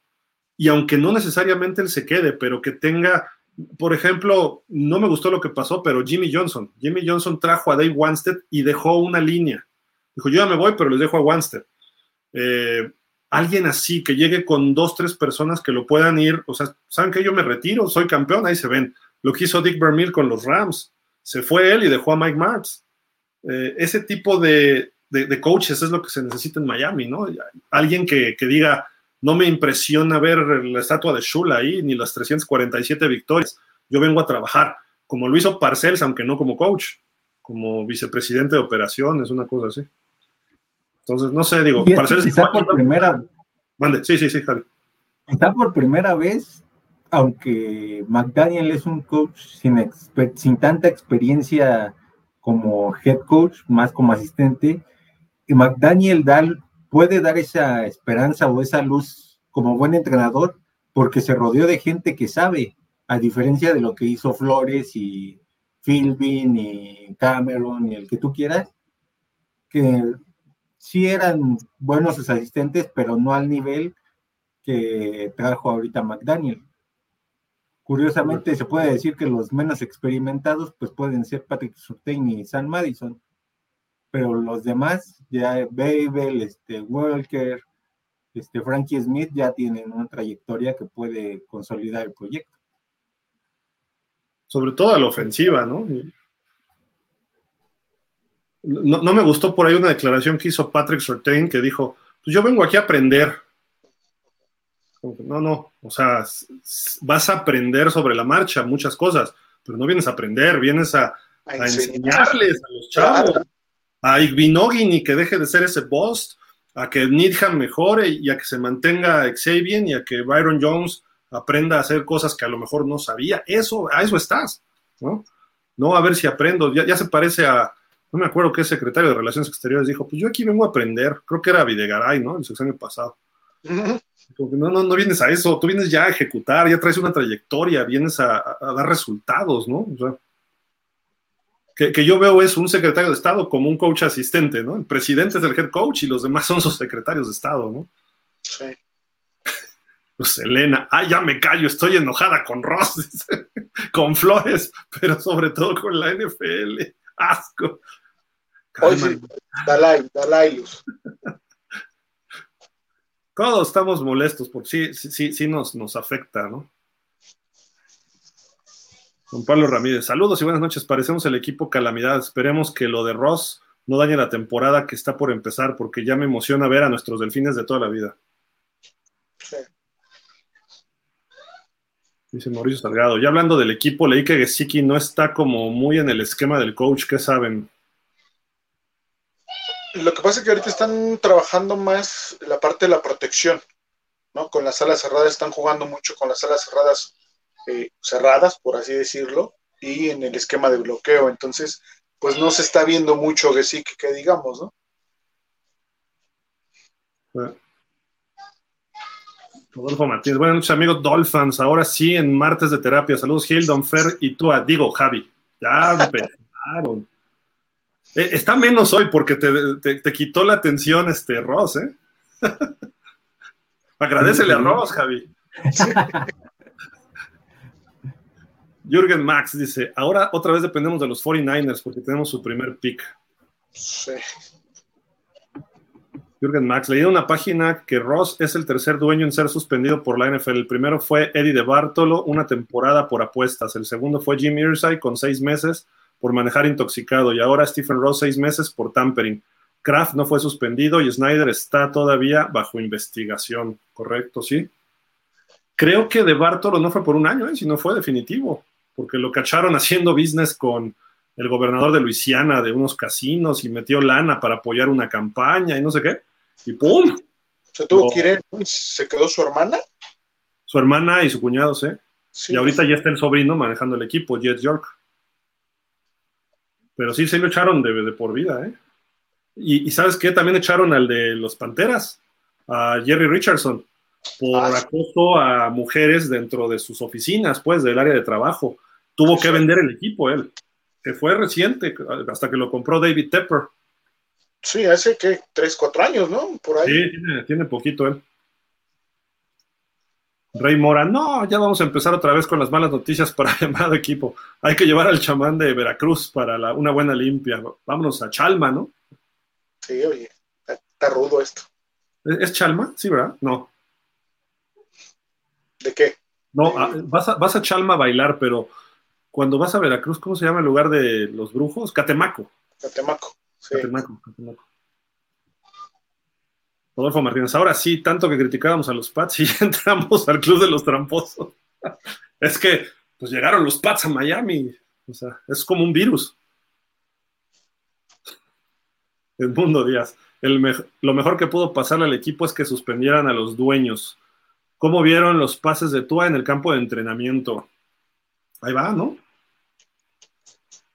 y aunque no necesariamente él se quede, pero que tenga, por ejemplo, no me gustó lo que pasó, pero Jimmy Johnson, Jimmy Johnson trajo a Dave Wanstead y dejó una línea. Dijo, yo ya me voy, pero les dejo a Wanstead. Eh, alguien así, que llegue con dos, tres personas que lo puedan ir, o sea, ¿saben que yo me retiro? Soy campeón, ahí se ven. Lo que hizo Dick Vermeer con los Rams. Se fue él y dejó a Mike Martz. Eh, ese tipo de, de, coaches es lo que se necesita en Miami, ¿no? Alguien que, que diga, no me impresiona ver la estatua de Shula ahí, ni las 347 victorias. Yo vengo a trabajar, como lo hizo Parcells, aunque no como coach, como vicepresidente de operaciones, una cosa así. Entonces, no sé, digo,
Parcells... Está por primera...
Mande, sí, sí, sí, Javi.
Está por primera vez, aunque McDaniel es un coach sin, sin tanta experiencia como head coach, más como asistente, y McDaniel da puede dar esa esperanza o esa luz como buen entrenador porque se rodeó de gente que sabe, a diferencia de lo que hizo Flores y Philbin y Cameron y el que tú quieras, que sí eran buenos sus asistentes, pero no al nivel que trajo ahorita McDaniel. Curiosamente se puede decir que los menos experimentados pues pueden ser Patrick Surtain y Sam Madison, pero los demás, ya Babel, este, Walker, este, Frankie Smith ya tienen una trayectoria que puede consolidar el proyecto.
Sobre todo a la ofensiva, ¿no? No, me gustó por ahí una declaración que hizo Patrick Sortain que dijo, pues yo vengo aquí a aprender. No, no, o sea, vas a aprender sobre la marcha muchas cosas, pero no vienes a aprender, vienes a, enseñarles a los chavos a Igvinogin y que deje de ser ese boss, a que Needham mejore y a que se mantenga Xavier y a que Byron Jones aprenda a hacer cosas que a lo mejor no sabía. Eso, a eso estás, ¿no? No a ver si aprendo. Ya, se parece a, no me acuerdo qué secretario de Relaciones Exteriores dijo, pues yo aquí vengo a aprender. Creo que era Videgaray, ¿no? En su año pasado. no, no, no vienes a eso, tú vienes ya a ejecutar, ya traes una trayectoria, vienes a, a dar resultados, ¿no? O sea, que, yo veo es un secretario de Estado como un coach asistente, ¿no? El presidente es el head coach y los demás son sus secretarios de Estado, ¿no? Sí. Pues Elena, ah, ya me callo, estoy enojada con Ross, con Flores, pero sobre todo con la NFL. Asco.
Hoy sí, Dalai, Dalai
Todos estamos molestos porque sí, sí, sí nos, nos afecta, ¿no? Don Pablo Ramírez, saludos y buenas noches. Parecemos el equipo calamidad. Esperemos que lo de Ross no dañe la temporada que está por empezar, porque ya me emociona ver a nuestros delfines de toda la vida. Dice Mauricio Salgado. Ya hablando del equipo, leí que Gesicki no está como muy en el esquema del coach. ¿Qué saben?
Lo que pasa es que ahorita están trabajando más la parte de la protección, ¿no? Con las salas cerradas están jugando mucho con las salas cerradas eh, cerradas, por así decirlo, y en el esquema de bloqueo. Entonces, pues no se está viendo mucho Gesicki, que digamos, ¿no?
Rodolfo Martínez, buenas noches amigos Dolphins, ahora sí en martes de terapia, saludos Hildon, Fer y tú, digo Javi, ya empezaron. Eh, está menos hoy porque te, quitó la atención este Ross, ¿eh? Agradecele a Ross, Javi. Jürgen Max dice, ahora otra vez dependemos de los 49ers porque tenemos su primer pick. Sí. Jürgen Max, leí en una página que Ross es el tercer dueño en ser suspendido por la NFL. El primero fue Eddie de Bartolo, una temporada por apuestas. El segundo fue Jim Irsay con seis meses por manejar intoxicado. Y ahora Stephen Ross seis meses por tampering. Kraft no fue suspendido y Snyder está todavía bajo investigación. ¿Correcto? ¿Sí? Creo que de Bartolo no fue por un año, ¿eh? sino fue definitivo, porque lo cacharon haciendo business con el gobernador de Luisiana de unos casinos y metió lana para apoyar una campaña y no sé qué. Y ¡pum!
¿Se tuvo que ir? ¿Se quedó su hermana?
Su hermana y su cuñado, ¿sí? Y ahorita ya está el sobrino manejando el equipo, Jet York. Pero sí, se lo echaron de, por vida, ¿eh? Y, ¿sabes qué? También echaron al de los Panteras, a Jerry Richardson, por ah, acoso a mujeres dentro de sus oficinas, pues, del área de trabajo. Tuvo que vender el equipo él que fue reciente, hasta que lo compró David Tepper.
Sí, hace que tres, cuatro años, ¿no? Por ahí.
Sí, tiene, poquito él. Rey Mora, no, ya vamos a empezar otra vez con las malas noticias para llamado equipo. Hay que llevar al chamán de Veracruz para una buena limpia. Vámonos a Chalma, ¿no?
Sí, oye, está, rudo esto.
¿Es, Chalma? Sí, ¿verdad? No.
¿De qué?
No, vas, a, vas a Chalma a bailar, pero cuando vas a Veracruz, ¿cómo se llama el lugar de los brujos? Catemaco.
Catemaco, sí. Catemaco, Catemaco.
Rodolfo Martínez, ahora sí, tanto que criticábamos a los Pats y entramos al club de los tramposos. es que, pues llegaron los Pats a Miami. O sea, es como un virus. El mundo Díaz. lo mejor que pudo pasarle al equipo es que suspendieran a los dueños. ¿Cómo vieron los pases de Tua en el campo de entrenamiento? Ahí va, ¿no?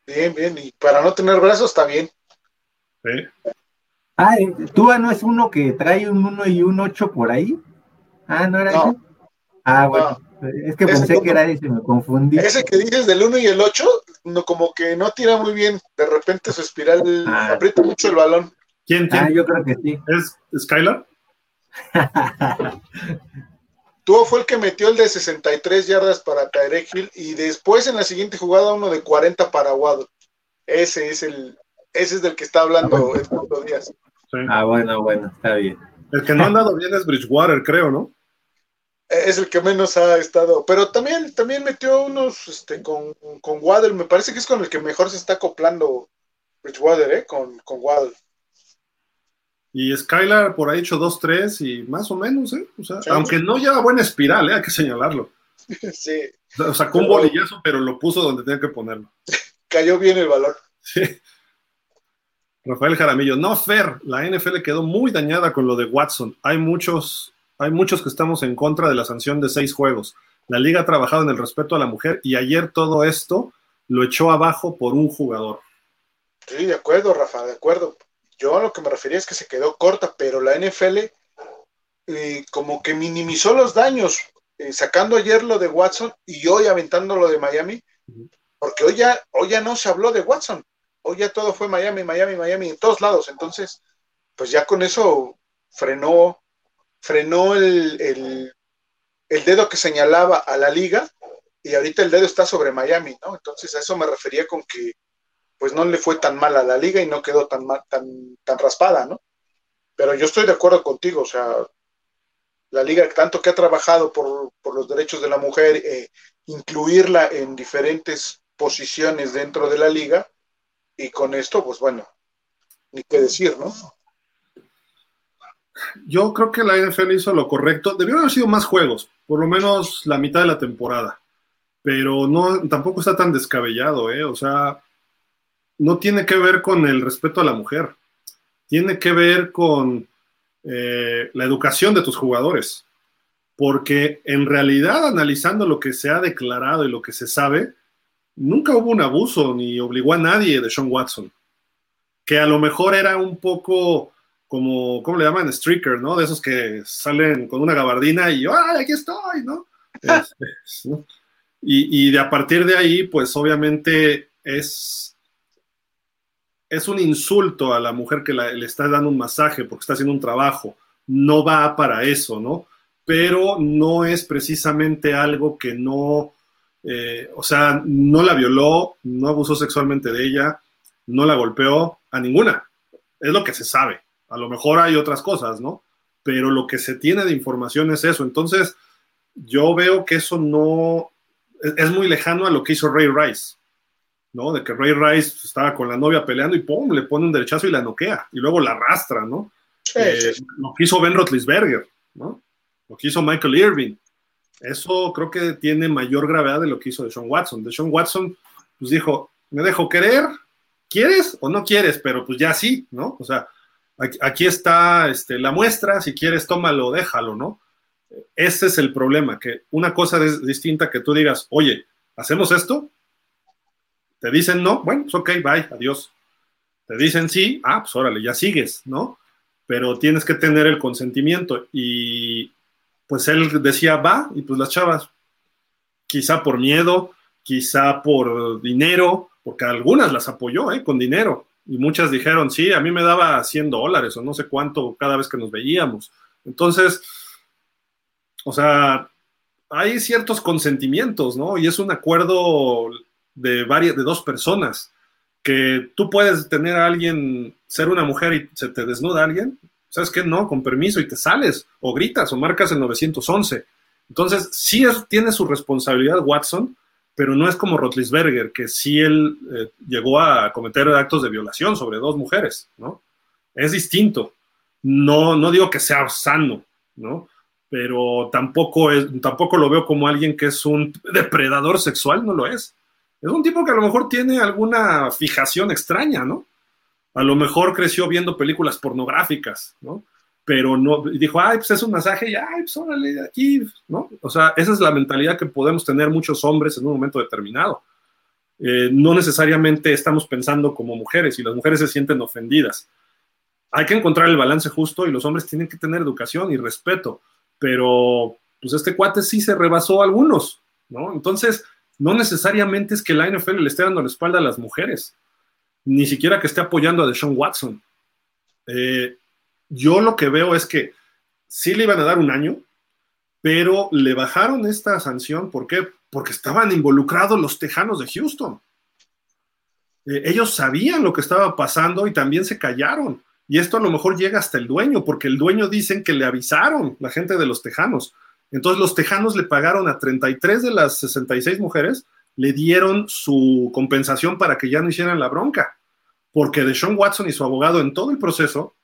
Bien, bien. Y para no tener brazos está bien.
Sí. Ah, ¿Túa no es uno que trae un 1 y un 8 por ahí? Ah, ¿no era ese? Ah, bueno. Es que pensé que era ese, me confundí.
Ese que dices del 1 y el 8, no, como que no tira muy bien. De repente su espiral ah. aprieta mucho el balón.
¿Quién, quién?
Ah, yo creo que sí.
¿Es Skylar?
Tuvo fue el que metió el de 63 yardas para Tyreek Hill y después en la siguiente jugada uno de 40 para Waddle. Ese es el, ese es del que está hablando ah, Díaz.
Ah, bueno, bueno, está bien.
El que no ha andado bien es Bridgewater, creo, ¿no?
Es el que menos ha estado, pero también, también metió unos este, con, con Waddle, me parece que es con el que mejor se está acoplando Bridgewater, ¿eh? Con, con Waddle.
Y Skylar por ahí hecho 2-3 y más o menos, ¿eh? O sea, aunque no lleva buena espiral, ¿eh? Hay que señalarlo.
Sí.
O sacó un bolillazo, pero lo puso donde tenía que ponerlo.
Cayó bien el valor.
Sí. Rafael Jaramillo, no, Fer, la NFL quedó muy dañada con lo de Watson. Hay muchos, hay muchos que estamos en contra de la sanción de seis juegos. La liga ha trabajado en el respeto a la mujer y ayer todo esto lo echó abajo por un jugador.
Sí, de acuerdo, Rafa, de acuerdo. Yo a lo que me refería es que se quedó corta, pero la NFL eh, como que minimizó los daños, eh, sacando ayer lo de Watson y hoy aventando lo de Miami, porque hoy ya, hoy ya no se habló de Watson, hoy ya todo fue Miami, Miami, Miami, en todos lados. Entonces, pues ya con eso frenó, frenó el, el, el dedo que señalaba a la liga y ahorita el dedo está sobre Miami, ¿no? Entonces a eso me refería con que pues no le fue tan mal a la liga y no quedó tan, tan, tan raspada, ¿no? Pero yo estoy de acuerdo contigo, o sea, la liga, tanto que ha trabajado por, los derechos de la mujer, eh, incluirla en diferentes posiciones dentro de la liga, y con esto, pues bueno, ni qué decir, ¿no?
Yo creo que la NFL hizo lo correcto. Debió haber sido más juegos, por lo menos la mitad de la temporada. Pero no, tampoco está tan descabellado, ¿eh? O sea, no tiene que ver con el respeto a la mujer, tiene que ver con eh, la educación de tus jugadores. Porque en realidad, analizando lo que se ha declarado y lo que se sabe, nunca hubo un abuso ni obligó a nadie de Sean Watson. Que a lo mejor era un poco como, ¿cómo le llaman? Streaker, ¿no? De esos que salen con una gabardina y ¡ay, aquí estoy! ¿no? Este, y, y de a partir de ahí, pues obviamente es, es un insulto a la mujer que le está dando un masaje porque está haciendo un trabajo. No va para eso, ¿no? Pero no es precisamente algo que no, eh, o sea, no la violó, no abusó sexualmente de ella, no la golpeó a ninguna. Es lo que se sabe. A lo mejor hay otras cosas, ¿no? Pero lo que se tiene de información es eso. Entonces, yo veo que eso no es muy lejano a lo que hizo Ray Rice, ¿no? De que Ray Rice estaba con la novia peleando y ¡pum! le pone un derechazo y la noquea y luego la arrastra, ¿no? Eh, lo que hizo Ben Roethlisberger, ¿no? Lo que hizo Michael Irving. Eso creo que tiene mayor gravedad de lo que hizo de Sean Watson. De Sean Watson, pues dijo, me dejo querer, ¿quieres o no quieres? Pero pues ya sí, ¿no? O sea, aquí, está este, la muestra, si quieres, tómalo, déjalo, ¿no? Ese es el problema, que una cosa es distinta que tú digas, oye, ¿hacemos esto? Te dicen no, bueno, pues ok, bye, adiós. Te dicen sí, ah, pues órale, ya sigues, ¿no? Pero tienes que tener el consentimiento. Y pues él decía, va, y pues las chavas, quizá por miedo, quizá por dinero, porque algunas las apoyó, ¿eh? Con dinero. Y muchas dijeron, sí, a mí me daba 100 dólares o no sé cuánto cada vez que nos veíamos. Entonces, o sea, hay ciertos consentimientos, ¿no? Y es un acuerdo de varias, de dos personas, que tú puedes tener a alguien, ser una mujer y se te desnuda alguien, ¿sabes qué? No, con permiso y te sales, o gritas, o marcas el 911. Entonces, sí tiene su responsabilidad Watson, pero no es como Rotlisberger, que sí él eh, llegó a cometer actos de violación sobre dos mujeres, ¿no? Es distinto. No, no digo que sea sano, ¿no? Pero tampoco, es, tampoco lo veo como alguien que es un depredador sexual, no lo es. Es un tipo que a lo mejor tiene alguna fijación extraña, ¿no? A lo mejor creció viendo películas pornográficas, ¿no? Pero no, dijo, ay, pues es un masaje y, ay, pues órale, aquí, ¿no? O sea, esa es la mentalidad que podemos tener muchos hombres en un momento determinado. Eh, no necesariamente estamos pensando como mujeres y las mujeres se sienten ofendidas. Hay que encontrar el balance justo y los hombres tienen que tener educación y respeto, pero pues este cuate sí se rebasó a algunos, ¿no? Entonces, no necesariamente es que la NFL le esté dando la espalda a las mujeres ni siquiera que esté apoyando a Deshaun Watson. Eh, yo lo que veo es que sí le iban a dar un año, pero le bajaron esta sanción. ¿Por qué? Porque estaban involucrados los tejanos de Houston. Eh, ellos sabían lo que estaba pasando y también se callaron. Y esto a lo mejor llega hasta el dueño, porque el dueño dicen que le avisaron la gente de los tejanos. Entonces los tejanos le pagaron a 33 de las 66 mujeres le dieron su compensación para que ya no hicieran la bronca. Porque de Sean Watson y su abogado en todo el proceso,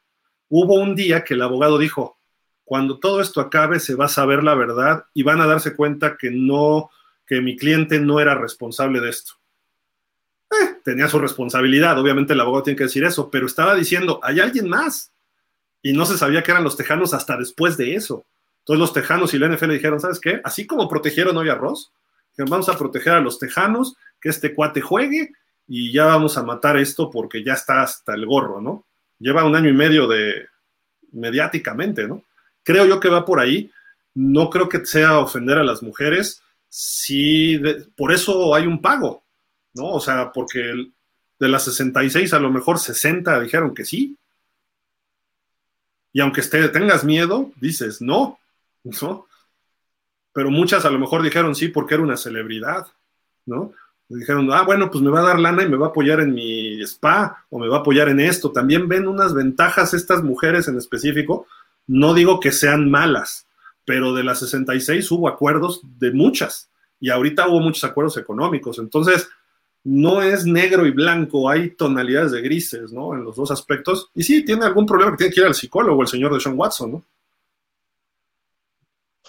hubo un día que el abogado dijo, cuando todo esto acabe se va a saber la verdad y van a darse cuenta que no, que mi cliente no era responsable de esto. Eh, tenía su responsabilidad, obviamente el abogado tiene que decir eso, pero estaba diciendo, hay alguien más. Y no se sabía que eran los tejanos hasta después de eso. Entonces los tejanos y la NFL dijeron, ¿sabes qué? Así como protegieron hoy a Ross, vamos a proteger a los tejanos, que este cuate juegue y ya vamos a matar esto porque ya está hasta el gorro, ¿no? Lleva un año y medio de mediáticamente, ¿no? Creo yo que va por ahí. No creo que sea ofender a las mujeres. Sí, por eso hay un pago, ¿no? O sea, porque de las 66 a lo mejor 60 dijeron que sí. Y aunque esté, tengas miedo, dices no, ¿no? pero muchas a lo mejor dijeron sí porque era una celebridad, ¿no? Dijeron, ah, bueno, pues me va a dar lana y me va a apoyar en mi spa o me va a apoyar en esto. También ven unas ventajas estas mujeres en específico. No digo que sean malas, pero de las 66 hubo acuerdos de muchas y ahorita hubo muchos acuerdos económicos. Entonces, no es negro y blanco, hay tonalidades de grises, ¿no? En los dos aspectos. Y sí, tiene algún problema que tiene que ir al psicólogo, el señor de Sean Watson, ¿no?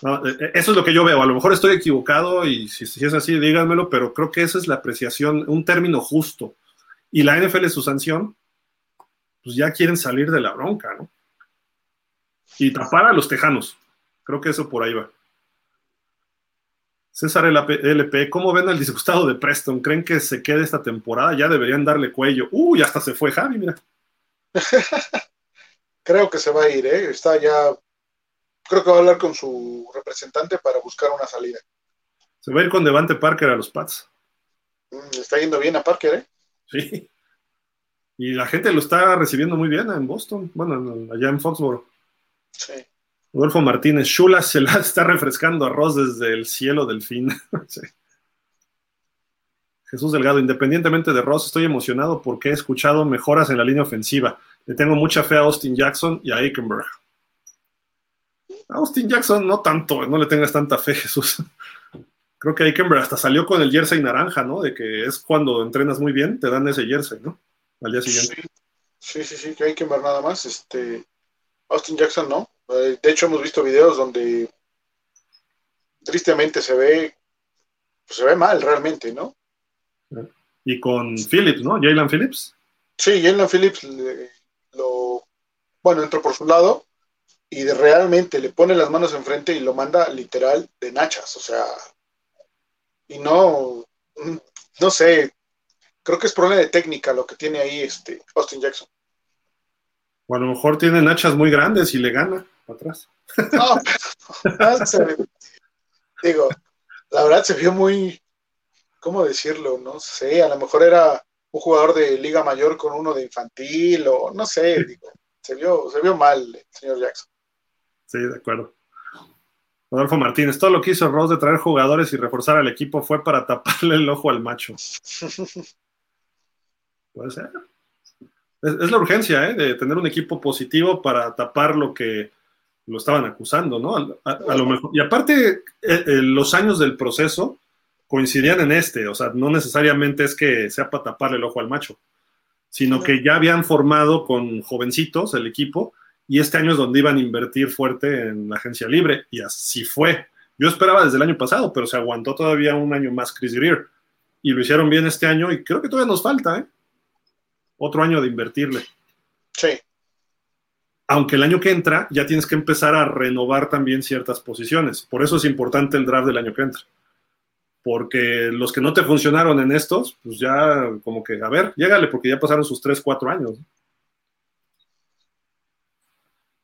E, e, eso es lo que yo veo. A lo mejor estoy equivocado y si, es así, díganmelo, pero creo que esa es la apreciación, un término justo. Y la NFL, su sanción, pues ya quieren salir de la bronca, ¿no? Y tapar a los tejanos. Creo que eso por ahí va. César LP, ¿cómo ven al disgustado de Preston? ¿Creen que se quede esta temporada? Ya deberían darle cuello. Uy, hasta se fue Javi, mira.
creo que se va a ir, ¿eh? Está ya. Creo que va a hablar con su representante para buscar una salida.
Se va a ir con Devante Parker a los Pats.
Mm, está yendo bien a Parker, ¿eh?
Sí. Y la gente lo está recibiendo muy bien en Boston, bueno, allá en Foxborough.
Sí.
Rodolfo Martínez, Shula se la está refrescando arroz desde el cielo del fin. Jesús Delgado, independientemente de Ross, estoy emocionado porque he escuchado mejoras en la línea ofensiva. Le tengo mucha fe a Austin Jackson y a Aikenberg. Austin Jackson no tanto, no le tengas tanta fe, Jesús. Creo que Aikenberg hasta salió con el jersey naranja, ¿no? De que es cuando entrenas muy bien, te dan ese jersey, ¿no? Al día siguiente.
Sí, sí, sí, que Aikenberg nada más. Este, Austin Jackson no. Eh, de hecho, hemos visto videos donde tristemente se ve, pues, se ve mal realmente, ¿no?
Y con Phillips, ¿no? Jalen Phillips.
Sí, Jalen Phillips lo, bueno, entró por su lado y de realmente le pone las manos enfrente y lo manda literal de nachas, o sea, y no, no sé, creo que es problema de técnica lo que tiene ahí este Austin Jackson.
O a lo mejor tiene nachas muy grandes y le gana atrás. No,
digo, la verdad se vio muy, ¿cómo decirlo? No sé, a lo mejor era un jugador de Liga Mayor con uno de infantil o no sé, digo, se vio, se vio mal el señor Jackson.
Sí, de acuerdo. Rodolfo Martínez, todo lo que hizo Ross de traer jugadores y reforzar al equipo fue para taparle el ojo al macho. Puede ser. Es, la urgencia, ¿eh? De tener un equipo positivo para tapar lo que lo estaban acusando, ¿no? A, lo mejor. Y aparte, eh, eh, los años del proceso coincidían en este, o sea, no necesariamente es que sea para taparle el ojo al macho, sino que ya habían formado con jovencitos el equipo y este año es donde iban a invertir fuerte en la agencia libre y así fue. Yo esperaba desde el año pasado, pero se aguantó todavía un año más Chris Greer y lo hicieron bien este año y creo que todavía nos falta, ¿eh? Otro año de invertirle.
Sí
aunque el año que entra ya tienes que empezar a renovar también ciertas posiciones. Por eso es importante el draft del año que entra. Porque los que no te funcionaron en estos, pues ya como que, a ver, llégale, porque ya pasaron sus 3, 4 años.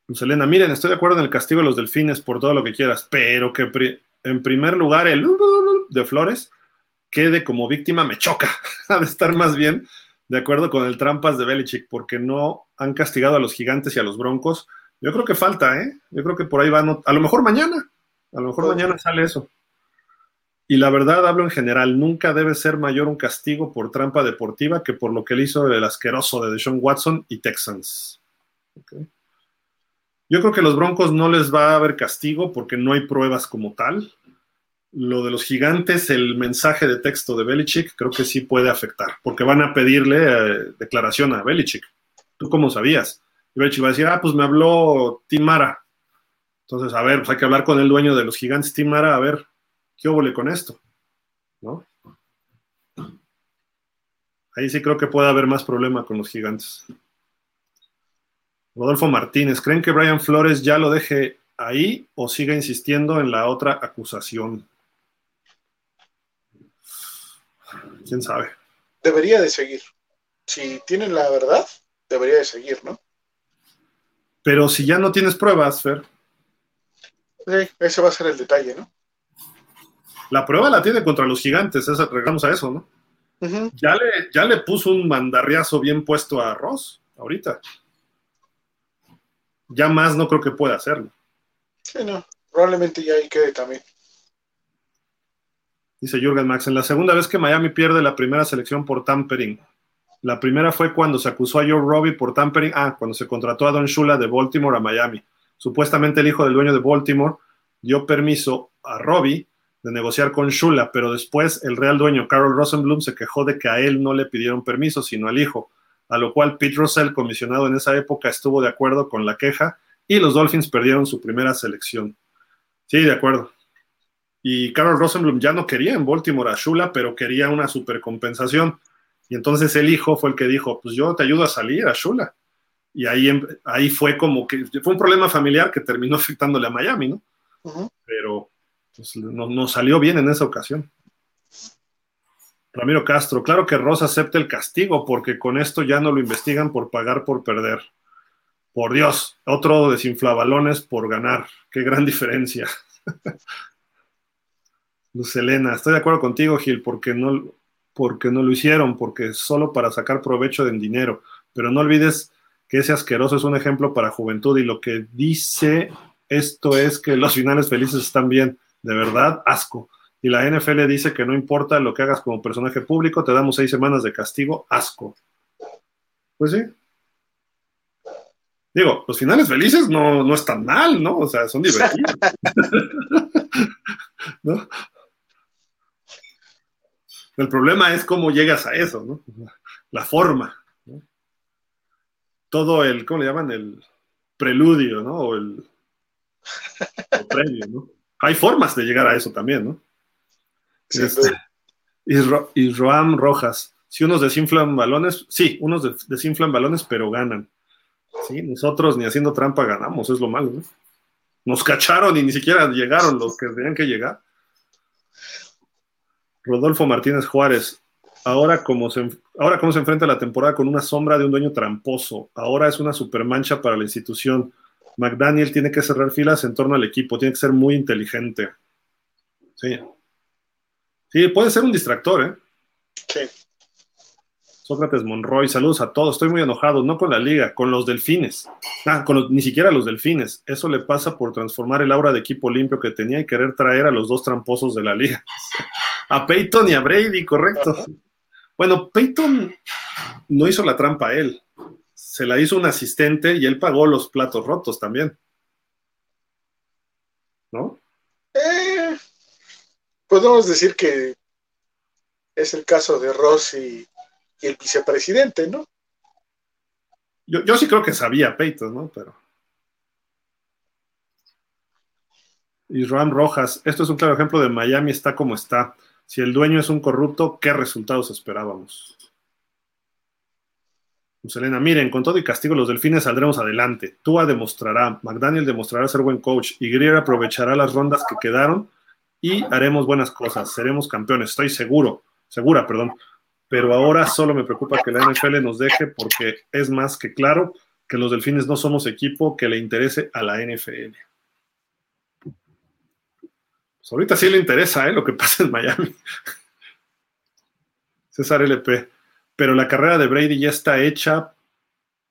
Elena, miren, estoy de acuerdo en el castigo de los delfines por todo lo que quieras, pero que en primer lugar el de Flores quede como víctima me choca. ha de estar más bien de acuerdo con el trampas de Belichick, porque no han castigado a los gigantes y a los broncos. Yo creo que falta, ¿eh? Yo creo que por ahí van, a lo mejor mañana, a lo mejor mañana sale eso. Y la verdad, hablo en general, nunca debe ser mayor un castigo por trampa deportiva que por lo que él hizo el asqueroso de Deshaun Watson y Texans. Yo creo que a los Broncos no les va a haber castigo porque no hay pruebas como tal lo de los gigantes, el mensaje de texto de Belichick, creo que sí puede afectar, porque van a pedirle eh, declaración a Belichick. ¿Tú cómo sabías? Y Belichick va a decir, ah, pues me habló Tim Mara. Entonces, a ver, pues hay que hablar con el dueño de los gigantes, Tim Mara, a ver, ¿qué óvole con esto? ¿No? Ahí sí creo que puede haber más problema con los gigantes. Rodolfo Martínez, ¿creen que Brian Flores ya lo deje ahí o siga insistiendo en la otra acusación? quién sabe.
Debería de seguir. Si tienen la verdad, debería de seguir, ¿no?
Pero si ya no tienes pruebas, Fer.
Sí, ese va a ser el detalle, ¿no?
La prueba la tiene contra los gigantes, esa, regresamos a eso, ¿no? ya, le, ya le puso un mandarriazo bien puesto a Ross ahorita. Ya más no creo que pueda hacerlo.
Sí, no. Probablemente ya ahí quede también.
Dice Jürgen Max, en la segunda vez que Miami pierde la primera selección por tampering. La primera fue cuando se acusó a Joe Robbie por tampering. Ah, cuando se contrató a Don Shula de Baltimore a Miami. Supuestamente el hijo del dueño de Baltimore dio permiso a Robbie de negociar con Shula, pero después el real dueño Carol Rosenblum se quejó de que a él no le pidieron permiso, sino al hijo, a lo cual Pete Russell, comisionado en esa época, estuvo de acuerdo con la queja y los Dolphins perdieron su primera selección. Sí, de acuerdo. Y Carol Rosenblum ya no quería en Baltimore a Shula, pero quería una supercompensación. Y entonces el hijo fue el que dijo, pues yo te ayudo a salir a Shula. Y ahí, em, ahí fue como que fue un problema familiar que terminó afectándole a Miami, ¿no? Pero pues, nos salió bien en esa ocasión. Ramiro Castro, claro que Ross acepta el castigo porque con esto ya no lo investigan por pagar por perder. Por Dios, otro desinflabalones por ganar. Qué gran diferencia. Luz Elena, estoy de acuerdo contigo, Gil, porque no, porque no lo hicieron, porque solo para sacar provecho del dinero. Pero no olvides que ese asqueroso es un ejemplo para juventud y lo que dice esto es que los finales felices están bien. De verdad, asco. Y la NFL dice que no importa lo que hagas como personaje público, te damos seis semanas de castigo, asco. Pues sí. Digo, los finales felices no, no están mal, ¿no? O sea, son divertidos. ¿No? El problema es cómo llegas a eso, ¿no? La forma. Todo el, ¿cómo le llaman? El preludio, ¿no? O el, previo, ¿no? Hay formas de llegar a eso también, ¿no? Este, y, Roam Rojas. Si unos desinflan balones, sí, unos desinflan balones, pero ganan. Sí, nosotros ni haciendo trampa ganamos, es lo malo, ¿no? Nos cacharon y ni siquiera llegaron los que tenían que llegar. Rodolfo Martínez Juárez, ahora como, se, ahora cómo se enfrenta la temporada con una sombra de un dueño tramposo, ahora es una supermancha para la institución. McDaniel tiene que cerrar filas en torno al equipo, tiene que ser muy inteligente. Sí. Sí, puede ser un distractor, ¿eh? Sí. Sócrates Monroy, saludos a todos. Estoy muy enojado, no con la liga, con los delfines. Ah, con ni siquiera los delfines. Eso le pasa por transformar el aura de equipo limpio que tenía y querer traer a los dos tramposos de la liga. a Peyton y a Brady, correcto. Bueno, Peyton no hizo la trampa a él. Se la hizo un asistente y él pagó los platos rotos también. ¿No?
Eh, podemos decir que es el caso de Ross y y el vicepresidente, ¿no?
Yo, sí creo que sabía Peyton, ¿no? Pero. Y Ram Rojas, esto es un claro ejemplo de Miami está como está. Si el dueño es un corrupto, ¿qué resultados esperábamos? Selena, miren, con todo y castigo los delfines saldremos adelante. Tua demostrará, McDaniel demostrará ser buen coach y Grier aprovechará las rondas que quedaron y haremos buenas cosas. Seremos campeones, estoy seguro, segura, perdón pero ahora solo me preocupa que la NFL nos deje porque es más que claro que los delfines no somos equipo que le interese a la NFL. Pues ahorita sí le interesa ¿eh? lo que pasa en Miami. César LP. Pero la carrera de Brady ya está hecha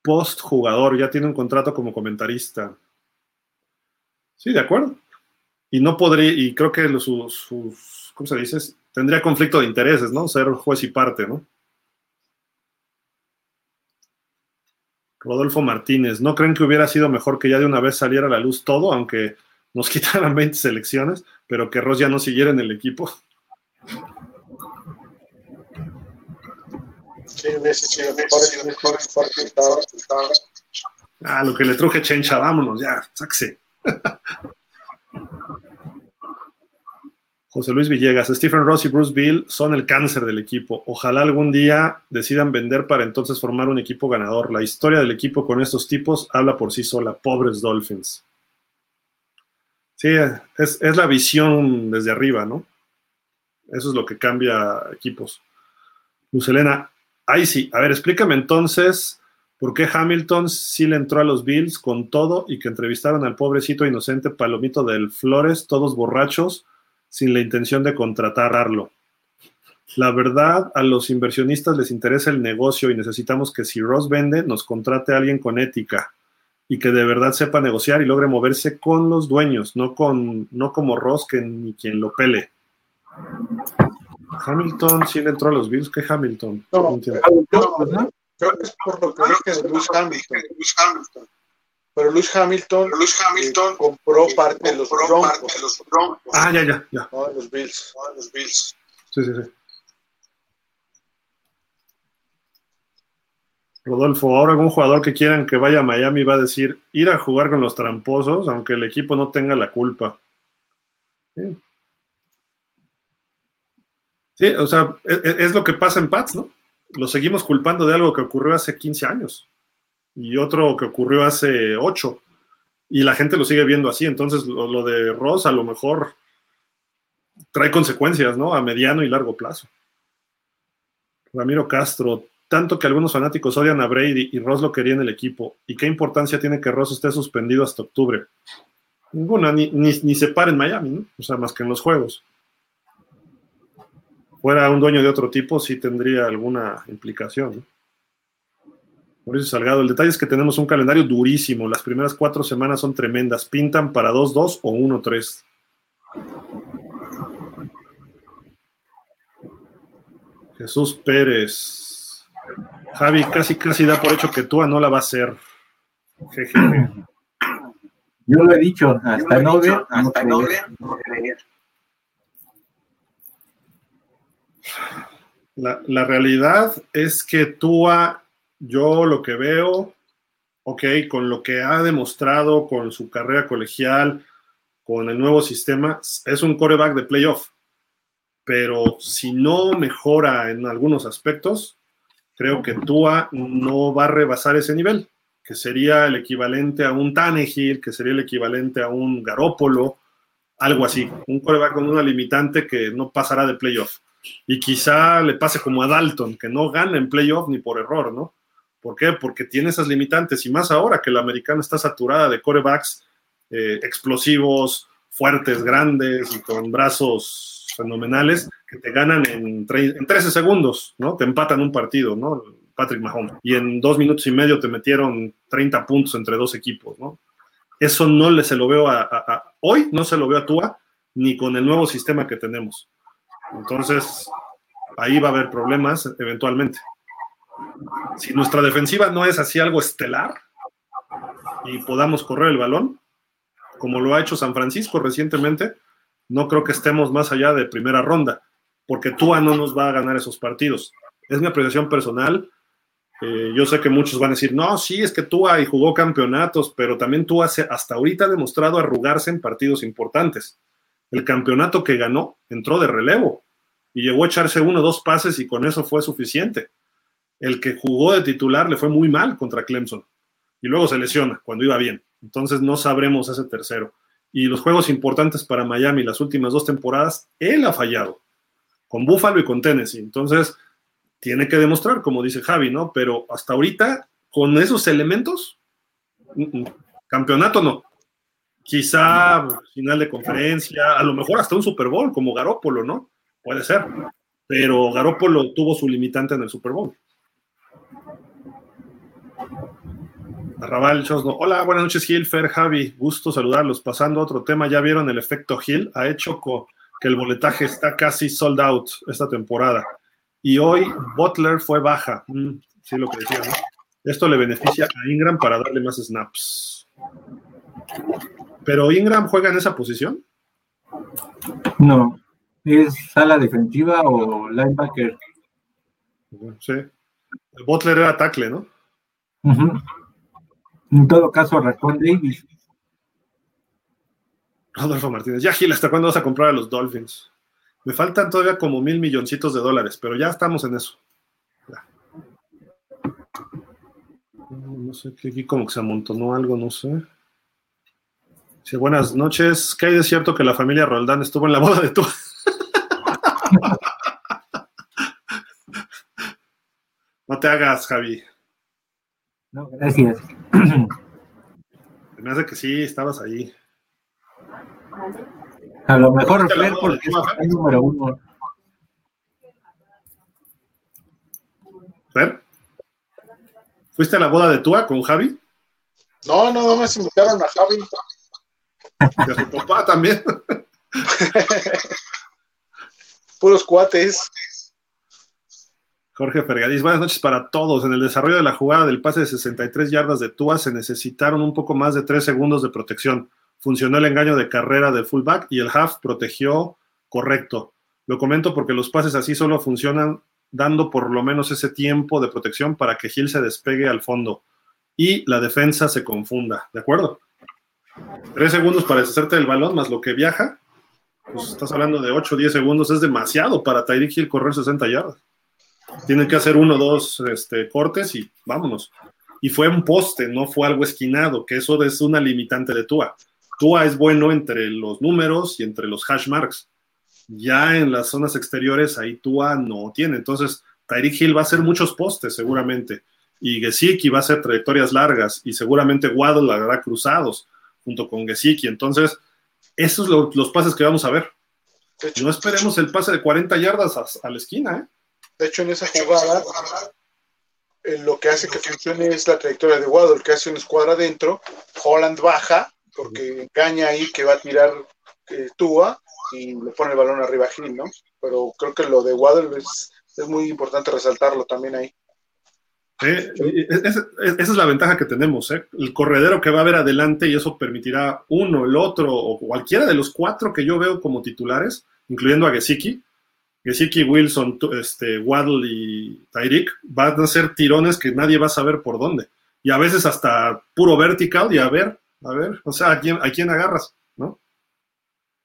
post jugador, ya tiene un contrato como comentarista. Sí, de acuerdo. Y no podría, y creo que sus, sus ¿cómo se dice? tendría conflicto de intereses, ¿no? Ser juez y parte, ¿no? Rodolfo Martínez, ¿no creen que hubiera sido mejor que ya de una vez saliera a la luz todo, aunque nos quitaran 20 selecciones, pero que Ross ya no siguiera en el equipo? Sí, sí, Ah, lo que le truje Chencha, vámonos, ya, sáquese. José Luis Villegas, Stephen Ross y Bruce Bill son el cáncer del equipo. Ojalá algún día decidan vender para entonces formar un equipo ganador. La historia del equipo con estos tipos habla por sí sola. Pobres Dolphins. Sí, es, la visión desde arriba, ¿no? Eso es lo que cambia equipos. Luz Elena, ahí sí. A ver, explícame entonces por qué Hamilton sí le entró a los Bills con todo y que entrevistaron al pobrecito inocente palomito del Flores, todos borrachos sin la intención de contratarlo. La verdad, a los inversionistas les interesa el negocio y necesitamos que si Ross vende, nos contrate a alguien con ética y que de verdad sepa negociar y logre moverse con los dueños, no, con, no como Ross que ni quien lo pele. Hamilton sí le entró a los Bills. ¿Qué Hamilton? No,
Hamilton, Creo que es por lo que dije de Luis Hamilton. Pero Luis Hamilton, Luis Hamilton eh, compró parte de los Broncos.
Ah, ya, ya, ya.
No, los Bills. los Bills.
Sí, sí, sí. Rodolfo, ahora algún jugador que quieran que vaya a Miami va a decir ir a jugar con los tramposos, aunque el equipo no tenga la culpa. Sí, sí o sea, es, es, lo que pasa en Pats, ¿no? Lo seguimos culpando de algo que ocurrió hace 15 años y otro que ocurrió hace ocho. Y la gente lo sigue viendo así. Entonces, lo, de Ross a lo mejor trae consecuencias, ¿no? A mediano y largo plazo. Ramiro Castro, tanto que algunos fanáticos odian a Brady y Ross lo quería en el equipo. ¿Y qué importancia tiene que Ross esté suspendido hasta octubre? Ninguna, ni, ni, se para en Miami, ¿no? O sea, más que en los juegos. Fuera un dueño de otro tipo, sí tendría alguna implicación, ¿no? Mauricio Salgado, el detalle es que tenemos un calendario durísimo. Las primeras cuatro semanas son tremendas. Pintan para 2-2 o 1-3. Jesús Pérez. Javi, casi casi da por hecho que Tua no la va a hacer.
Yo lo he dicho, hasta no ver, hasta no ver.
La, realidad es que Tua yo lo que veo, ok, con lo que ha demostrado con su carrera colegial, con el nuevo sistema, es un coreback de playoff. Pero si no mejora en algunos aspectos, creo que Tua no va a rebasar ese nivel, que sería el equivalente a un Tannehill, que sería el equivalente a un Garópolo, algo así. Un coreback con una limitante que no pasará de playoff. Y quizá le pase como a Dalton, que no gana en playoff ni por error, ¿no? ¿Por qué? Porque tiene esas limitantes y más ahora que la americana está saturada de corebacks eh, explosivos, fuertes, grandes y con brazos fenomenales que te ganan en, en 13 segundos, ¿no? Te empatan un partido, ¿no? Patrick Mahomes. Y en dos minutos y medio te metieron 30 puntos entre dos equipos, ¿no? Eso no le se lo veo a, hoy, no se lo veo a Tua, ni con el nuevo sistema que tenemos. Entonces, ahí va a haber problemas eventualmente si nuestra defensiva no es así algo estelar y podamos correr el balón, como lo ha hecho San Francisco recientemente, no creo que estemos más allá de primera ronda, porque Tua no nos va a ganar esos partidos. Es mi apreciación personal. Eh, yo sé que muchos van a decir, no, sí, es que Tua y jugó campeonatos, pero también Tua hasta ahorita ha demostrado arrugarse en partidos importantes. El campeonato que ganó entró de relevo y llegó a echarse uno o dos pases y con eso fue suficiente el que jugó de titular le fue muy mal contra Clemson y luego se lesiona cuando iba bien. Entonces no sabremos ese tercero. Y los juegos importantes para Miami las últimas dos temporadas, él ha fallado con Buffalo y con Tennessee. Entonces tiene que demostrar, como dice Javi, ¿no? Pero hasta ahorita, con esos elementos, campeonato no. Quizá final de conferencia, a lo mejor hasta un Super Bowl como Garópolo, ¿no? Puede ser. Pero Garópolo tuvo su limitante en el Super Bowl. Arrabal Chosno. Hola, buenas noches, Gil, Fer, Javi. Gusto saludarlos. Pasando a otro tema, ¿ya vieron el efecto Gil? Ha hecho que el boletaje está casi sold out esta temporada. Y hoy Butler fue baja. Mm, sí, lo que decía, ¿no? Esto le beneficia a Ingram para darle más snaps. ¿Pero Ingram juega en esa posición?
No. ¿Es sala defensiva o linebacker?
Sí. El Butler era tackle, ¿no?
En todo caso, Racón Davis.
Rodolfo Martínez. Ya, Gil, ¿hasta cuándo vas a comprar a los Dolphins? Me faltan todavía como mil milloncitos de dólares, pero ya estamos en eso. No sé, aquí como que se amontonó algo, no sé. Sí, buenas noches. ¿Qué hay de cierto que la familia Roldán estuvo en la boda de tu? No te hagas, Javi.
No, gracias.
Me hace que sí, estabas ahí.
A lo mejor Fer porque es el número uno.
Fer, ¿fuiste a la boda de Tua con Javi?
No, no, no me invitaron a Javi.
Y a su papá también.
Puros cuates.
Jorge Fergadís, buenas noches para todos. En el desarrollo de la jugada del pase de 63 yardas de Tua se necesitaron un poco más de 3 segundos de protección. Funcionó el engaño de carrera del fullback y el half protegió correcto. Lo comento porque los pases así solo funcionan dando por lo menos ese tiempo de protección para que Gil se despegue al fondo y la defensa se confunda. ¿De acuerdo? Tres segundos para deshacerte del balón más lo que viaja. Pues estás hablando de 8 o 10 segundos. Es demasiado para Tyreek Hill correr 60 yardas. Tienen que hacer uno o dos este, cortes y vámonos. Y fue un poste, no fue algo esquinado, que eso es una limitante de Tua. Tua es bueno entre los números y entre los hash marks, Ya en las zonas exteriores, ahí Tua no tiene. Entonces, Tyreek Hill va a hacer muchos postes, seguramente. Y Gesicki va a hacer trayectorias largas. Y seguramente Waddle hará cruzados junto con Gesicki. Entonces, esos son los pases que vamos a ver. no esperemos el pase de 40 yardas a, la esquina. ¿eh?
De hecho, en esa jugada, eh, lo que hace que funcione es la trayectoria de Waddle, que hace una escuadra adentro. Holland baja, porque engaña ahí que va a tirar eh, Tua y le pone el balón arriba a Gil, ¿no? Pero creo que lo de Waddle es, es muy importante resaltarlo también ahí.
esa, es la ventaja que tenemos, ¿eh? el corredero que va a haber adelante y eso permitirá uno, el otro o cualquiera de los cuatro que yo veo como titulares, incluyendo a Gesicki, Gesicki, Wilson, este, Waddle y Tyreek, van a ser tirones que nadie va a saber por dónde. Y a veces hasta puro vertical y a ver, a ver, o sea, ¿a quién, a quién agarras? ¿no?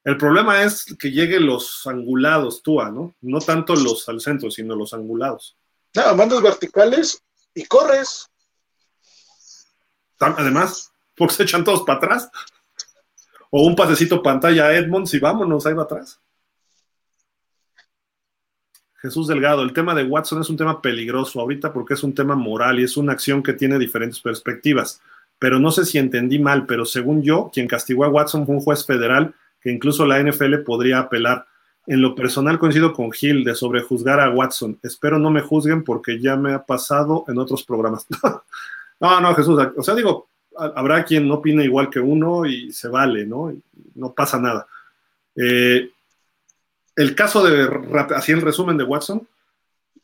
El problema es que lleguen los angulados, Tua, ¿no? No tanto los al centro, sino los angulados.
Nada, mandas verticales y corres.
Además, porque se echan todos para atrás. O un pasecito pantalla a Edmonds y vámonos, ahí va atrás. Jesús Delgado, el tema de Watson es un tema peligroso ahorita porque es un tema moral y es una acción que tiene diferentes perspectivas. Pero no sé si entendí mal, pero según yo, quien castigó a Watson fue un juez federal que incluso la NFL podría apelar. En lo personal coincido con Gil de sobrejuzgar a Watson. Espero no me juzguen porque ya me ha pasado en otros programas. no, no, Jesús, o sea, digo, habrá quien no opine igual que uno y se vale, ¿no? No pasa nada. Eh, el caso de, así el resumen de Watson,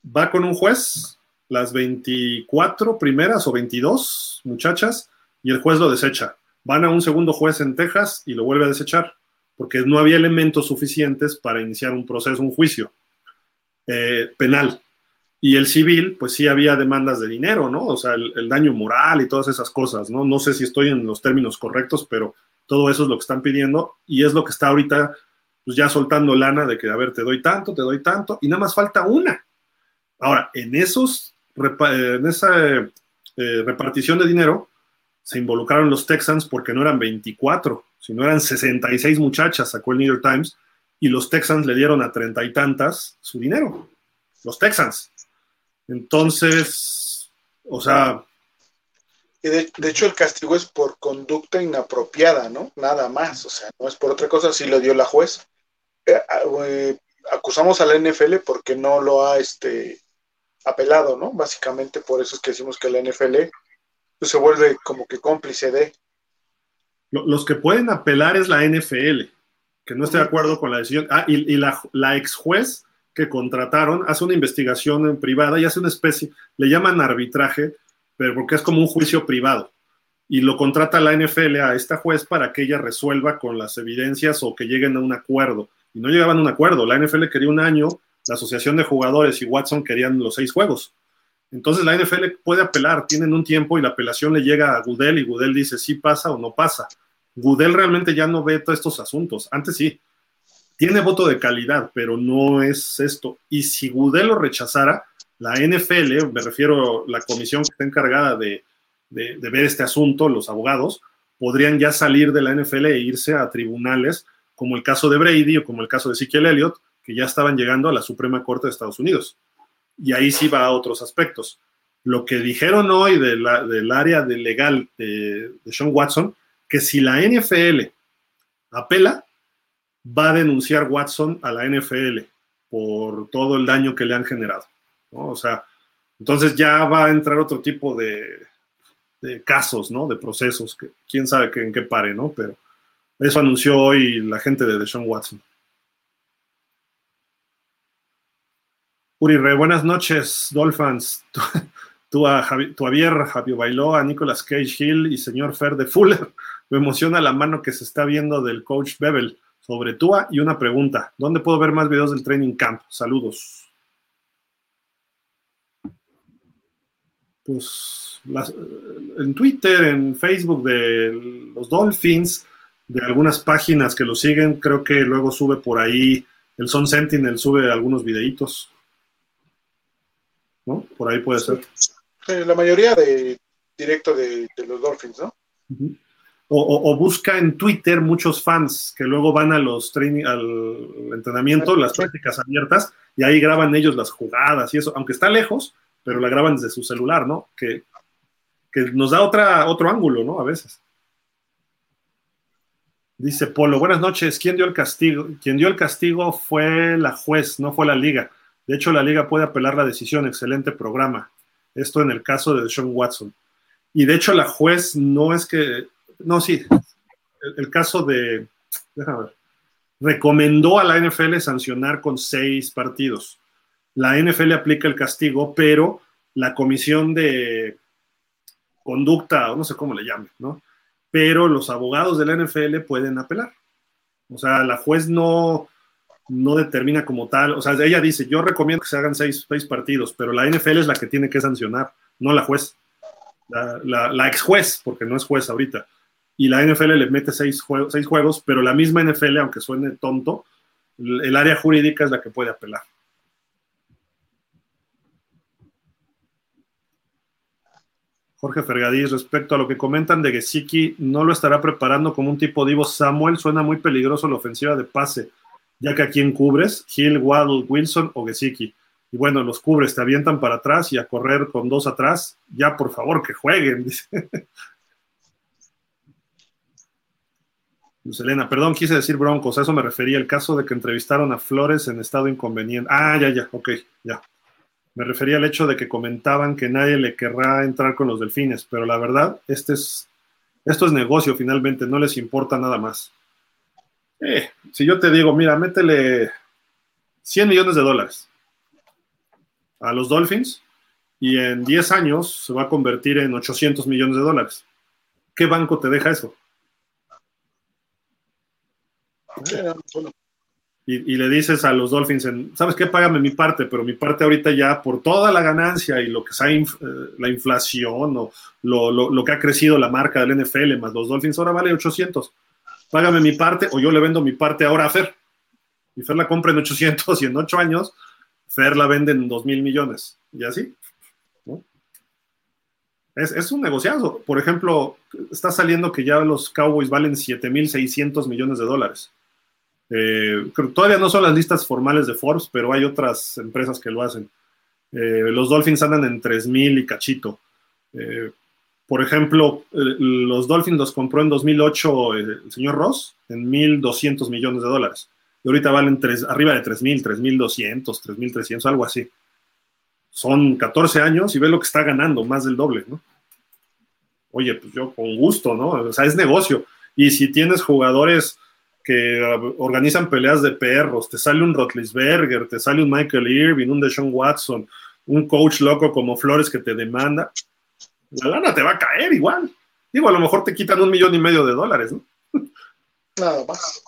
va con un juez, las 24 primeras o 22 muchachas, y el juez lo desecha. Van a un segundo juez en Texas y lo vuelve a desechar porque no había elementos suficientes para iniciar un proceso, un juicio eh, penal. Y el civil, pues sí había demandas de dinero, ¿no? O sea, el, daño moral y todas esas cosas, ¿no? No sé si estoy en los términos correctos, pero todo eso es lo que están pidiendo y es lo que está ahorita, pues ya soltando lana de que, a ver, te doy tanto, te doy tanto, y nada más falta una. Ahora, en, esos, en esa eh, repartición de dinero se involucraron los Texans porque no eran 24, si no eran 66 muchachas, sacó el New York Times, y los Texans le dieron a treinta y tantas su dinero. Los Texans. Entonces, o sea...
De, hecho, el castigo es por conducta inapropiada, ¿no? Nada más, o sea, no es por otra cosa, si lo dio la juez. Eh, eh, acusamos a la NFL porque no lo ha este, apelado, ¿no? Básicamente por eso es que decimos que la NFL pues, se vuelve como que cómplice de
los que pueden apelar es la NFL, que no estoy de acuerdo con la decisión. Ah, y, la, ex juez que contrataron hace una investigación en privada y hace una especie, le llaman arbitraje, pero porque es como un juicio privado. Y lo contrata la NFL a esta juez para que ella resuelva con las evidencias o que lleguen a un acuerdo. Y no llegaban a un acuerdo. La NFL quería un año, la Asociación de Jugadores y Watson querían los seis juegos. Entonces la NFL puede apelar, tienen un tiempo y la apelación le llega a Gudel y Gudel dice si pasa o no pasa. Gudel realmente ya no ve todos estos asuntos. Antes sí, tiene voto de calidad, pero no es esto. Y si Gudel lo rechazara, la NFL, me refiero a la comisión que está encargada de, de, ver este asunto, los abogados, podrían ya salir de la NFL e irse a tribunales, como el caso de Brady o como el caso de Ezekiel Elliott, que ya estaban llegando a la Suprema Corte de Estados Unidos y ahí sí va a otros aspectos. Lo que dijeron hoy del área de legal de, Sean Watson, que si la NFL apela, va a denunciar Watson a la NFL por todo el daño que le han generado. O sea, entonces ya va a entrar otro tipo de, casos, ¿no? De procesos, que quién sabe en qué pare, ¿no? Pero eso anunció hoy la gente de Sean Watson. Uri Re, buenas noches, Dolphins. Tú, a, Javier, Javier Bailó, a Nicolas Cage Hill y señor Fer de Fuller. Me emociona la mano que se está viendo del coach Bebel sobre Tua y una pregunta. ¿Dónde puedo ver más videos del training camp? Saludos. Pues en Twitter, en Facebook de los Dolphins, de algunas páginas que lo siguen, creo que luego sube por ahí, el Son Sentinel sube algunos videitos. ¿no? Por ahí puede ser.
la mayoría de directo de, los Dolphins, ¿no?
O, busca en Twitter muchos fans que luego van a los training, al entrenamiento, las prácticas abiertas, y ahí graban ellos las jugadas y eso, aunque está lejos, pero la graban desde su celular, ¿no? Que, que nos da otra, otro ángulo, ¿no? A veces. Dice Polo, buenas noches. ¿Quién dio el castigo? Quien dio el castigo fue la juez, no fue la liga. De hecho, la liga puede apelar la decisión. Excelente programa. Esto en el caso de Sean Watson. Y de hecho, la juez no es que. No, sí. El, caso de. Déjame ver. Recomendó a la NFL sancionar con seis partidos. La NFL aplica el castigo, pero la comisión de conducta, o no sé cómo le llame, ¿no? Pero los abogados de la NFL pueden apelar. O sea, la juez no, no determina como tal, o sea, ella dice, yo recomiendo que se hagan seis, partidos, pero la NFL es la que tiene que sancionar, no la juez. La, ex juez, porque no es juez ahorita. Y la NFL le mete seis, seis juegos, pero la misma NFL, aunque suene tonto, el área jurídica es la que puede apelar. Jorge Fergadís, respecto a lo que comentan de Gesicki, no lo estará preparando como un tipo Divo Samuel. Suena muy peligroso la ofensiva de pase, ya que a quién cubres, Hill, Waddle, Wilson o Gesicki. Y bueno, los cubres, te avientan para atrás y a correr con dos atrás. Ya, por favor, que jueguen. Luz Elena, perdón, quise decir Broncos, a eso me refería, el caso de que entrevistaron a Flores en estado inconveniente. Ah, ya, ya, ok, ya. Me refería al hecho de que comentaban que nadie le querrá entrar con los delfines, pero la verdad, este es, esto es negocio finalmente, no les importa nada más. Eh, si yo te digo, mira, métele 100 millones de dólares a los Dolphins y en 10 años se va a convertir en 800 millones de dólares. ¿Qué banco te deja eso? Y, le dices a los Dolphins, ¿sabes qué? Págame mi parte, pero mi parte ahorita ya por toda la ganancia y lo que sea eh, la inflación o lo, que ha crecido la marca del NFL más los Dolphins, ahora vale 800. Págame mi parte o yo le vendo mi parte ahora a Fer. Y Fer la compra en 800 y en 8 años Fer la vende en 2 mil millones. Y así. Es, es, un negociazo. Por ejemplo, está saliendo que ya los Cowboys valen 7 mil 600 millones de dólares. Eh, todavía no son las listas formales de Forbes, pero hay otras empresas que lo hacen. Eh, los Dolphins andan en 3.000 y cachito. Eh, por ejemplo, los Dolphins los compró en 2008 el señor Ross en 1.200 millones de dólares. Y ahorita valen tres, arriba de 3.000, 3.200, 3.300, algo así. Son 14 años y ve lo que está ganando, más del doble, ¿no? Oye, pues yo con gusto, ¿no? O sea, es negocio. Y si tienes jugadores que organizan peleas de perros, te sale un Rotlisberger, te sale un Michael Irving, un Deshaun Watson, un coach loco como Flores que te demanda, la lana te va a caer igual. Digo, a lo mejor te quitan un millón y medio de dólares, ¿no?
Nada más.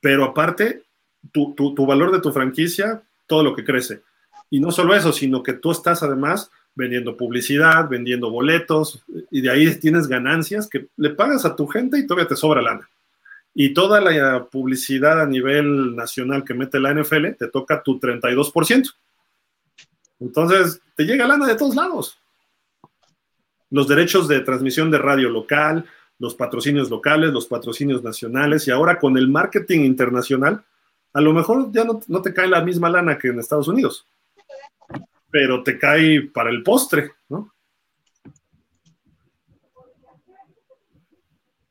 Pero aparte, tu, tu valor de tu franquicia, todo lo que crece. Y no solo eso, sino que tú estás además vendiendo publicidad, vendiendo boletos, y de ahí tienes ganancias que le pagas a tu gente y todavía te sobra lana y toda la publicidad a nivel nacional que mete la NFL, te toca tu 32%. Entonces, te llega lana de todos lados. Los derechos de transmisión de radio local, los patrocinios locales, los patrocinios nacionales, y ahora con el marketing internacional, a lo mejor ya no, no te cae la misma lana que en Estados Unidos, pero te cae para el postre, ¿no?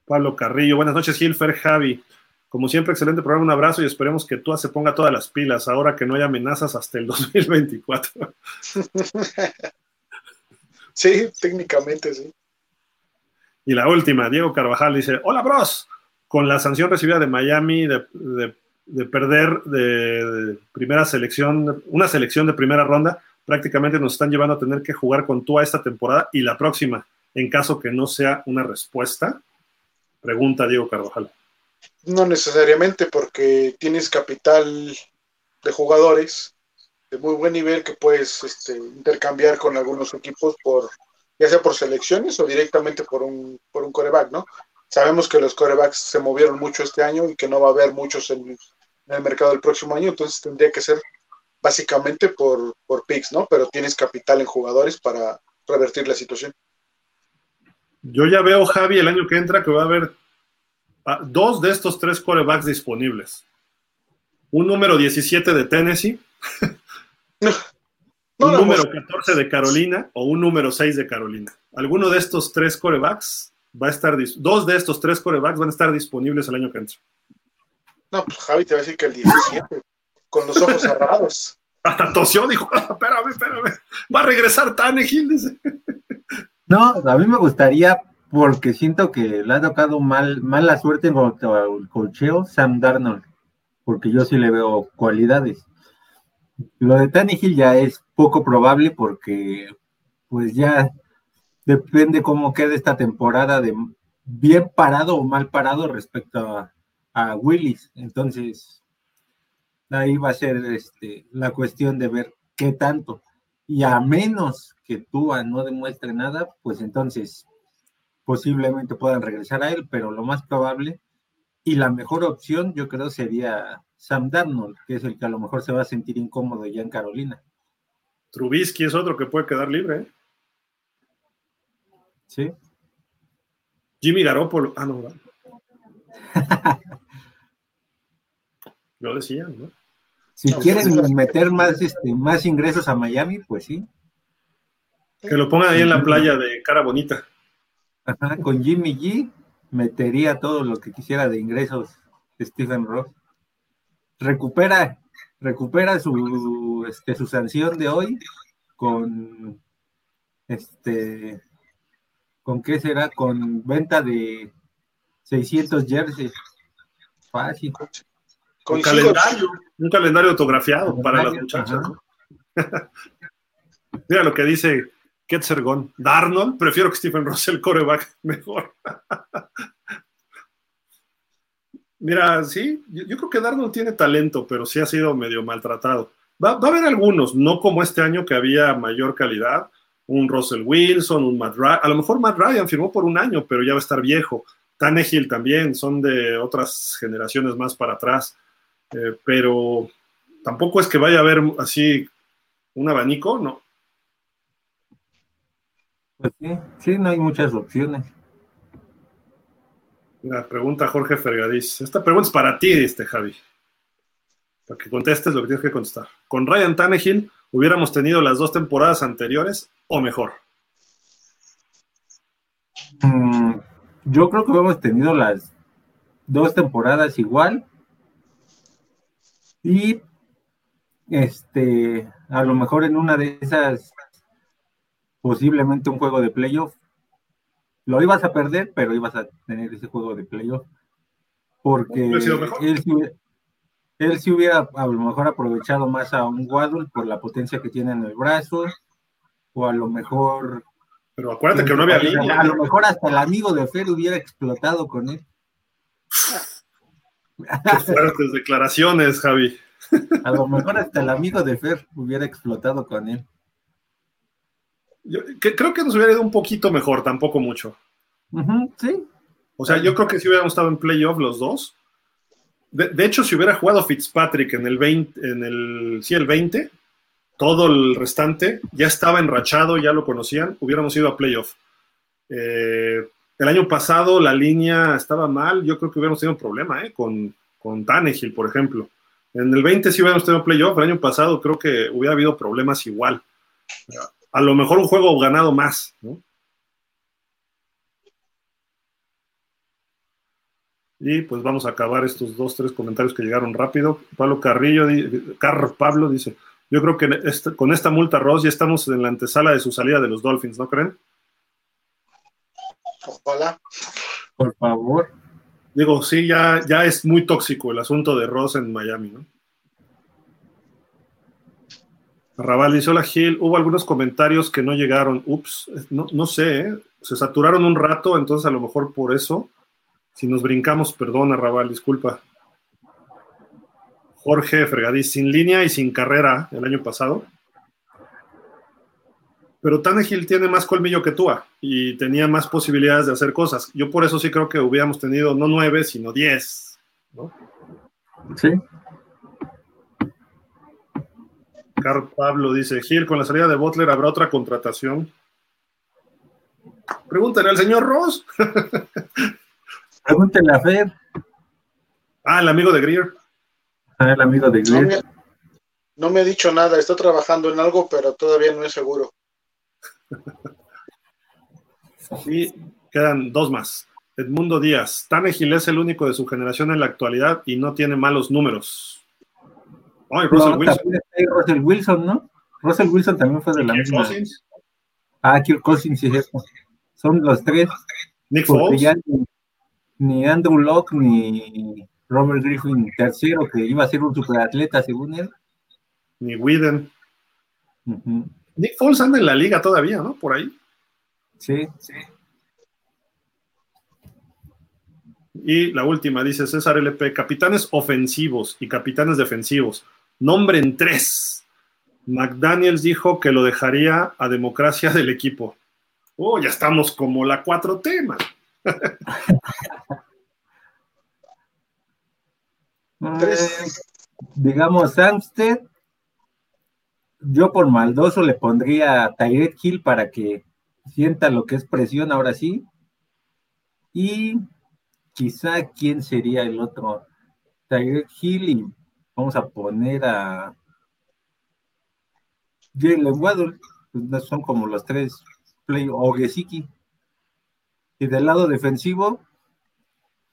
Pablo Carrillo. Buenas noches, Gilfer, Javi. Como siempre, excelente programa. Un abrazo y esperemos que tú se ponga todas las pilas ahora que no hay amenazas hasta el 2024.
Sí, técnicamente sí.
Y la última, Diego Carvajal dice: Hola, bros. Con la sanción recibida de Miami de, perder de, primera selección, una selección de primera ronda, prácticamente nos están llevando a tener que jugar con tú a esta temporada y la próxima, en caso que no sea una respuesta. Pregunta Diego Carvajal.
No necesariamente porque tienes capital de jugadores de muy buen nivel que puedes este, intercambiar con algunos equipos por ya sea por selecciones o directamente por un, por un coreback, ¿no? Sabemos que los corebacks se movieron mucho este año y que no va a haber muchos en, el mercado del próximo año, entonces tendría que ser básicamente por, por picks, ¿no? Pero tienes capital en jugadores para revertir la situación.
Yo ya veo, Javi, el año que entra que va a haber ah, dos de estos tres corebacks disponibles. Un número 17 de Tennessee, un número 14 de Carolina o un número 6 de Carolina. Alguno de estos tres corebacks va a estar, dos de estos tres corebacks van a estar disponibles el año que entra.
No, pues Javi te va a decir que el 17, con los ojos cerrados.
Hasta tosió, dijo, espérame, espérame, va a regresar Tannehill, dice.
No, a mí me gustaría, porque siento que le ha tocado mal, mala suerte en cuanto al colcheo Sam Darnold, porque yo sí le veo cualidades. Lo de Tannehill ya es poco probable porque pues ya depende cómo quede esta temporada de bien parado o mal parado respecto a, a Willis. Entonces, ahí va a ser este, la cuestión de ver qué tanto. Y a menos que Tua no demuestre nada, pues entonces posiblemente puedan regresar a él, pero lo más probable y la mejor opción yo creo sería Sam Darnold, que es el que a lo mejor se va a sentir incómodo ya en Carolina.
Trubisky es otro que puede quedar libre. ¿eh?
Sí.
Jimmy Garoppolo. Ah, no. Lo decía, ¿no?
Si quieren meter más, este, más ingresos a Miami, pues sí.
Que lo pongan ahí en la playa de cara bonita.
Ajá, con Jimmy G metería todo lo que quisiera de ingresos Stephen Ross. Recupera, recupera su, este, su sanción de hoy con este con qué será con venta de 600 jerseys fácil
un calendario, un calendario autografiado para las muchachas. Mira lo que dice Ketzergon. Darnold, prefiero que Stephen Russell coreback mejor. Mira, sí, yo, creo que Darnold tiene talento, pero sí ha sido medio maltratado. Va, va, a haber algunos, no como este año que había mayor calidad. Un Russell Wilson, un Matt Ryan. A lo mejor Matt Ryan firmó por un año, pero ya va a estar viejo. Tannehill también, son de otras generaciones más para atrás. Eh, pero tampoco es que vaya a haber así un abanico, ¿no?
Pues sí, sí, no hay muchas opciones.
La pregunta Jorge Fergadís. Esta pregunta es para ti, este Javi. Para que contestes lo que tienes que contestar. ¿Con Ryan Tannehill hubiéramos tenido las dos temporadas anteriores o mejor?
Mm, yo creo que hubiéramos tenido las dos temporadas igual y este, a lo mejor en una de esas, posiblemente un juego de playoff. Lo ibas a perder, pero ibas a tener ese juego de playoff. Porque él, él sí hubiera a lo mejor aprovechado más a un Waddle por la potencia que tiene en el brazo, o a lo mejor.
Pero acuérdate que no había línea.
A lo mejor hasta el amigo de Fer hubiera explotado con él.
Qué fuertes declaraciones, Javi.
A lo mejor hasta el amigo de Fer hubiera explotado con él.
Yo, creo que nos hubiera ido un poquito mejor, tampoco mucho.
sí.
O sea, yo creo que si hubiéramos estado en playoff los dos. De, hecho, si hubiera jugado Fitzpatrick en el 20, en el, sí, el 20, todo el restante ya estaba enrachado, ya lo conocían, hubiéramos ido a playoff. Eh, el año pasado la línea estaba mal, yo creo que hubiéramos tenido un problema ¿eh? con, con Tannehill, por ejemplo. En el 20 sí hubiéramos tenido playoff, el año pasado creo que hubiera habido problemas igual. A lo mejor un juego ganado más, ¿no? Y pues vamos a acabar estos dos, tres comentarios que llegaron rápido. Pablo Carrillo, Car Pablo dice, yo creo que este, con esta multa Ross ya estamos en la antesala de su salida de los Dolphins, ¿no creen?
Ojalá.
Por favor.
Digo, sí, ya, ya es muy tóxico el asunto de Ross en Miami, ¿no? Raval dice, hola Gil, hubo algunos comentarios que no llegaron, ups, no, sé, ¿eh? se saturaron un rato, entonces a lo mejor por eso, si nos brincamos, perdona Raval, disculpa. Jorge Fregadís, sin línea y sin carrera el año pasado pero Tannehill tiene más colmillo que Tua y tenía más posibilidades de hacer cosas. Yo por eso sí creo que hubiéramos tenido no nueve, sino diez. ¿no?
Sí.
Carl Pablo dice, Gil, con la salida de Butler habrá otra contratación. Pregúntale al señor Ross.
Pregúntale a Fer.
Ah, el amigo de Greer.
Ah, el amigo de
No
Greer.
me, no me ha dicho nada, está trabajando en algo, pero todavía no es seguro.
Y quedan dos más. Edmundo Díaz. Tannehill es el único de su generación en la actualidad y no tiene malos números. Ay, Russell
No,
Wilson.
Russell Wilson, ¿no? Russell Wilson también fue de la misma.
Cousins,
Ah, Kirk Cousins, sí, es. Son los tres.
Nick Foles.
ni, ni Andrew Locke ni Robert Griffin tercero, que iba a ser un superatleta según él.
Ni Whedon.
Ujú.
Nick Foles anda en la liga todavía, ¿no? Por ahí.
Sí, sí.
Y la última, dice César LP, capitanes ofensivos y capitanes defensivos. Nombren tres. McDaniels dijo que lo dejaría a democracia del equipo. Oh, ya estamos como la 4 temas.
Tres.
Eh, digamos, Samsted, yo por maldoso le pondría a Tyreek Hill para que sienta lo que es presión ahora sí. Y quizá quién sería el otro. Tyreek Hill y vamos a poner a Jalen Waddle. Pues, son como los tres play o Gesicki. Y del lado defensivo,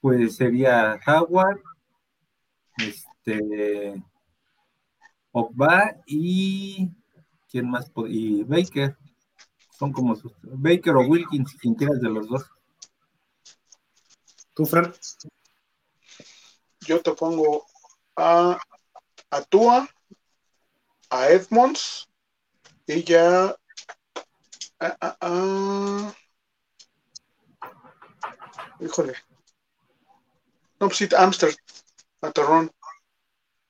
pues sería Howard, este Ogba y quién más y Baker son como sus Baker o Wilkins quien quieras de los dos
¿Tú, Fran?
Yo te pongo a, a Tua, a Edmonds y ya a, a- a- híjole. No, pues sí, Amster, a Torrón.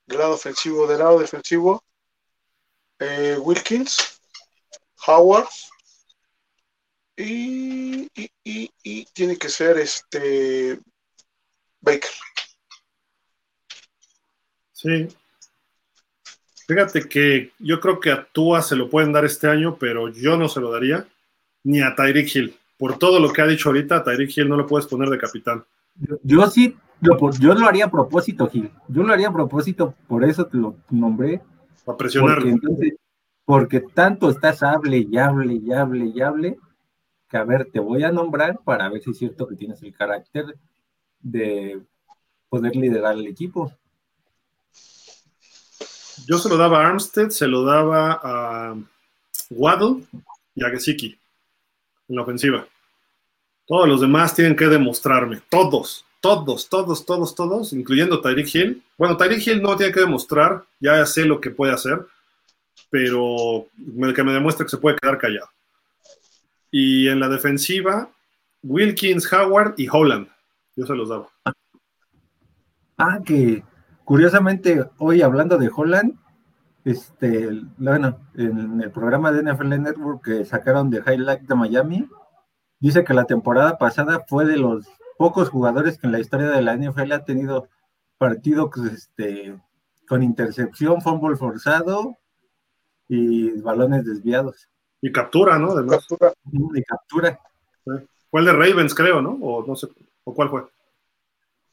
Del lado ofensivo, del lado defensivo, eh, Wilkins, Howard y, y, y- y tiene que ser este Baker.
Sí. Fíjate que yo creo que a Tua se lo pueden dar este año, pero yo no se lo daría ni a Tyreek Hill. Por todo lo que ha dicho ahorita, a Tyreek Hill no lo puedes poner de capitán.
yo, yo sí yo lo haría a propósito Gil yo lo haría a propósito por eso te lo nombré
Para
porque entonces porque tanto estás hable y hable y hable y hable que a ver te voy a nombrar para ver si es cierto que tienes el carácter de poder liderar el equipo
Yo se lo daba a Armstead, se lo daba a Waddle y a Gesicki en la ofensiva. Todos los demás tienen que demostrarme. Todos, todos, todos, todos, todos, incluyendo Tyreek Hill. Bueno, Tyreek Hill no tiene que demostrar, ya sé lo que puede hacer, pero que me demuestre que se puede quedar callado. Y en la defensiva, Wilkins, Howard y Holland. Yo se los daba.
Ah, que curiosamente hoy hablando de Holland, este, bueno, en el programa de NFL Network que sacaron de Highlight de Miami, dice que la temporada pasada fue de los pocos jugadores que en la historia de la NFL ha tenido partido pues, este, con intercepción, fumble forzado y balones desviados
Y captura, ¿no? Además,
Captura.
de captura.
fue el de Ravens, creo, ¿no? O no sé, o cuál fue.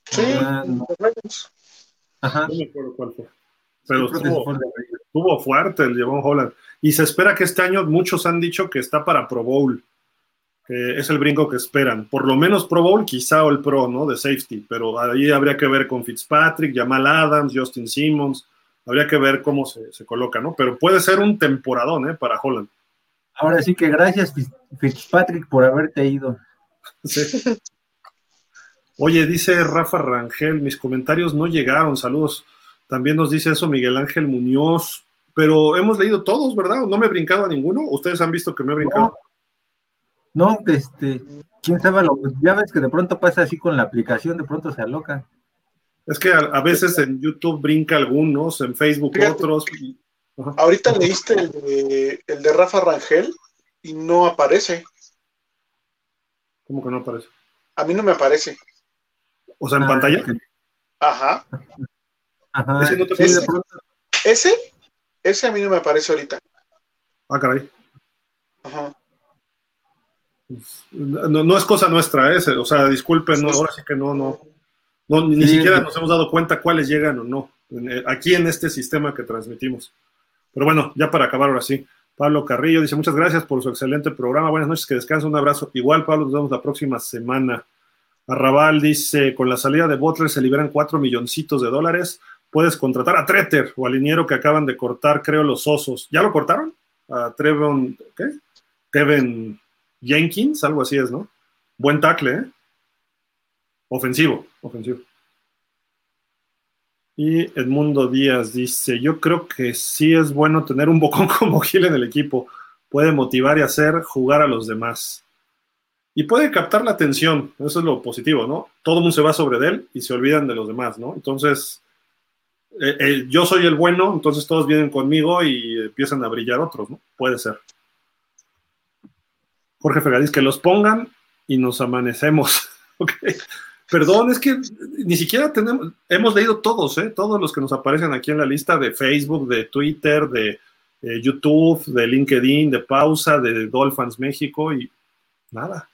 Sí,
Ah, no.
los Ravens.
Ajá.
No me acuerdo cuál fue. Pero
que
estuvo,
fue de
estuvo fuerte el Javon Holland. Y se espera que este año muchos han dicho que está para Pro Bowl. Que es el brinco que esperan. Por lo menos Pro Bowl, quizá o el Pro, ¿no? De safety. Pero ahí habría que ver con Fitzpatrick, Jamal Adams, Justin Simmons. Habría que ver cómo se, se coloca, ¿no? Pero puede ser un temporadón, ¿eh? Para Holland.
Ahora sí que gracias Fitz- Fitzpatrick por haberte ido.
Sí. Oye, dice Rafa Rangel, mis comentarios no llegaron, saludos. También nos dice eso Miguel Ángel Muñoz, pero hemos leído todos, ¿verdad? ¿No me he brincado a ninguno? ¿Ustedes han visto que me he brincado?
No, este, quién sabe, lo, ya ves que de pronto pasa así con la aplicación, de pronto se aloca.
Es que a, a veces en YouTube brinca algunos, en Facebook
Fíjate.
otros. Ajá.
Ahorita leíste el de, el de Rafa Rangel y no aparece.
¿Cómo que no aparece?
A mí no me aparece.
O sea, en
Ah,
pantalla.
Ajá.
Ajá.
Ese no te
pronto-
Ese, ese a mí no me aparece ahorita.
Ah, caray.
Ajá.
No, es cosa nuestra, ¿eh? o sea, disculpen, ahora sí que no, no, ni siquiera nos hemos dado cuenta cuáles llegan o no, aquí en este sistema que transmitimos. Pero bueno, ya para acabar ahora sí. Pablo Carrillo dice, muchas gracias por su excelente programa. Buenas noches, que descanse, un abrazo. Igual, Pablo, nos vemos la próxima semana. Arrabal dice, con la salida de Butler se liberan cuatro milloncitos de dólares. Puedes contratar a Treter o al liniero que acaban de cortar, creo, los osos. ¿Ya lo cortaron? A Trevon, ¿qué? Kevin Jenkins, algo así es, ¿no? Buen tackle, ¿eh? Ofensivo, ofensivo. Y Edmundo Díaz dice, yo creo que sí es bueno tener un bocón como Gil en el equipo. Puede motivar y hacer jugar a los demás. Y puede captar la atención, eso es lo positivo, ¿no? Todo el mundo se va sobre él y se olvidan de los demás, ¿no? Entonces, eh, eh, yo soy el bueno, entonces todos vienen conmigo y empiezan a brillar otros, ¿no? Puede ser. Jorge Fegadís, que los pongan y nos amanecemos. ok. Perdón, es que ni siquiera tenemos, hemos leído todos, ¿eh? todos los que nos aparecen aquí en la lista de Facebook, de Twitter, de YouTube, de LinkedIn, de Pausa, de Dolphins México y nada.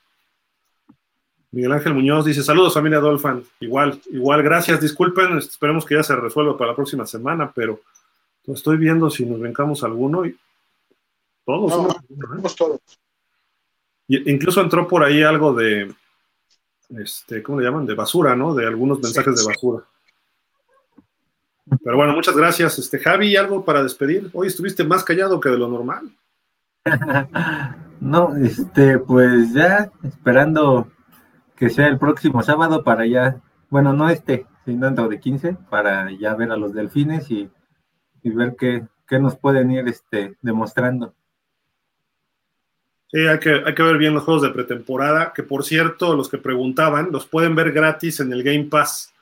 Miguel Ángel Muñoz dice, saludos familia Dolphin, igual, igual, gracias, disculpen, esperemos que ya se resuelva para la próxima semana, pero estoy viendo si nos vencamos alguno y todos.
No, todos.
Incluso entró por ahí algo de, este, ¿cómo le llaman? De basura, ¿no? De algunos mensajes de basura. Pero bueno, muchas gracias. Este, Javi, ¿algo para despedir? Hoy estuviste más callado que de lo normal.
no, este, pues ya esperando que sea el próximo sábado para ya, bueno, no este, sino dentro de 15, para ya ver a los delfines y, ver qué, qué, nos pueden ir este, demostrando.
Sí, hay que, hay que ver bien los juegos de pretemporada, que por cierto, los que preguntaban, los pueden ver gratis en el Game Pass,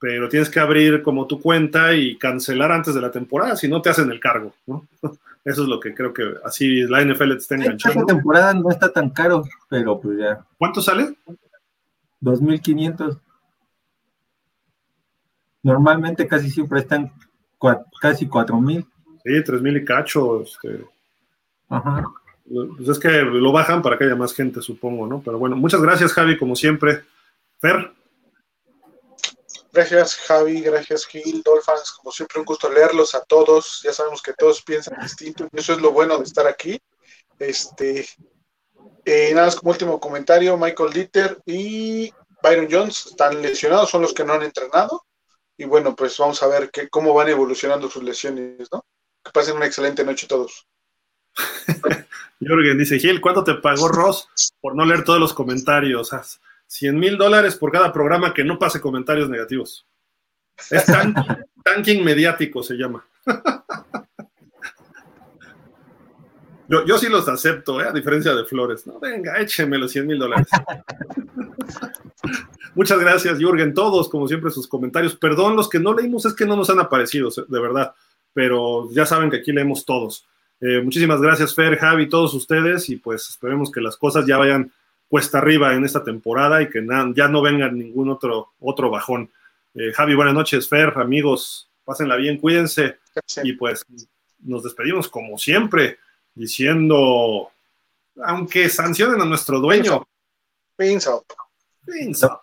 pero tienes que abrir como tu cuenta y cancelar antes de la temporada, si no te hacen el cargo, ¿no? Eso es lo que creo que así la NFL te está enganchando.
Esta temporada no está tan caro, pero pues ya.
¿Cuánto sale?
2.500. Normalmente casi siempre están casi 4.000.
Sí, 3.000 y cacho. Este. Ajá. Pues es que lo bajan para que haya más gente, supongo, ¿no? Pero bueno, muchas gracias, Javi, como siempre. Fer.
Gracias, Javi, gracias, Gil, Dolphins, como siempre, un gusto leerlos a todos. Ya sabemos que todos piensan distinto y eso es lo bueno de estar aquí. Este, eh, nada más como último comentario, Michael Dieter y Byron Jones están lesionados, son los que no han entrenado. Y bueno, pues vamos a ver cómo van evolucionando sus lesiones, ¿no? Que pasen una excelente noche todos.
Jorgen dice, Gil, ¿cuánto te pagó Ross por no leer todos los comentarios? 100 mil dólares por cada programa que no pase comentarios negativos. Es tanking, mediático, se llama. yo, yo, sí los acepto, ¿eh? a diferencia de Flores. No, venga, écheme los 100 mil dólares. Muchas gracias, Jürgen. Todos, como siempre, sus comentarios. Perdón, los que no leímos es que no nos han aparecido, de verdad. Pero ya saben que aquí leemos todos. Eh, muchísimas gracias, Fer, Javi, todos ustedes, y pues esperemos que las cosas ya vayan cuesta arriba en esta temporada y que ya no venga ningún otro, otro bajón. Eh, Javi, buenas noches, Fer, amigos, pásenla bien, cuídense, y pues nos despedimos como siempre, diciendo, aunque sancionen a nuestro dueño.
Pins up.
Pins up.